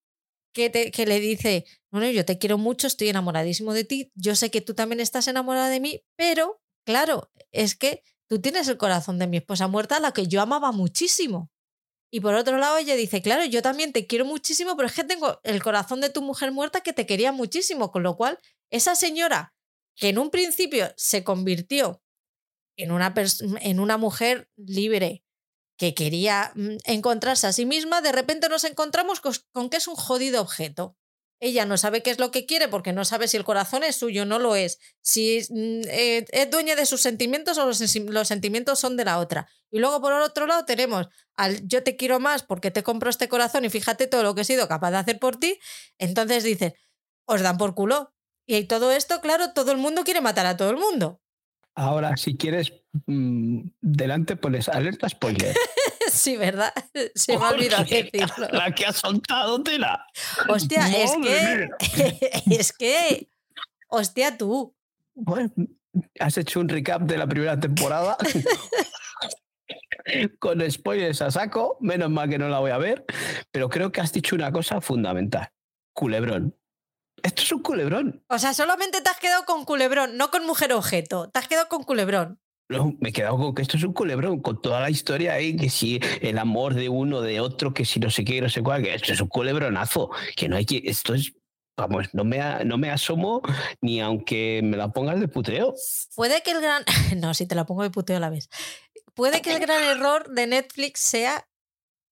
que, te, que le dice, bueno, yo te quiero mucho, estoy enamoradísimo de ti, yo sé que tú también estás enamorada de mí, pero claro, es que tú tienes el corazón de mi esposa muerta, a la que yo amaba muchísimo. Y por otro lado, ella dice, claro, yo también te quiero muchísimo, pero es que tengo el corazón de tu mujer muerta que te quería muchísimo, con lo cual, esa señora que en un principio se convirtió en una, en una mujer libre, que quería mm, encontrarse a sí misma, de repente nos encontramos con que es un jodido objeto. Ella no sabe qué es lo que quiere porque no sabe si el corazón es suyo, no lo es, si mm, eh, es dueña de sus sentimientos o los, los, sentimientos son de la otra. Y luego por otro lado tenemos al yo te quiero más porque te compro este corazón y fíjate todo lo que he sido capaz de hacer por ti. Entonces dices, os dan por culo. Y todo esto, claro, todo el mundo quiere matar a todo el mundo. Ahora, si quieres, mmm, delante pones alerta spoiler. [laughs] [laughs] sí, ¿verdad? [laughs] Se me ha olvidado decirlo. La que ha soltado tela. Hostia, es que. [laughs] es que. Hostia, tú. Bueno, has hecho un recap de la primera temporada. Con spoilers a saco, menos mal que no la voy a ver, pero creo que has dicho una cosa fundamental. Culebrón. Esto es un culebrón. O sea, solamente te has quedado con culebrón, no con mujer objeto. Te has quedado con culebrón. Me he quedado con que esto es un culebrón, con toda la historia ahí, que si el amor de uno, de otro, que si no sé qué, no sé cuál, que esto es un culebronazo, que no hay que, esto es, vamos, no me, no me asomo ni aunque me la pongas de puteo. Puede que el gran, [laughs] no, si te la pongo de puteo a la vez, puede que el gran error de Netflix sea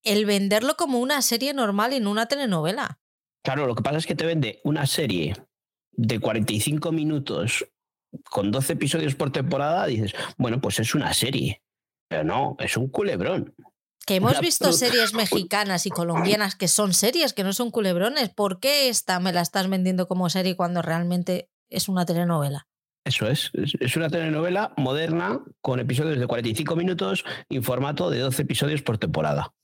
el venderlo como una serie normal y no una telenovela. Claro, lo que pasa es que te vende una serie de 45 minutos con 12 episodios por temporada, dices, bueno, pues es una serie. Pero no, es un culebrón. Que hemos visto series mexicanas y colombianas que son series, que no son culebrones. ¿Por qué esta me la estás vendiendo como serie cuando realmente es una telenovela? Eso es, es una telenovela moderna con episodios de 45 minutos y formato de 12 episodios por temporada.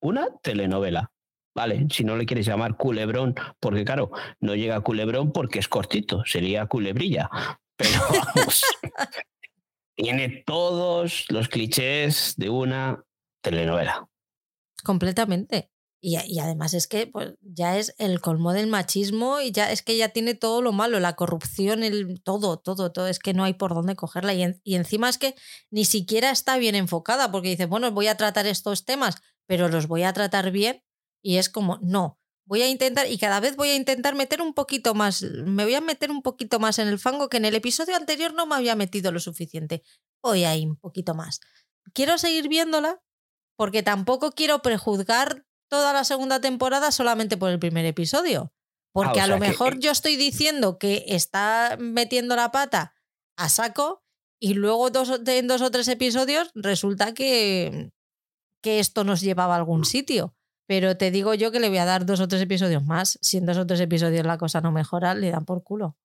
Una telenovela. Vale, si no le quieres llamar culebrón, porque claro, no llega a culebrón porque es cortito, sería culebrilla. Pero [laughs] vamos, tiene todos los clichés de una telenovela. Completamente. Y, además es que pues, ya es el colmo del machismo y ya es que ya tiene todo lo malo, la corrupción, el, todo, todo, todo. Es que no hay por dónde cogerla. Y, y encima es que ni siquiera está bien enfocada porque dice, bueno, voy a tratar estos temas, pero los voy a tratar bien. Y es como, no, voy a intentar y cada vez voy a intentar meter un poquito más, me voy a meter un poquito más en el fango que en el episodio anterior no me había metido lo suficiente. Voy a ir un poquito más. Quiero seguir viéndola porque tampoco quiero prejuzgar toda la segunda temporada solamente por el primer episodio. Porque ah, a lo mejor yo estoy diciendo que está metiendo la pata a saco y luego dos, en dos o tres episodios resulta que, que esto nos llevaba a algún sitio. Pero te digo yo que le voy a dar dos o tres episodios más. Si en dos o tres episodios la cosa no mejora, le dan por culo.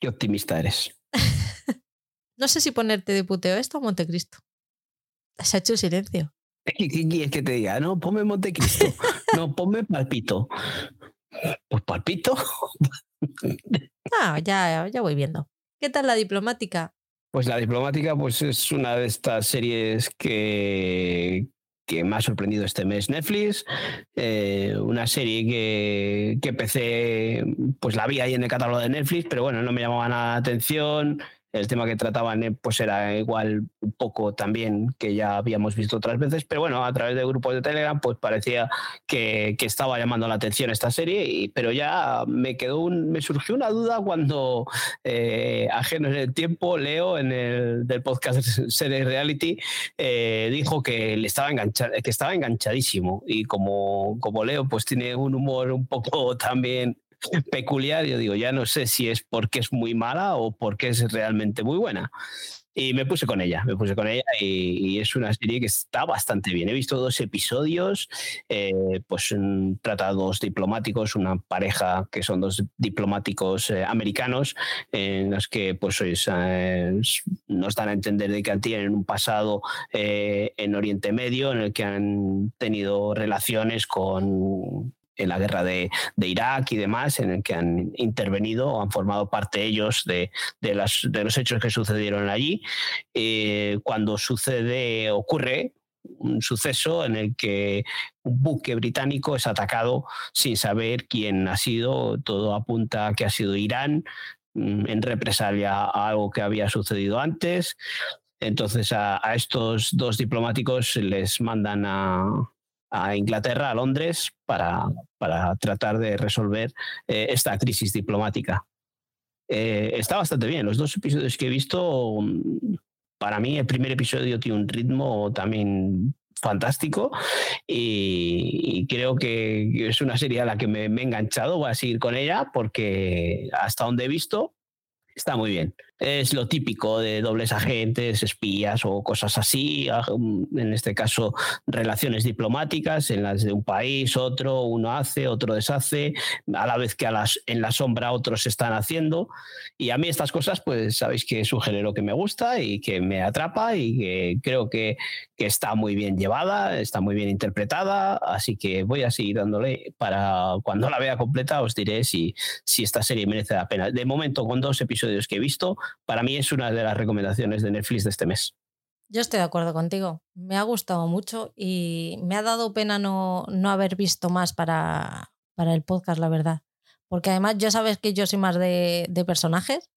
Qué optimista eres. [laughs] no sé si ponerte de puteo esto o Montecristo. Se ha hecho silencio. [laughs] ¿Qué quieres que te diga? No, ponme Montecristo. [laughs] no, ponme Palpito. Pues Palpito. ah, ya, ya voy viendo. ¿Qué tal la diplomática? Pues la diplomática pues es una de estas series que, que me ha sorprendido este mes Netflix, eh, una serie que, que empecé, pues la vi ahí en el catálogo de Netflix, pero bueno, no me llamaba nada la atención, el tema que trataban eh, pues era igual un poco también que ya habíamos visto otras veces, pero bueno, a través de grupos de Telegram pues parecía que, que estaba llamando la atención esta serie, y, pero ya me quedó un, me surgió una duda cuando eh, ajeno en el tiempo, Leo en el del podcast Series Reality eh, dijo que le estaba que estaba enganchadísimo y como, como Leo pues tiene un humor un poco [laughs] también peculiar, yo digo, ya no sé si es porque es muy mala o porque es realmente muy buena. Y me puse con ella, me puse con ella y, es una serie que está bastante bien. He visto dos episodios, eh, pues trata dos diplomáticos, una pareja que son dos diplomáticos eh, americanos, en los que pues eh, nos a entender de que tienen un pasado en Oriente Medio en el que han tenido relaciones con en la guerra de, Irak y demás, en el que han intervenido o han formado parte ellos de, de, de los hechos que sucedieron allí. Eh, cuando sucede, ocurre un suceso en el que un buque británico es atacado sin saber quién ha sido, todo apunta a que ha sido Irán mm, en represalia a algo que había sucedido antes. Entonces a estos dos diplomáticos les mandan a, a Inglaterra, a Londres, para, para tratar de resolver eh, esta crisis diplomática. Eh, está bastante bien. Los dos episodios que he visto, mm, para mí el primer episodio tiene un ritmo también fantástico y, creo que es una serie a la que me, me, he enganchado, voy a seguir con ella porque hasta donde he visto está muy bien es lo típico de dobles agentes, espías o cosas así, mm, en este caso relaciones diplomáticas en las de un país, otro, uno hace, otro deshace, a la vez que a las, en la sombra otros están haciendo. Y a mí estas cosas, pues sabéis que es un género que me gusta y que me atrapa y que creo que, que está muy bien llevada, está muy bien interpretada, así que voy a seguir dándole para cuando la vea completa os diré si, si esta serie merece la pena. De momento, con dos episodios que he visto, para mí es una de las recomendaciones de Netflix de este mes. Yo estoy de acuerdo contigo. Me ha gustado mucho y me ha dado pena no, no haber visto más para, para, el podcast, la verdad. Porque además ya sabes que yo soy más de, de personajes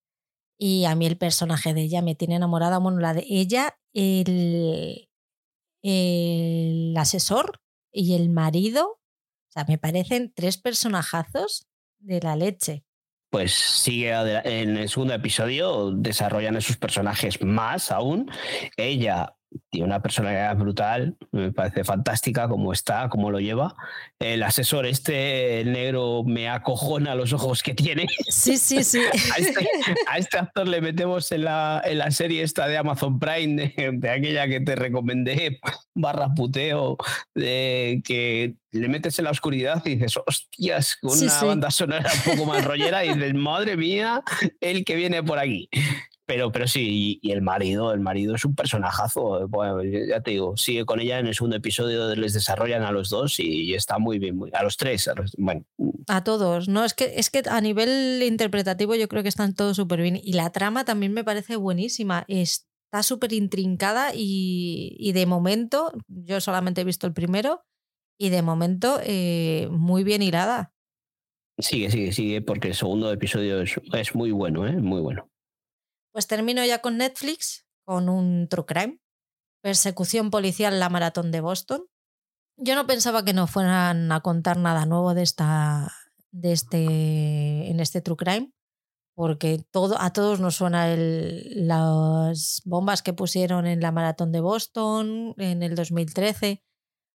Y a mí el personaje de ella me tiene enamorada. Bueno, la de ella, el, el asesor y el marido. O sea, me parecen tres personajazos de la leche. Pues sigue en el segundo episodio, desarrollan esos personajes más aún. Ella tiene una personalidad brutal, me parece fantástica como está, cómo lo lleva. El asesor este negro me acojona los ojos que tiene. Sí, sí, sí. [laughs] Este, a este, actor le metemos en la, en la, serie esta de Amazon Prime, de, aquella que te recomendé, barra puteo, de que le metes en la oscuridad y dices, hostias, con una banda sonora un poco más rollera y dices, madre mía, el que viene por aquí. Pero, pero sí, y, el marido, el marido es un personajazo. ya te digo, sigue con ella en el segundo episodio, les desarrollan a los dos y, está muy bien, a los tres, a bueno. A todos, ¿no? Es que, es que a nivel interpretativo yo creo que están todos súper bien. Y la trama también me parece buenísima. Está súper intrincada y, de momento, yo solamente he visto el primero, y de momento eh, muy bien hilada. Sigue, sigue, sigue, porque el segundo episodio es, es muy bueno, ¿eh? muy bueno. Pues termino ya con Netflix, con un True Crime. Persecución policial, la maratón de Boston. Yo no pensaba que no fueran a contar nada nuevo de esta, de este, en este True Crime, porque todo, a todos nos suena las bombas que pusieron en la maratón de Boston en el 2013.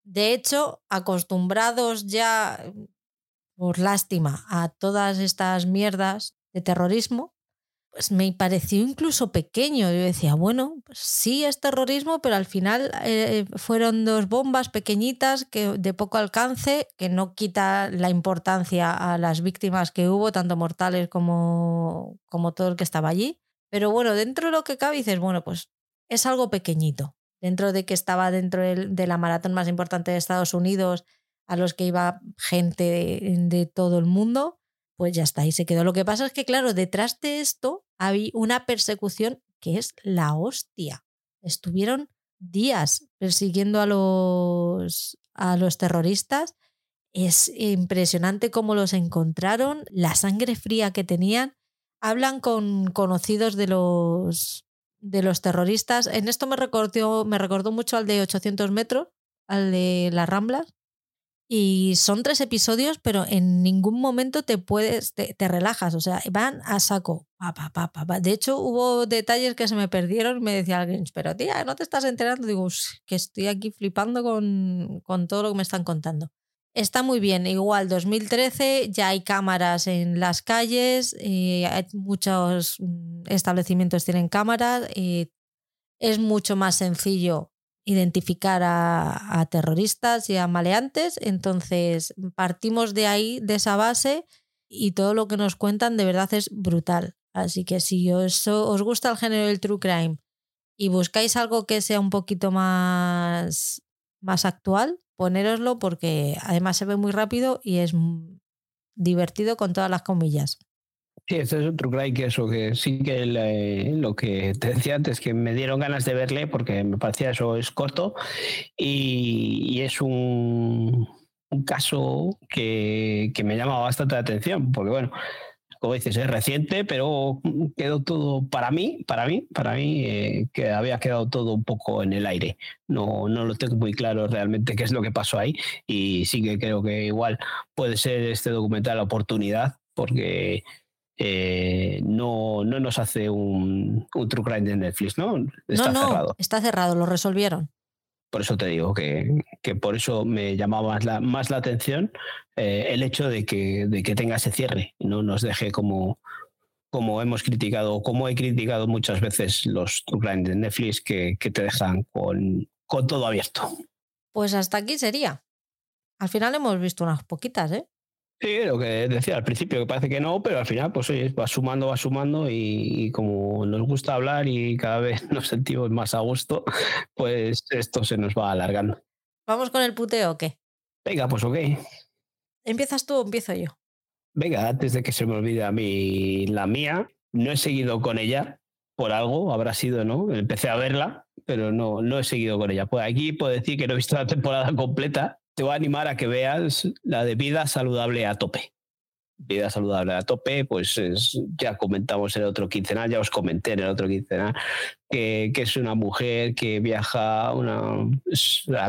De hecho, acostumbrados ya, por lástima, a todas estas mierdas de terrorismo, pues me pareció incluso pequeño. Yo decía, bueno, pues sí es terrorismo, pero al final eh, fueron dos bombas pequeñitas que, de poco alcance, que no quita la importancia a las víctimas que hubo, tanto mortales como, como todo el que estaba allí. Pero bueno, dentro de lo que cabe dices, bueno, pues es algo pequeñito. Dentro de que estaba dentro de, la maratón más importante de Estados Unidos, a los que iba gente de todo el mundo, pues ya está, ahí se quedó. Lo que pasa es que, claro, detrás de esto había una persecución que es la hostia. Estuvieron días persiguiendo a los, a los terroristas. Es impresionante cómo los encontraron, la sangre fría que tenían. Hablan con conocidos de los, de los terroristas. En esto me recordó, me recordó mucho al de 800 metros, al de las Ramblas, y son tres episodios, pero en ningún momento te puedes, te, relajas, o sea, van a saco. Pa, pa, pa, de hecho, hubo detalles que se me perdieron me decía alguien, pero tía, ¿no te estás enterando? Digo, que estoy aquí flipando con, con todo lo que me están contando. Está muy bien, igual 2013, ya hay cámaras en las calles, eh, muchos mm, establecimientos tienen cámaras, eh, es mucho más sencillo identificar a, terroristas y a maleantes. Entonces, partimos de ahí, de esa base, y todo lo que nos cuentan de verdad es brutal. Así que si os, os gusta el género del true crime y buscáis algo que sea un poquito más, más actual, ponéroslo porque además se ve muy rápido y es divertido con todas las comillas. Sí, este es otro cry que eso, que sí que lo que te decía antes, que me dieron ganas de verle porque me parecía eso es corto y, es un, caso que, que, me llama bastante la atención, porque bueno, como dices, es reciente, pero quedó todo para mí, para mí, para mí, eh, que había quedado todo un poco en el aire. No, no lo tengo muy claro realmente qué es lo que pasó ahí y sí que creo que igual puede ser este documental la oportunidad porque eh, no, no nos hace un, un True Crime de Netflix, ¿no? Está cerrado. Está cerrado, lo resolvieron. Por eso te digo que, que por eso me llamaba más la, más la atención eh, el hecho de que, de que tenga ese cierre y no nos deje como, como hemos criticado, como he criticado muchas veces los True Crime de Netflix que, que te dejan con, con todo abierto. Pues hasta aquí sería. Al final hemos visto unas poquitas, ¿eh? Sí, lo que decía al principio, que parece que no, pero al final, pues va sumando, va sumando y, como nos gusta hablar y cada vez [laughs] nos sentimos más a gusto, pues esto se nos va alargando. ¿Vamos con el puteo o qué? Venga, pues ok. ¿Empiezas tú o empiezo yo? Venga, antes de que se me olvide a mí la mía, no he seguido con ella por algo, habrá sido, ¿no? Empecé a verla, pero no, no he seguido con ella. Pues aquí puedo decir que no he visto la temporada [laughs] completa, te voy a animar a que veas la de vida saludable a tope. vida saludable a tope, pues ya comentamos en el otro quincenal, ya os comenté en el otro quincenal, que, que es una mujer que viaja, una,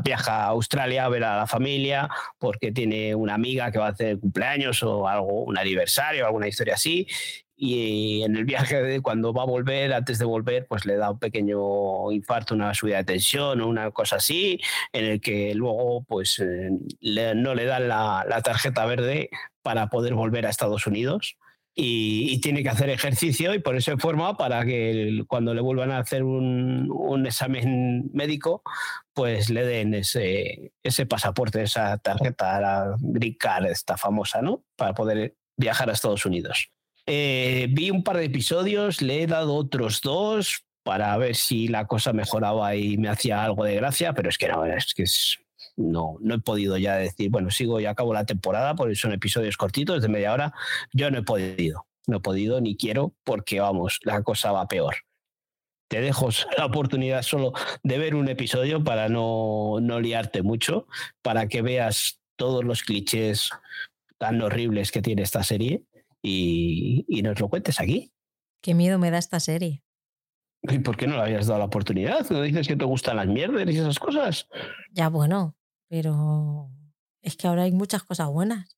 viaja a Australia a ver a la familia porque tiene una amiga que va a hacer cumpleaños o algo, un aniversario, alguna historia así, y en el viaje cuando va a volver, antes de volver, pues le da un pequeño infarto, una subida de tensión o una cosa así, en el que luego pues eh, no le dan la, tarjeta verde para poder volver a Estados Unidos. Y, tiene que hacer ejercicio y por eso forma para que cuando le vuelvan a hacer un, un, examen médico, pues le den ese, ese pasaporte, esa tarjeta, la Green Card, esta famosa, ¿no? Para poder viajar a Estados Unidos. Eh, vi un par de episodios, le he dado otros dos para ver si la cosa mejoraba y me hacía algo de gracia, pero es que no, es que no, no he podido ya decir, bueno, sigo y acabo la temporada, porque son episodios cortitos de media hora. Yo no he podido, no he podido ni quiero, porque vamos, la cosa va peor. Te dejo [laughs] la oportunidad solo de ver un episodio para no, no liarte mucho, para que veas todos los clichés tan horribles que tiene esta serie y, nos lo cuentes aquí. Qué miedo me da esta serie. ¿Y por qué no le habías dado la oportunidad? ¿No dices que te gustan las mierdas y esas cosas? Ya, bueno, pero es que ahora hay muchas cosas buenas.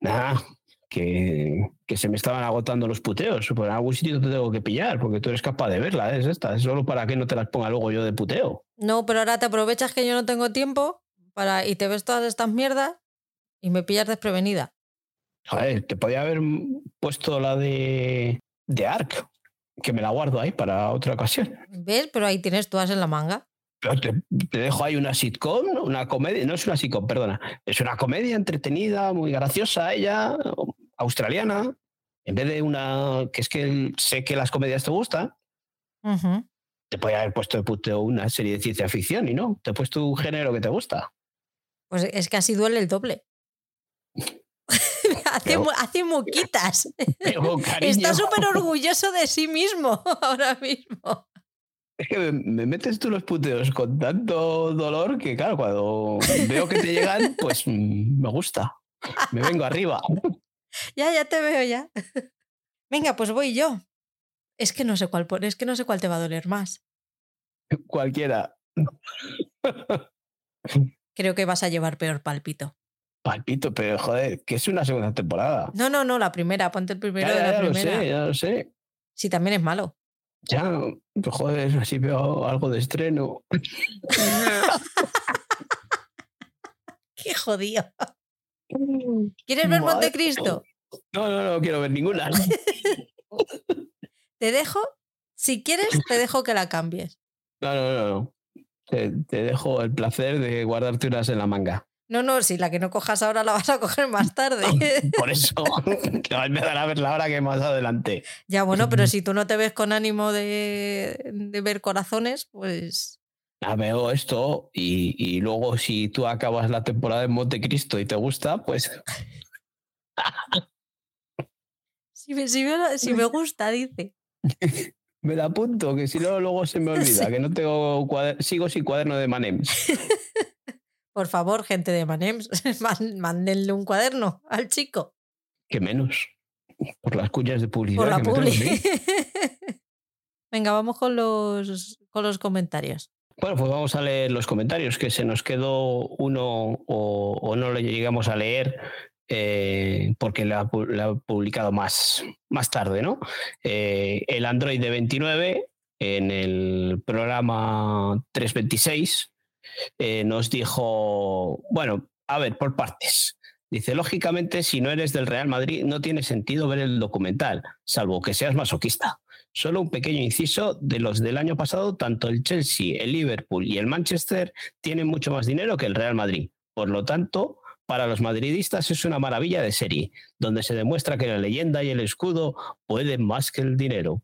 Nada, [laughs] que, que, se me estaban agotando los puteos. Por algún sitio te tengo que pillar, porque tú eres capaz de verla, es esta. Es solo para que no te las ponga luego yo de puteo. No, pero ahora te aprovechas que yo no tengo tiempo para, y te ves todas estas mierdas y me pillas desprevenida. Joder, te podía haber puesto la de, de Ark, que me la guardo ahí para otra ocasión. ¿Ves? Pero ahí tienes todas en la manga. Pero te, dejo ahí una sitcom, una comedia, no es una sitcom, perdona, es una comedia entretenida, muy graciosa ella, australiana, en vez de una, que es que sé que las comedias te gustan, te podía haber puesto de puto una serie de ciencia ficción y no, te he puesto un género que te gusta. Pues es que así duele el doble. [laughs] [laughs] hace, hace moquitas. [laughs] Está súper orgulloso de sí mismo [laughs] ahora mismo. Es que me, metes tú los puteos con tanto dolor que, claro, cuando veo que te llegan, pues mm, me gusta. Me vengo arriba. Ya, ya te veo ya. Venga, pues voy yo. Es que no sé cuál es que no sé cuál te va a doler más. Cualquiera. Creo que vas a llevar peor palpito. Palpito, pero joder, que es una segunda temporada. No, no, no, la primera, ponte el primero de la ya primera. Lo sé, ya lo sé. Sí, también es malo. Ya, joder, [laughs] así veo algo de estreno. [laughs] Qué jodido. [laughs] ¿Quieres ver Montecristo? No, no, no quiero ver ninguna. te dejo, si quieres, te dejo que la cambies. No, no, no, no. Te, te dejo el placer de guardarte unas en la manga. No, no, si la que no cojas ahora la vas a coger más [laughs] tarde. Por eso, [laughs] te vas a empezar a verla ahora que más adelante. Ya, bueno, pero si tú no te ves con ánimo de, ver corazones, pues. Ya veo esto y, luego si tú acabas la temporada en Montecristo y te gusta, pues. [laughs] si, me, si, me, gusta, dice. me la apunto, que si no, luego se me olvida, que no tengo sigo sin cuaderno de Manems. Por favor, gente de [laughs] Manems, mándenle un cuaderno al chico. Que menos. Por las cuñas de publicidad. Por la [laughs] Venga, vamos con los, con los comentarios. Bueno, pues vamos a leer los comentarios, que se nos quedó uno o, no lo llegamos a leer eh, porque lo ha, publicado más, más tarde, ¿no? Eh, el Android de 29 en el programa 326 eh, nos dijo, bueno, a ver, por partes. Dice, lógicamente, si no eres del Real Madrid, no tiene sentido ver el documental, salvo que seas masoquista. Solo un pequeño inciso de los del año pasado, tanto el Chelsea, el Liverpool y el Manchester tienen mucho más dinero que el Real Madrid. Por lo tanto, para los madridistas es una maravilla de serie, donde se demuestra que la leyenda y el escudo pueden más que el dinero.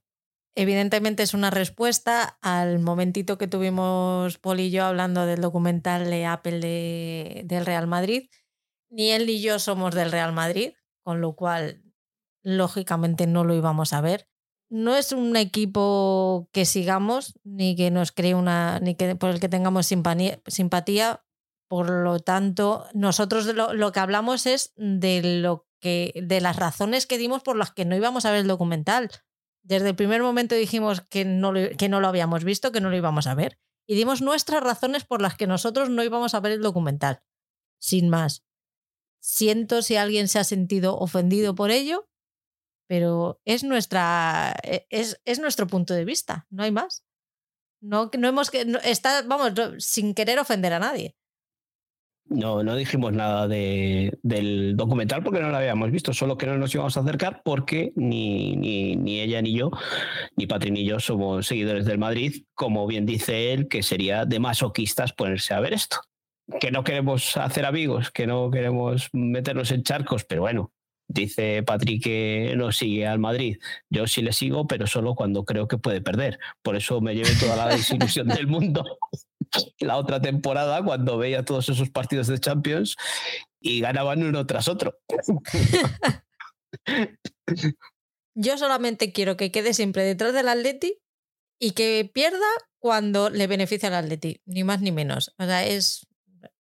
Evidentemente es una respuesta al momentito que tuvimos Paul y yo hablando del documental de Apple de, del Real Madrid. Ni él ni yo somos del Real Madrid, con lo cual lógicamente no lo íbamos a ver. No es un equipo que sigamos, ni que nos cree una, ni que por el que tengamos simpatía, Por lo tanto, nosotros lo, lo que hablamos es de lo que, de las razones que dimos por las que no íbamos a ver el documental. Desde el primer momento dijimos que no, que no lo habíamos visto, que no lo íbamos a ver. Y dimos nuestras razones por las que nosotros no íbamos a ver el documental. Sin más. Siento si alguien se ha sentido ofendido por ello, pero es, nuestra, e, es, es nuestro punto de vista, no hay más. No, no hemos está, vamos, sin querer ofender a nadie. No, no dijimos nada de, del documental porque no lo habíamos visto, solo que no nos íbamos a acercar porque ni, ni, ni, ella ni yo, ni Patri ni yo somos seguidores del Madrid, como bien dice él, que sería de masoquistas ponerse a ver esto. Que no queremos hacer amigos, que no queremos meternos en charcos, pero bueno, Dice Patrick que no sigue al Madrid. Yo sí le sigo, pero solo cuando creo que puede perder. Por eso me llevé toda la [laughs] desilusión del mundo [laughs] la otra temporada cuando veía todos esos partidos de Champions y ganaban uno tras otro. [laughs] Yo solamente quiero que quede siempre detrás del Atleti y que pierda cuando le beneficie al Atleti, ni más ni menos. O sea, es,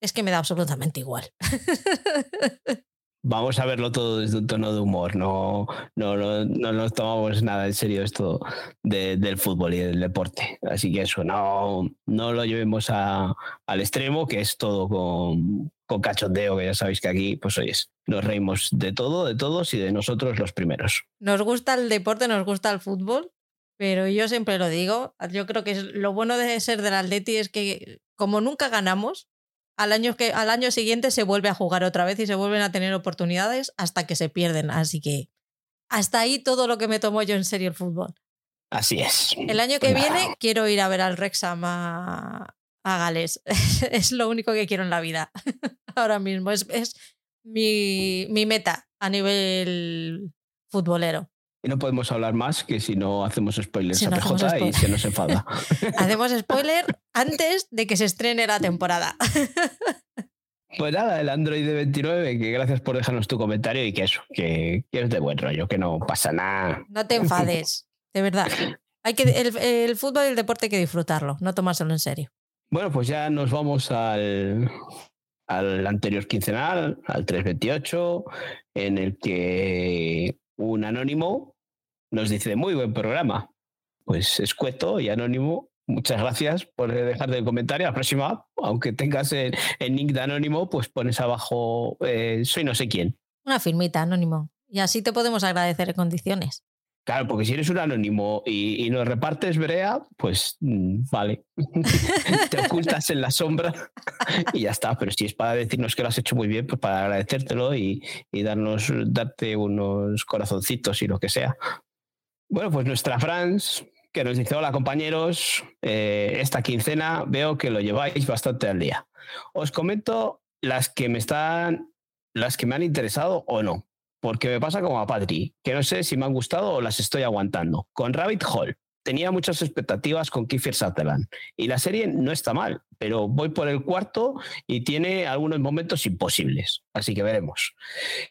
es que me da absolutamente igual. [laughs] vamos a verlo todo desde un tono de humor, no, no, no, no nos tomamos nada en serio esto del fútbol y del deporte. Así que eso, no, no lo llevemos a, al extremo, que es todo con, con cachondeo, que ya sabéis que aquí, pues oyes, nos reímos de todo, de todos y de nosotros los primeros. Nos gusta el deporte, nos gusta el fútbol, pero yo siempre lo digo, yo creo que lo bueno de ser del Atleti es que como nunca ganamos, al año, que, al año siguiente se vuelve a jugar otra vez y se vuelven a tener oportunidades hasta que se pierden. Así que hasta ahí todo lo que me tomo yo en serio el fútbol. Así es. El año que viene quiero ir a ver al Rexham a, a Gales. [laughs] es lo único que quiero en la vida [laughs] ahora mismo. Es, es mi, mi meta a nivel futbolero. Y no podemos hablar más que si no hacemos spoilers a PJ y se nos enfada. [laughs] hacemos spoiler antes de que se estrene la temporada. [laughs] Pues nada, el Android de 29, que gracias por dejarnos tu comentario y que eso, que, es de buen rollo, que no pasa nada. No te enfades, de verdad. Hay que, el, el fútbol y el deporte hay que disfrutarlo, no tomárselo en serio. Bueno, pues ya nos vamos al, al anterior quincenal, al 328, en el que un anónimo nos dice, muy buen programa. Pues escueto y anónimo, muchas gracias por dejar el comentario. La próxima, aunque tengas el, nick de anónimo, pues pones abajo, eh, soy no sé quién. Una firmita, anónimo. Y así te podemos agradecer en condiciones. Claro, porque si eres un anónimo y, nos repartes brea, pues mm, vale. [laughs] Te ocultas en la sombra y ya está. Pero si es para decirnos que lo has hecho muy bien, pues para agradecértelo y, darnos, darte unos corazoncitos y lo que sea. Bueno, pues nuestra Franz, que nos dice, hola compañeros, eh, esta quincena veo que lo lleváis bastante al día. Os comento las que me están, las que me han interesado o no porque me pasa como a Patri, que no sé si me han gustado o las estoy aguantando. Con Rabbit Hole tenía muchas expectativas con Kiefer Sutherland y la serie no está mal, pero voy por el cuarto y tiene algunos momentos imposibles, así que veremos.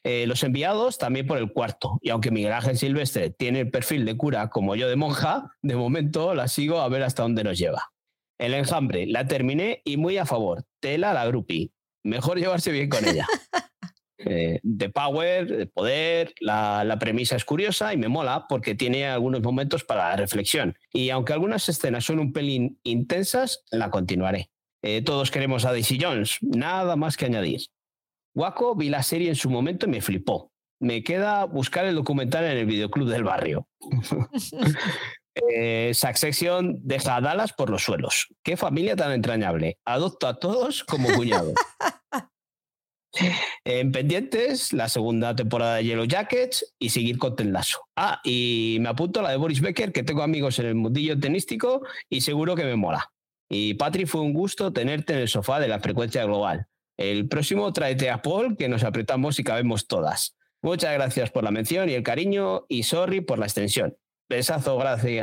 Eh, los enviados también por el cuarto y aunque Miguel Ángel Silvestre tiene el perfil de cura como yo de monja, de momento la sigo a ver hasta dónde nos lleva. El enjambre, la terminé y muy a favor. Tela la grupi. Mejor llevarse bien con ella. [laughs] Eh, de power, de poder. La, premisa es curiosa y me mola porque tiene algunos momentos para la reflexión. Y aunque algunas escenas son un pelín intensas, la continuaré. Eh, todos queremos a Daisy Jones, nada más que añadir. Waco vi la serie en su momento y me flipó. Me queda buscar el documental en el videoclub del barrio. [laughs] eh, Succession deja a Dallas por los suelos. Qué familia tan entrañable. Adopto a todos como cuñados. [laughs] En pendientes, la segunda temporada de Yellow Jackets y seguir con Tenlazo. Ah, y me apunto a la de Boris Becker, que tengo amigos en el mundillo tenístico y seguro que me mola. Y Patri, fue un gusto tenerte en el sofá de la frecuencia global. El próximo tráete a Paul, que nos apretamos y cabemos todas. Muchas gracias por la mención y el cariño y sorry por la extensión. Besazo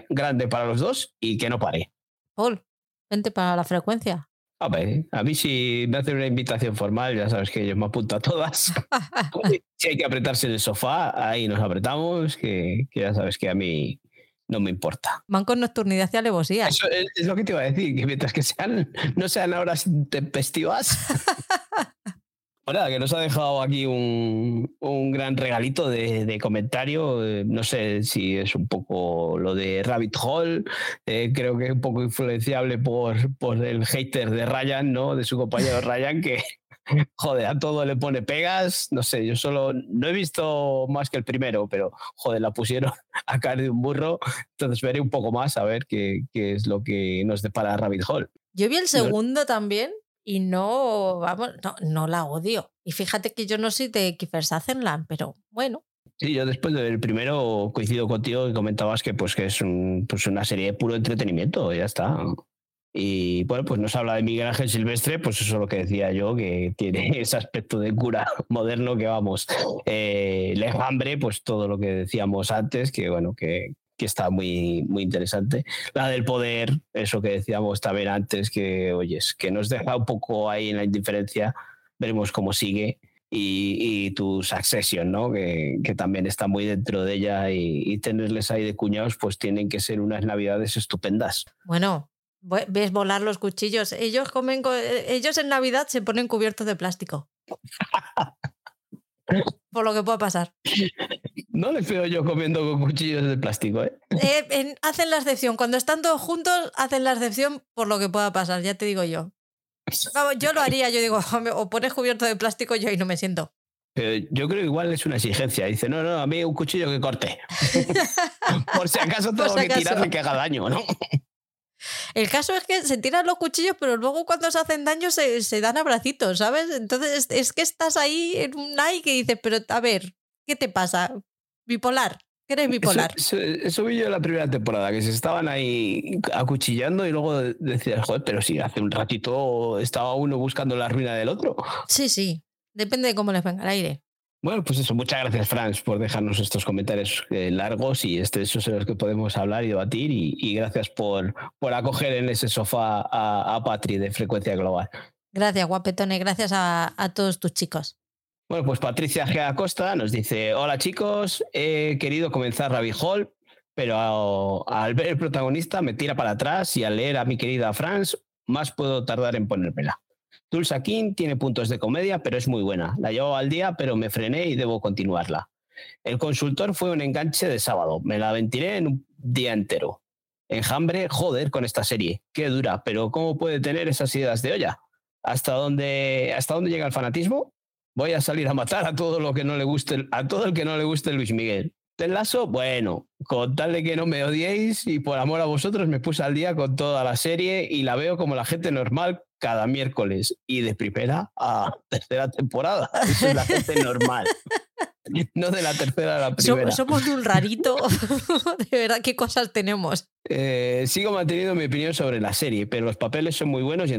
grande para los dos y que no pare. Paul, vente para la frecuencia. A ver, a mí si me hacen una invitación formal, ya sabes que yo me apunto a todas. [laughs] si hay que apretarse en el sofá, ahí nos apretamos, que, ya sabes que a mí no me importa. Van con nocturnidad y alevosía. Eso es, es lo que te iba a decir, que mientras que sean, no sean horas tempestivas. [laughs] Bueno, que nos ha dejado aquí un, un gran regalito de, de comentario. eh, No sé si es un poco lo de Rabbit Hole. eh, creo que es un poco influenciable por, por el hater de Ryan, ¿no? De su compañero [laughs] Ryan, que joder, a todo le pone pegas. No sé, yo solo no he visto más que el primero, pero joder, la pusieron [laughs] a caer de un burro. Entonces veré un poco más a ver qué, qué es lo que nos depara Rabbit Hole. Yo vi el segundo también y no, vamos, no, no la odio. Y fíjate que yo no soy de Kiefer Sutherland, pero bueno. Sí, yo después del primero coincido contigo y comentabas que pues que es un- pues una serie de puro entretenimiento, ya está. Y bueno, pues nos habla de Miguel Ángel Silvestre, pues eso es lo que decía yo, que tiene [laughs] ese aspecto de cura [laughs] moderno que vamos, eh, hambre, pues todo lo que decíamos antes, que bueno, que, que está muy, muy interesante. La del poder, eso que decíamos también antes, que oyes, que nos deja un poco ahí en la indiferencia, veremos cómo sigue y, y tu Succession, ¿no? Que, que también está muy dentro de ella y, y tenerles ahí de cuñados, pues tienen que ser unas navidades estupendas. Bueno, ve- ves volar los cuchillos. Ellos comen, co- eh, ellos en Navidad se ponen cubiertos de plástico. [laughs] Por lo que pueda pasar. No les veo yo comiendo con cuchillos de plástico, ¿eh? Eh, en- hacen la excepción. Cuando están todos juntos, hacen la excepción por lo que pueda pasar, ya te digo yo. Vamos, yo lo haría, yo digo, "Hombre, o pones cubierto de plástico, yo ahí no me siento. Pero yo creo que igual es una exigencia. Dice, no, no, a mí un cuchillo que corte. [laughs] Por si acaso tengo si que acaso. tirarle que haga daño, ¿no? El caso es que se tiran los cuchillos, pero luego cuando se hacen daño se, se dan abracitos, ¿sabes? Entonces es, es que estás ahí en un ay que dices, pero a ver, ¿qué te pasa? Bipolar, que eres bipolar. Eso, eso- eso vi yo en la primera temporada, que se estaban ahí acuchillando y luego decías, joder, pero si hace un ratito estaba uno buscando la ruina del otro. Sí, sí, depende de cómo les venga el aire. Bueno, pues eso, muchas gracias, Franz, por dejarnos estos comentarios eh, largos y este, esos en los que podemos hablar y debatir. Y, y gracias por, por acoger en ese sofá a, a Patri de Frecuencia Global. Gracias, guapetone, gracias a, a todos tus chicos. Bueno, pues Patricia G. Acosta nos dice: Hola chicos, he querido comenzar Rabbit Hole, pero al ver el protagonista me tira para atrás y al leer a mi querida Franz, más puedo tardar en ponérmela. Tulsa King tiene puntos de comedia, pero es muy buena. La llevaba al día, pero me frené y debo continuarla. El consultor fue un enganche de sábado. Me la ventilé en un día entero. Enjambre, joder, con esta serie. Qué dura, pero ¿cómo puede tener esas ideas de olla? ¿Hasta dónde, hasta dónde llega el fanatismo? Voy a salir a matar a todo lo que no le guste, a todo el que no le guste Luis Miguel. Ted Lasso, bueno, con tal de que no me odiéis y por amor a vosotros me puse al día con toda la serie y la veo como la gente normal cada miércoles y de primera a [laughs] tercera temporada. Eso es la gente normal. [laughs] [laughs] No de la tercera a la primera. somos de un rarito. [laughs] de verdad, qué cosas tenemos. Eh, sigo manteniendo mi opinión sobre la serie, pero los papeles son muy buenos y,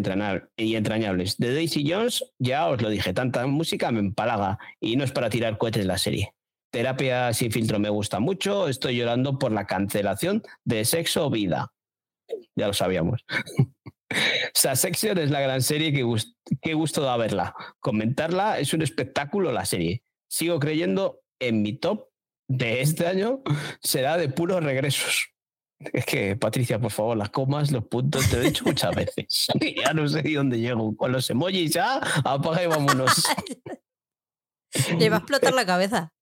y entrañables. De Daisy Jones, ya os lo dije, tanta música me empalaga y no es para tirar cohetes la serie. Terapia sin filtro me gusta mucho, estoy llorando por la cancelación de Sexo Vida. Ya lo sabíamos. [laughs] Section es la gran serie que gust- qué gusto da verla. Comentarla es un espectáculo la serie. Sigo creyendo en mi top de este año será de puros regresos. Es que, Patricia, por favor, las comas, los puntos, te lo he dicho muchas [laughs] veces. [laughs] ya no sé de dónde llego. Con los emojis ya, apaga y vámonos. [laughs] Le va a explotar la cabeza.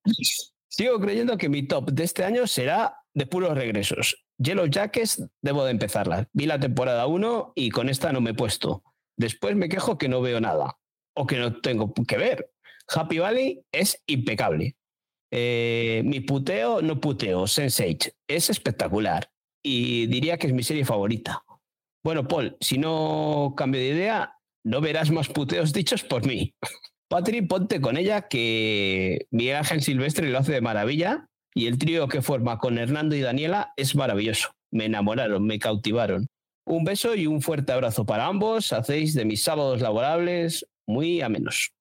Sigo creyendo que mi top de este año será de puros regresos. Yellow Jackets, debo de empezarla. Vi la temporada 1 y con esta no me he puesto. Después me quejo que no veo nada o que no tengo que ver. Happy Valley es impecable. Eh, mi puteo, no puteo, Sense8 es espectacular y diría que es mi serie favorita. Bueno, Paul, si no cambio de idea, no verás más puteos dichos por mí. [laughs] Patri, ponte con ella que Miguel Ángel Silvestre lo hace de maravilla y el trío que forma con Hernando y Daniela es maravilloso. Me enamoraron, me cautivaron. Un beso y un fuerte abrazo para ambos. Hacéis de mis sábados laborables muy amenos.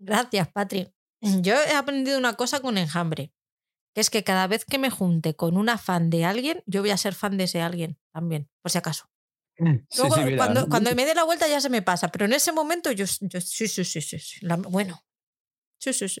Gracias, Patri. Yo he aprendido una cosa con enjambre, que es que cada vez que me junte con una fan de alguien, yo voy a ser fan de ese alguien también, por si acaso. Sí, Luego, sí, cuando, cuando me dé la vuelta ya se me pasa, pero en ese momento yo, yo sí, sí, sí, sí, la- bueno. Sí, sí, sí.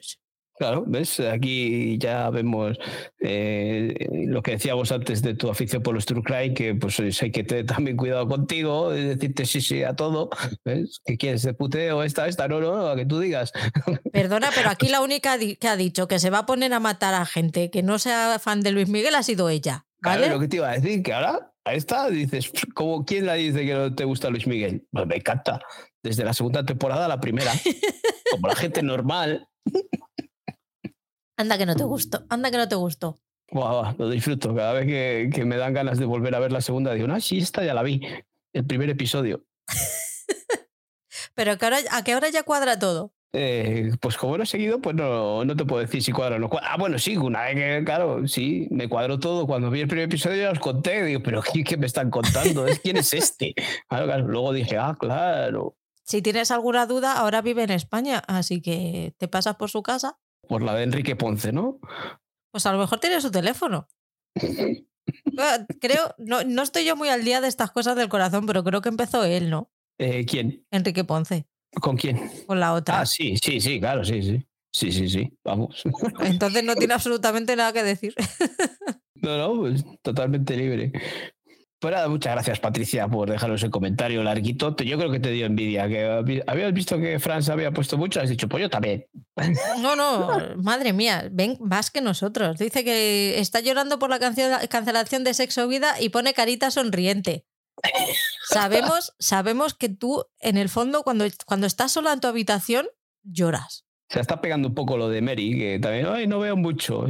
Claro, ¿ves? Aquí ya vemos eh, lo que decíamos antes de tu afición por los True Crime, que pues hay que tener también cuidado contigo, decirte sí, sí a todo. ¿Ves? ¿Qué quieres? ¿De puteo? Esta, esta, no, no, a que tú digas. [laughs] Perdona, pero aquí la única que ha dicho que se va a poner a matar a gente que no sea fan de Luis Miguel ha sido ella. ¿vale? Claro, lo que te iba a decir, que ahora a esta dices, ¿cómo, ¿quién la dice que no te gusta Luis Miguel? Pues me encanta. Desde la segunda temporada a la primera. [laughs] Como la gente normal. Anda que no te gustó, anda que no te gustó. Wow, lo disfruto. Cada vez que, que, me dan ganas de volver a ver la segunda, digo, ah, sí, esta ya la vi. El primer episodio. [laughs] Pero que ahora, a qué hora ya cuadra todo. Eh, pues como lo he seguido, pues no, no te puedo decir si cuadra o no cuadra. Ah, bueno, sí, una vez que, claro, sí, me cuadró todo. Cuando vi el primer episodio ya os conté, digo, pero ¿qué, qué me están contando? ¿Quién es este? [laughs] Claro, claro. Luego dije, ah, claro. Si tienes alguna duda, ahora vive en España, así que te pasas por su casa por la de Enrique Ponce, ¿no? Pues a lo mejor tiene su teléfono. [laughs] creo, no, no, estoy yo muy al día de estas cosas del corazón, pero creo que empezó él, ¿no? Eh, ¿Quién? Enrique Ponce. ¿Con quién? Con la otra. Ah, sí, sí, sí, claro, sí, sí. Sí, sí, sí, vamos. [laughs] Entonces no tiene absolutamente nada que decir. [laughs] No, no, pues totalmente libre. Pues nada, muchas gracias Patricia por dejarnos el comentario larguito. Yo creo que te dio envidia, que habías visto que Franz había puesto mucho, has dicho, pues yo también. No, no, [laughs] madre mía, ven más que nosotros. Dice que está llorando por la cancelación de Sexo Vida y pone carita sonriente. Sabemos, sabemos que tú, en el fondo, cuando, cuando estás sola en tu habitación, lloras. Se está pegando un poco lo de Mary, que también, ay, no veo mucho.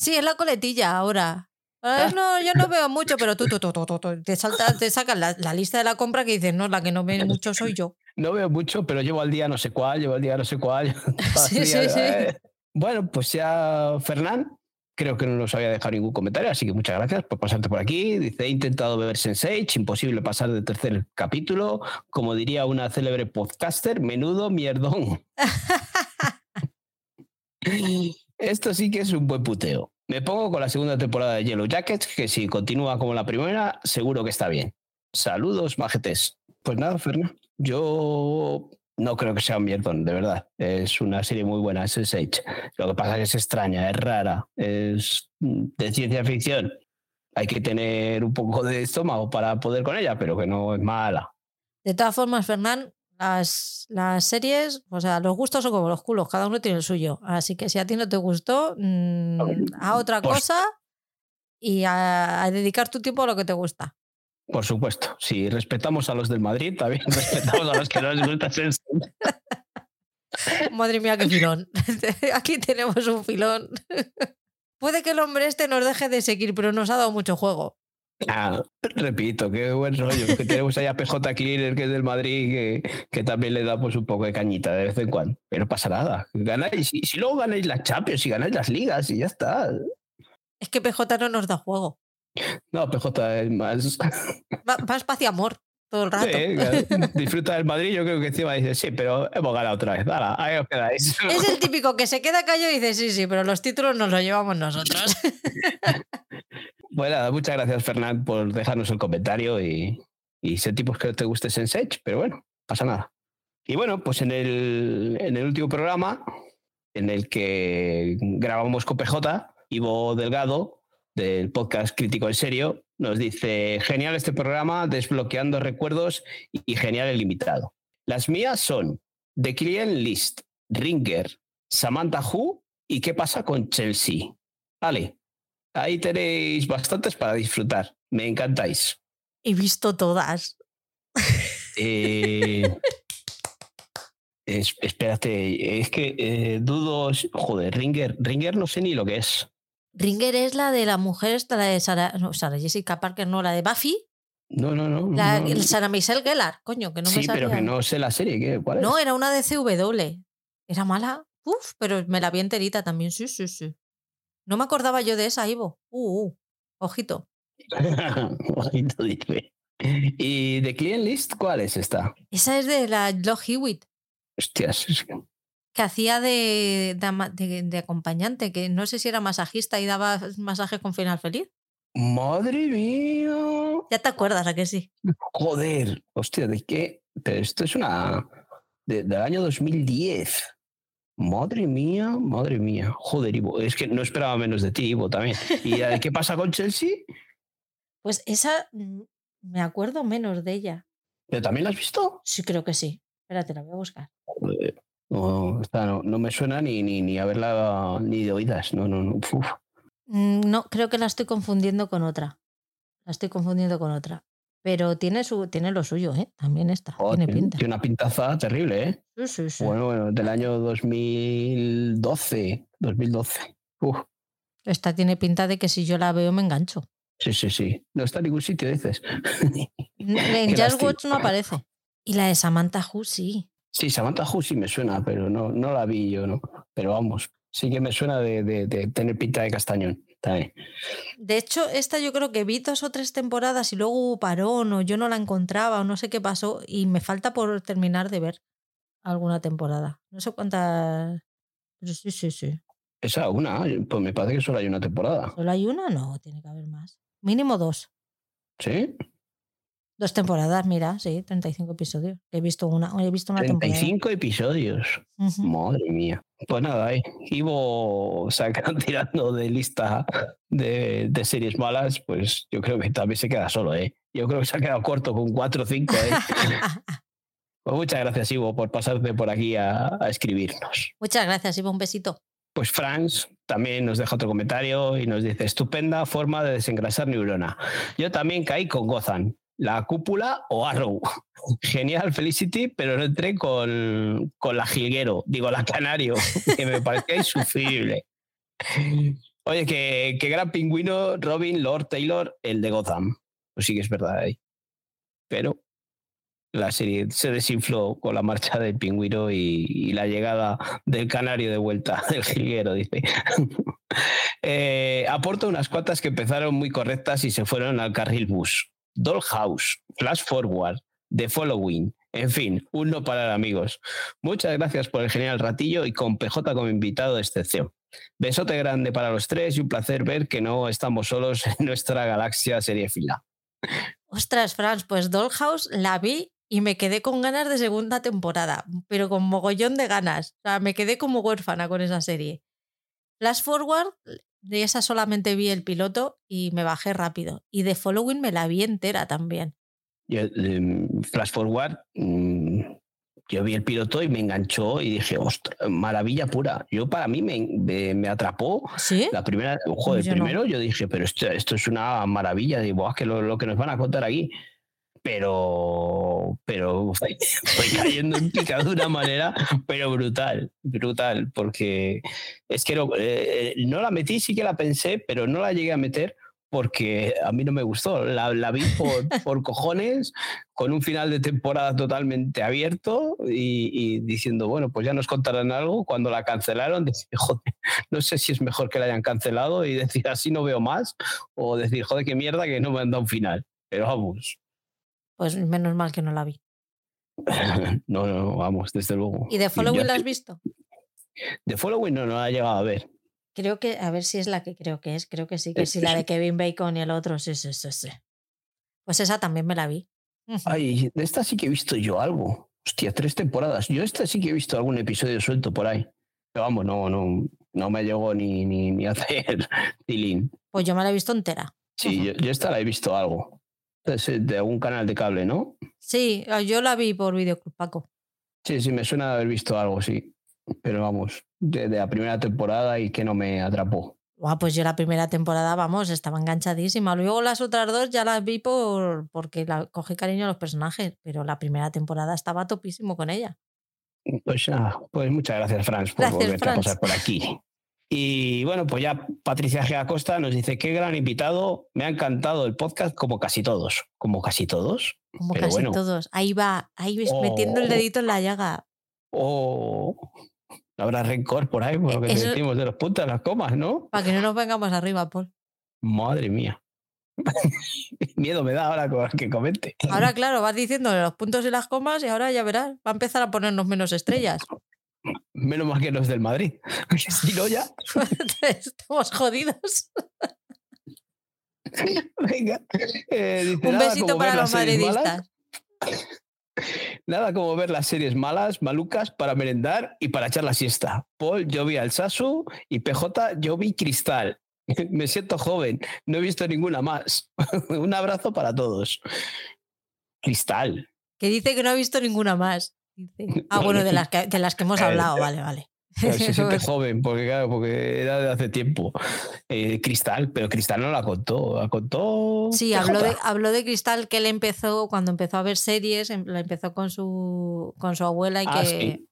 Sí, es la coletilla ahora. Ah, no, yo no [laughs] veo mucho, pero tú, tú, tú, tú, te, saltas, te sacas la, lista de la compra que dices, no, la que no ve [laughs] mucho soy yo. No veo mucho, pero llevo al día no sé cuál, llevo al día no sé cuál. [laughs] sí, sí, sí. Bueno, pues ya Fernán, creo que no nos había dejado ningún comentario, así que muchas gracias por pasarte por aquí. Dice, he intentado beber Sensei, imposible pasar del tercer capítulo. Como diría una célebre podcaster, menudo mierdón. Esto sí que es un buen puteo. Me pongo con la segunda temporada de Yellow Jackets, que si continúa como la primera, seguro que está bien. Saludos, majetes. Pues nada, Fernando. Yo no creo que sea un mierdón, de verdad. Es una serie muy buena, es Sage. Lo que pasa es que es extraña, es rara, es de ciencia ficción. Hay que tener un poco de estómago para poder con ella, pero que no es mala. De todas formas, Fernán, las, las series, o sea, los gustos son como los culos, cada uno tiene el suyo. Así que si a ti no te gustó, mm, a otra pues cosa y a, dedicar tu tiempo a lo que te gusta. Por supuesto, si respetamos a los del Madrid, también [laughs] respetamos a los que no les gusta ser. [laughs] Madre mía, qué filón. [laughs] Aquí tenemos un filón. Puede que el hombre este nos deje de seguir, pero nos ha dado mucho juego. Ah, repito, qué buen rollo. Que tenemos ahí a PJ Cleaner, que es del Madrid, que, que, también le da pues, un poco de cañita de vez en cuando. Pero no pasa nada. Ganáis, y si luego ganáis las Champions y ganáis las ligas y ya está. Es que PJ no nos da juego. No, PJ es más. Va, espacio amor todo el rato. [laughs] disfruta del Madrid, yo creo que encima dice, sí, pero hemos ganado otra vez. ahí os quedáis. Es el [laughs] típico que se queda callado y dice, sí, sí, pero los títulos nos los llevamos nosotros. [laughs] Bueno, muchas gracias, Fernán, por dejarnos el comentario y, y sentimos que te guste Sensei, pero bueno, pasa nada. Y bueno, pues en el, en el último programa, en el que grabamos con PJ, Ivo Delgado, del podcast Crítico en Serio, nos dice, genial este programa, desbloqueando recuerdos y genial el invitado. Las mías son The Client List, Ringer, Samantha Who y qué pasa con Chelsea. Vale, Ahí tenéis bastantes para disfrutar. Me encantáis. He visto todas. Eh, [laughs] espérate, es que eh, dudo. Joder, Ringer, Ringer no sé ni lo que es. Ringer es la de la mujer, esta la de Sara, no, Sara Jessica Parker, no, la de Buffy. No, no, no. La, Sara Michelle Gellar, coño, que no sí, me pero que no sé la serie. ¿cuál no, era una de CW. Era mala. Uf, pero me la vi enterita también, sí, sí, sí. No me acordaba yo de esa, Ivo. Uh, uh ojito. [laughs] ojito, dice. ¿Y de Client List cuál es esta? Esa es de la Log Hewitt. Hostias. Que hacía de, de, acompañante, que no sé si era masajista y daba masajes con final feliz. Madre mía. Ya te acuerdas, ¿a que sí? Joder, hostia, ¿de qué? Pero esto es una. del año 2010. Madre mía, madre mía. Joder, Ivo. Es que no esperaba menos de ti, Ivo, también. ¿Y qué pasa con Chelsea? Pues esa mm, me acuerdo menos de ella. ¿Pero también la has visto? Sí, creo que sí. Espérate, la voy a buscar. No, no, me suena ni, ni, ni haberla ni de oídas. No, no, no. Mm, no, creo que la estoy confundiendo con otra. La estoy confundiendo con otra. Pero tiene, su, tiene lo suyo, ¿eh? También está. Oh, tiene, pinta. Tiene una pintaza terrible, ¿eh? Sí, sí, sí. Bueno, bueno, del año 2012. 2012. Esta tiene pinta de que si yo la veo me engancho. Sí, sí, sí. No está en ningún sitio, dices. [laughs] En Just Watch no aparece. Y la de Samantha Hu sí. Sí, Samantha Hu sí me suena, pero no, no la vi yo, ¿no? Pero vamos, sí que me suena de, de tener pinta de castañón. De hecho, esta yo creo que vi dos o tres temporadas y luego hubo parón o yo no la encontraba o no sé qué pasó y me falta por terminar de ver alguna temporada. No sé cuántas... Pero sí, sí, sí. Esa una, pues me parece que solo hay una temporada. ¿Solo hay una? No, tiene que haber más. Mínimo dos. ¿Sí? Dos temporadas, mira, sí, 35 episodios. He visto una, he visto una 35 episodios. Madre mía. Pues nada, eh. Ivo sacan tirando de lista de, series malas, pues yo creo que también se queda solo, ¿eh? Yo creo que se ha quedado corto con 4 o 5, ¿eh? [laughs] pues muchas gracias, Ivo, por pasarte por aquí a, a escribirnos. Muchas gracias, Ivo, un besito. Pues Franz también nos deja otro comentario y nos dice, estupenda forma de desengrasar neurona. Yo también caí con Gozan la cúpula o Arrow. [laughs] Genial, Felicity, pero no entré con, con la Jilguero, digo la Canario, [laughs] que me parecía insufrible. Oye, que, gran pingüino Robin Lord Taylor, el de Gotham. Pues sí que es verdad ahí. Pero la serie se desinfló con la marcha del pingüino y, la llegada del canario de vuelta, [laughs] del jilguero, dice. eh, aporto unas cuantas que empezaron muy correctas y se fueron al carril bus. Dollhouse, Flash Forward, The Following, en fin, un no parar amigos. Muchas gracias por el genial ratillo y con PJ como invitado de excepción. Besote grande para los tres y un placer ver que no estamos solos en nuestra galaxia fila. Ostras, Franz, pues Dollhouse la vi y me quedé con ganas de segunda temporada, pero con mogollón de ganas. O sea, me quedé como huérfana con esa serie. Flash Forward de esa solamente vi el piloto y me bajé rápido. Y de Following me la vi entera también. Em, flash Forward, mm, yo vi el piloto y me enganchó y dije, ostras, maravilla pura. Yo para mí me, me, atrapó. ¿Sí? La primera, joder, primero yo dije, pero esto, esto es una maravilla. Digo, es que lo, lo que nos van a contar aquí pero, pero fue [laughs] cayendo en picado de una manera, pero brutal, brutal, porque es que no, eh, no, la metí, sí que la pensé, pero no la llegué a meter porque a mí no me gustó. La, la vi por, [laughs] por, cojones, con un final de temporada totalmente abierto y, diciendo, bueno, pues ya nos contarán algo. Cuando la cancelaron, joder, no sé si es mejor que la hayan cancelado y decir, así no veo más, o decir, joder, qué mierda que no me han dado un final. Pero vamos, pues menos mal que no la vi. [laughs] no, no, vamos, desde luego. ¿Y de Following la has visto? De Following no, no la he llegado a ver. Creo que, a ver si es la que creo que es, creo que sí, que sí, la de [laughs] Kevin Bacon y el otro, sí, sí, sí, sí. Pues esa también me la vi. Ay, de esta sí que he visto yo algo. Hostia, tres temporadas. Yo esta sí que he visto algún episodio suelto por ahí. Pero vamos, no, no, no me llegó ni, ni, ni a [laughs] hacer tilín. Pues yo me la he visto entera. Sí, yo, yo, esta la he visto algo de algún canal de cable, ¿no? Sí, ah, yo la vi por Videoclub Paco. Sí, sí, me suena de haber visto algo, sí. Pero vamos, de, la primera temporada y que no me atrapó. pues yo la primera temporada, vamos, estaba enganchadísima. Luego las otras dos ya las vi por porque la, cogí cariño a los personajes, pero la primera temporada estaba topísimo con ella. Pues, pues muchas gracias, Franz, por volverte a pasar por aquí. Y bueno, pues ya Patricia G. Acosta nos dice, qué gran invitado, me ha encantado el podcast como casi todos, como casi todos. Como casi todos, ahí va, ahí metiendo el oh. dedito en la llaga. O oh, habrá rencor por ahí, por lo que decimos de los puntos, las comas, ¿no? Para que no nos vengamos arriba, Paul. Madre mía. [laughs] Miedo me da ahora que comente. Ahora, claro, vas diciendo los puntos y las comas y ahora ya verás, va a empezar a ponernos menos estrellas. Menos mal que los del Madrid. [laughs] Si no, ya. [laughs] Estamos jodidos. Venga. Eh, Un besito para los madridistas. [laughs] Nada como ver las series malas, malucas, para merendar y para echar la siesta. Paul, yo vi al Sasu y PJ, yo vi Cristal. Me siento joven, no he visto ninguna más. Un abrazo para todos. Cristal. Que dice que no ha visto ninguna más. [laughs] Ah, bueno, de las que, de las que hemos hablado, vale, vale. Se siente [laughs] joven, porque claro, porque era de hace tiempo. Eh, Cristal, pero Cristal no la contó, la contó. Sí, habló de, habló de Cristal que él empezó, cuando empezó a ver series, em, la empezó con su, con su abuela y Ah, que. sí.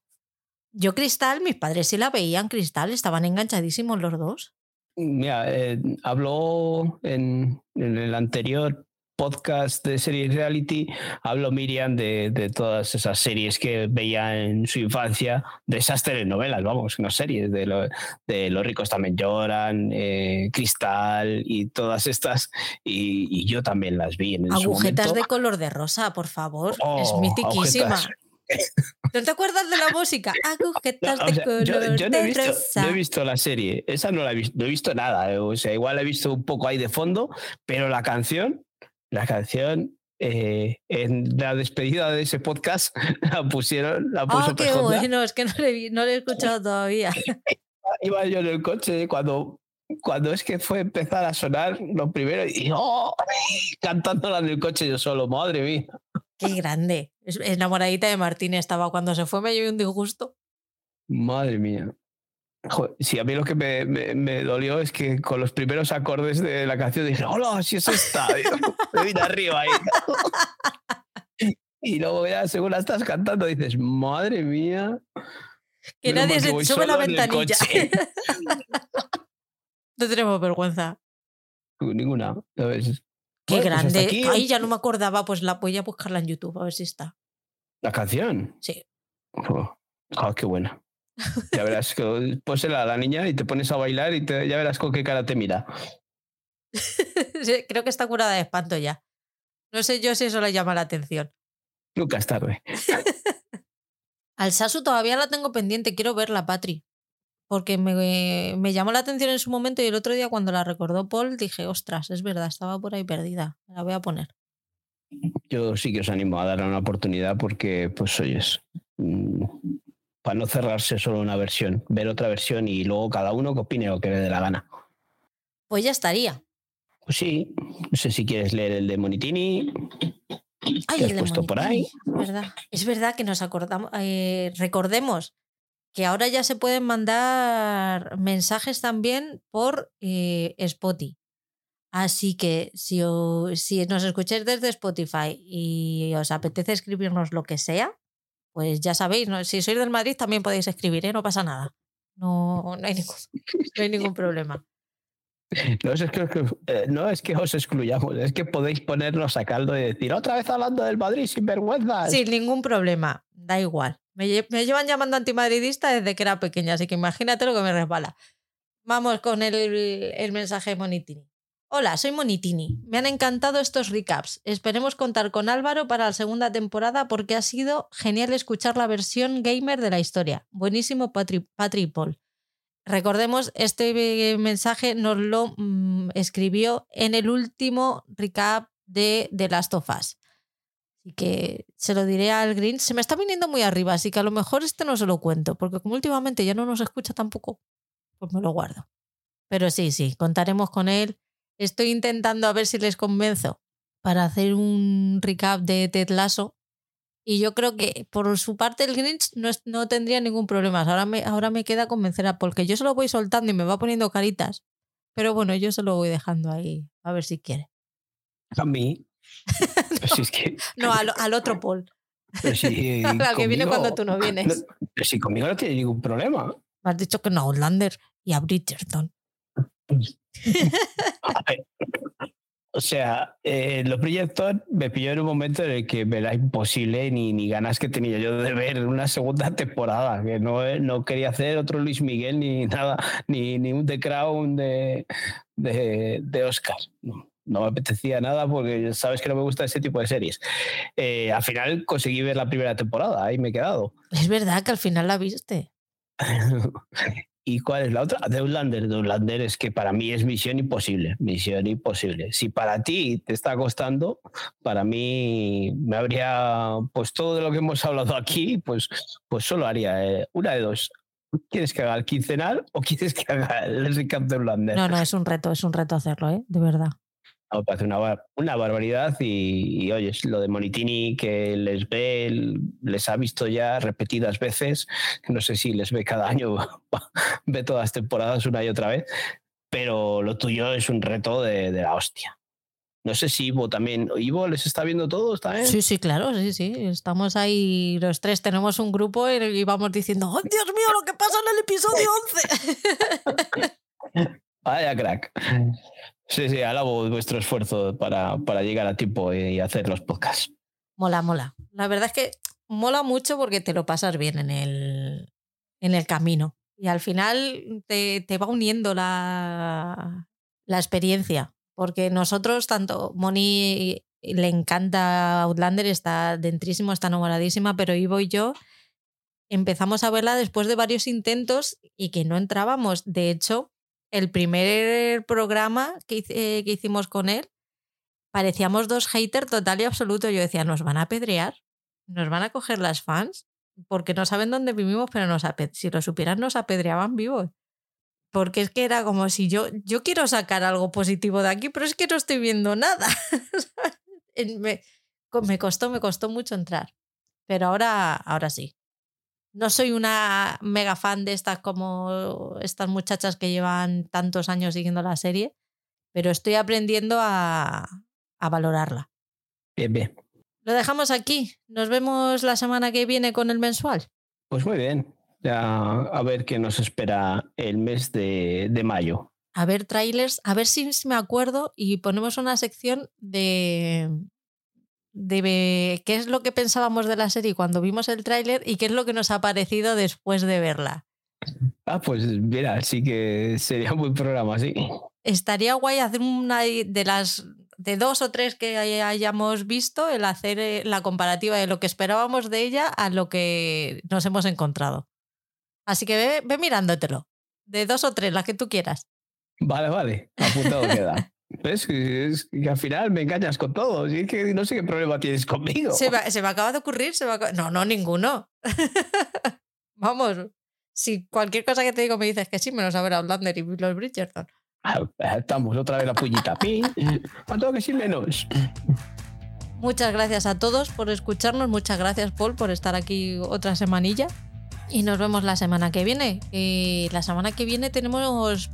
Yo, Cristal, mis padres sí la veían, Cristal, estaban enganchadísimos los dos. Mira, eh, habló en, en el anterior podcast de series reality, habló Miriam de, de todas esas series que veía en su infancia, de esas telenovelas, vamos, no series, de, lo- de Los ricos también lloran, eh, Cristal y todas estas, y, y yo también las vi en su Agujetas de color de rosa, por favor. es Oh, mitiquísima. agujetas. [laughs] ¿No te acuerdas de la música? Agujetas No, o de color yo, yo no, he de visto, rosa. no he visto la serie, esa no la he visto, no he visto nada, eh, o sea, igual he visto un poco ahí de fondo, pero la canción, la canción eh, en la despedida de ese podcast [laughs] la pusieron, la puso Ah, qué bueno, es que no le, no le he escuchado todavía. [laughs] Iba yo en el coche cuando, cuando es que fue empezar a sonar lo primero y ¡oh! [laughs] cantándola en el coche yo solo, madre mía. Qué grande. Enamoradita de Martín estaba cuando se fue, me llevé un disgusto. Madre mía. Joder, sí, a mí lo que me, me- me dolió es que con los primeros acordes de la canción dije, hola, si es esta. [laughs] me vine arriba ahí. y luego ya según la estás cantando dices, madre mía. Que nadie se sube la ventanilla. coche". [laughs] [laughs] no tenemos vergüenza. Ninguna. ¿sabes? Qué Bueno, pues grande. aquí Ahí ya no me acordaba, pues la voy a buscarla en YouTube a ver si está. La canción. Sí. Oh, oh, qué buena. Ya verás que pósela a la niña y te pones a bailar y te- ya verás con qué cara te mira. [laughs] Creo que está curada de espanto ya. No sé yo si eso le llama la atención. Nunca es tarde. [laughs] Al Sasu todavía la tengo pendiente, quiero verla, Patri. Porque me, me llamó la atención en su momento y el otro día cuando la recordó Paul dije, ostras, es verdad, estaba por ahí perdida. La voy a poner. Yo sí que os animo a darle una oportunidad porque, pues oyes, para no cerrarse solo una versión, ver otra versión y luego cada uno que opine lo que le dé la gana. Pues ya estaría. Pues sí, no sé si quieres leer el de Monitini. Ay, ¿Qué has el de por ahí? Es verdad. Es verdad que nos acordamos. eh, recordemos que ahora ya se pueden mandar mensajes también por eh, Spotify. Así que si, o- si nos escucháis desde Spotify y os apetece escribirnos lo que sea, pues ya sabéis, ¿no? si sois del Madrid también podéis escribir, ¿eh? no pasa nada. No, no, hay, ningún, [laughs] no hay ningún problema. No es, que, eh, no es que os excluyamos, es que podéis ponernos a caldo y decir otra vez hablando del Madrid sin vergüenza. Sin ningún problema, da igual. Me llevan llamando antimadridista desde que era pequeña, así que imagínate lo que me resbala. Vamos con el, el mensaje de Monitini. Hola, soy Monitini. Me han encantado estos recaps. Esperemos contar con Álvaro para la segunda temporada porque ha sido genial escuchar la versión gamer de la historia. Buenísimo, Patri, Paul. Recordemos, este mensaje nos lo mm, escribió en el último recap de The Last of Us. Así que se lo diré al Green. Se me está viniendo muy arriba, así que a lo mejor este no se lo cuento, porque como últimamente ya no nos escucha tampoco, pues me lo guardo. Pero sí, sí, contaremos con él. Estoy intentando a ver si les convenzo para hacer un recap de Ted Lasso. Y yo creo que por su parte el Grinch no, es- no tendría ningún problema. Ahora me, ahora me queda convencer a Paul, que yo se lo voy soltando y me va poniendo caritas. Pero bueno, yo se lo voy dejando ahí, a ver si quiere. A mí. Pues si es que, [laughs] No, al, al otro Paul. pero si, [laughs] Al que viene cuando tú no vienes. no- [laughs] pero si conmigo no tiene ningún problema. Me has dicho que no a Outlander y a Bridgerton. [laughs] O sea, eh, los Bridgerton me pilló en un momento en el que me era imposible ni, ni ganas que tenía yo de ver una segunda temporada, que no, no quería hacer otro Luis Miguel ni nada, ni, ni un The Crown de, de, de Oscar. No, no me apetecía nada porque sabes que no me gusta ese tipo de series. Eh, al final conseguí ver la primera temporada, ahí me he quedado. Es verdad que al final la viste. [laughs] ¿Y cuál es la otra? De Outlander. De Outlander es que para mí es misión imposible. Misión imposible. Si para ti te está costando, para mí me habría, pues todo de lo que hemos hablado aquí, pues, pues solo haría eh, una de dos. ¿Quieres que haga el quincenal o quieres que haga el recap de Outlander? No, no, es un reto, es un reto hacerlo, ¿eh? De verdad. Me parece una, una barbaridad y, oye, lo de Monitini que les ve, les ha visto ya repetidas veces, no sé si les ve cada año, [laughs] ve todas las temporadas una y otra vez, pero lo tuyo es un reto de, la hostia. No sé si Ivo también. ¿Ivo les está viendo todos también? Sí, sí, claro, sí, sí. Estamos ahí los tres, tenemos un grupo y vamos diciendo, ¡Oh, Dios mío, lo que pasa en el episodio 11! [laughs] Vaya crack. Sí, sí, alabo vuestro esfuerzo para, para llegar a tiempo y hacer los podcasts. Mola, mola. La verdad es que mola mucho porque te lo pasas bien en el, en el camino. Y al final te, te va uniendo la, la experiencia. Porque nosotros, tanto Moni le encanta Outlander, está dentrísimo, está enamoradísima, pero Ivo y yo empezamos a verla después de varios intentos y que no entrábamos. De hecho, el primer programa que, que hicimos con él, parecíamos dos haters total y absoluto. Yo decía, nos van a apedrear, nos van a coger las fans, porque no saben dónde vivimos, pero nos si lo supieran nos apedreaban vivos. Porque es que era como si yo, yo quiero sacar algo positivo de aquí, pero es que no estoy viendo nada. [laughs] me, me costó, me costó mucho entrar. Pero ahora, ahora sí. No soy una mega fan de estas como estas muchachas que llevan tantos años siguiendo la serie, pero estoy aprendiendo a, valorarla. Bien, bien. Lo dejamos aquí. Nos vemos la semana que viene con el mensual. Pues muy bien. Ya a ver qué nos espera el mes de, de mayo. A ver trailers, a ver si me acuerdo y ponemos una sección de, de qué es lo que pensábamos de la serie cuando vimos el tráiler y qué es lo que nos ha parecido después de verla. Ah, pues mira, sí que sería un buen programa, sí. Estaría guay hacer una de las de dos o tres que hayamos visto, el hacer eh, la comparativa de lo que esperábamos de ella a lo que nos hemos encontrado. Así que ve, ve mirándotelo. De dos o tres, las que tú quieras. Vale, vale. Apuntado queda. [laughs] ¿Ves? Es que al final me engañas con todo. Y que no sé qué problema tienes conmigo. Se me, se me acaba de ocurrir. Se No, no, ninguno. [laughs] Vamos. Si cualquier cosa que te digo me dices que sí, menos saber Outlander y los Bridgerton. Ah, estamos otra vez la puñita. [laughs] ¿Cuánto que sí menos? Muchas gracias a todos por escucharnos. Muchas gracias, Paul, por estar aquí otra semanilla. Y nos vemos la semana que viene. La semana que viene tenemos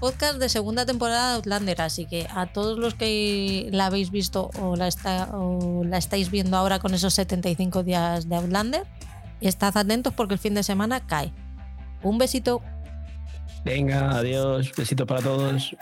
podcast de segunda temporada de Outlander, así que a todos los que la habéis visto o la, o la estáis viendo ahora con esos 75 días de Outlander, estad atentos porque el fin de semana cae. Un besito. Venga, adiós, besito para todos.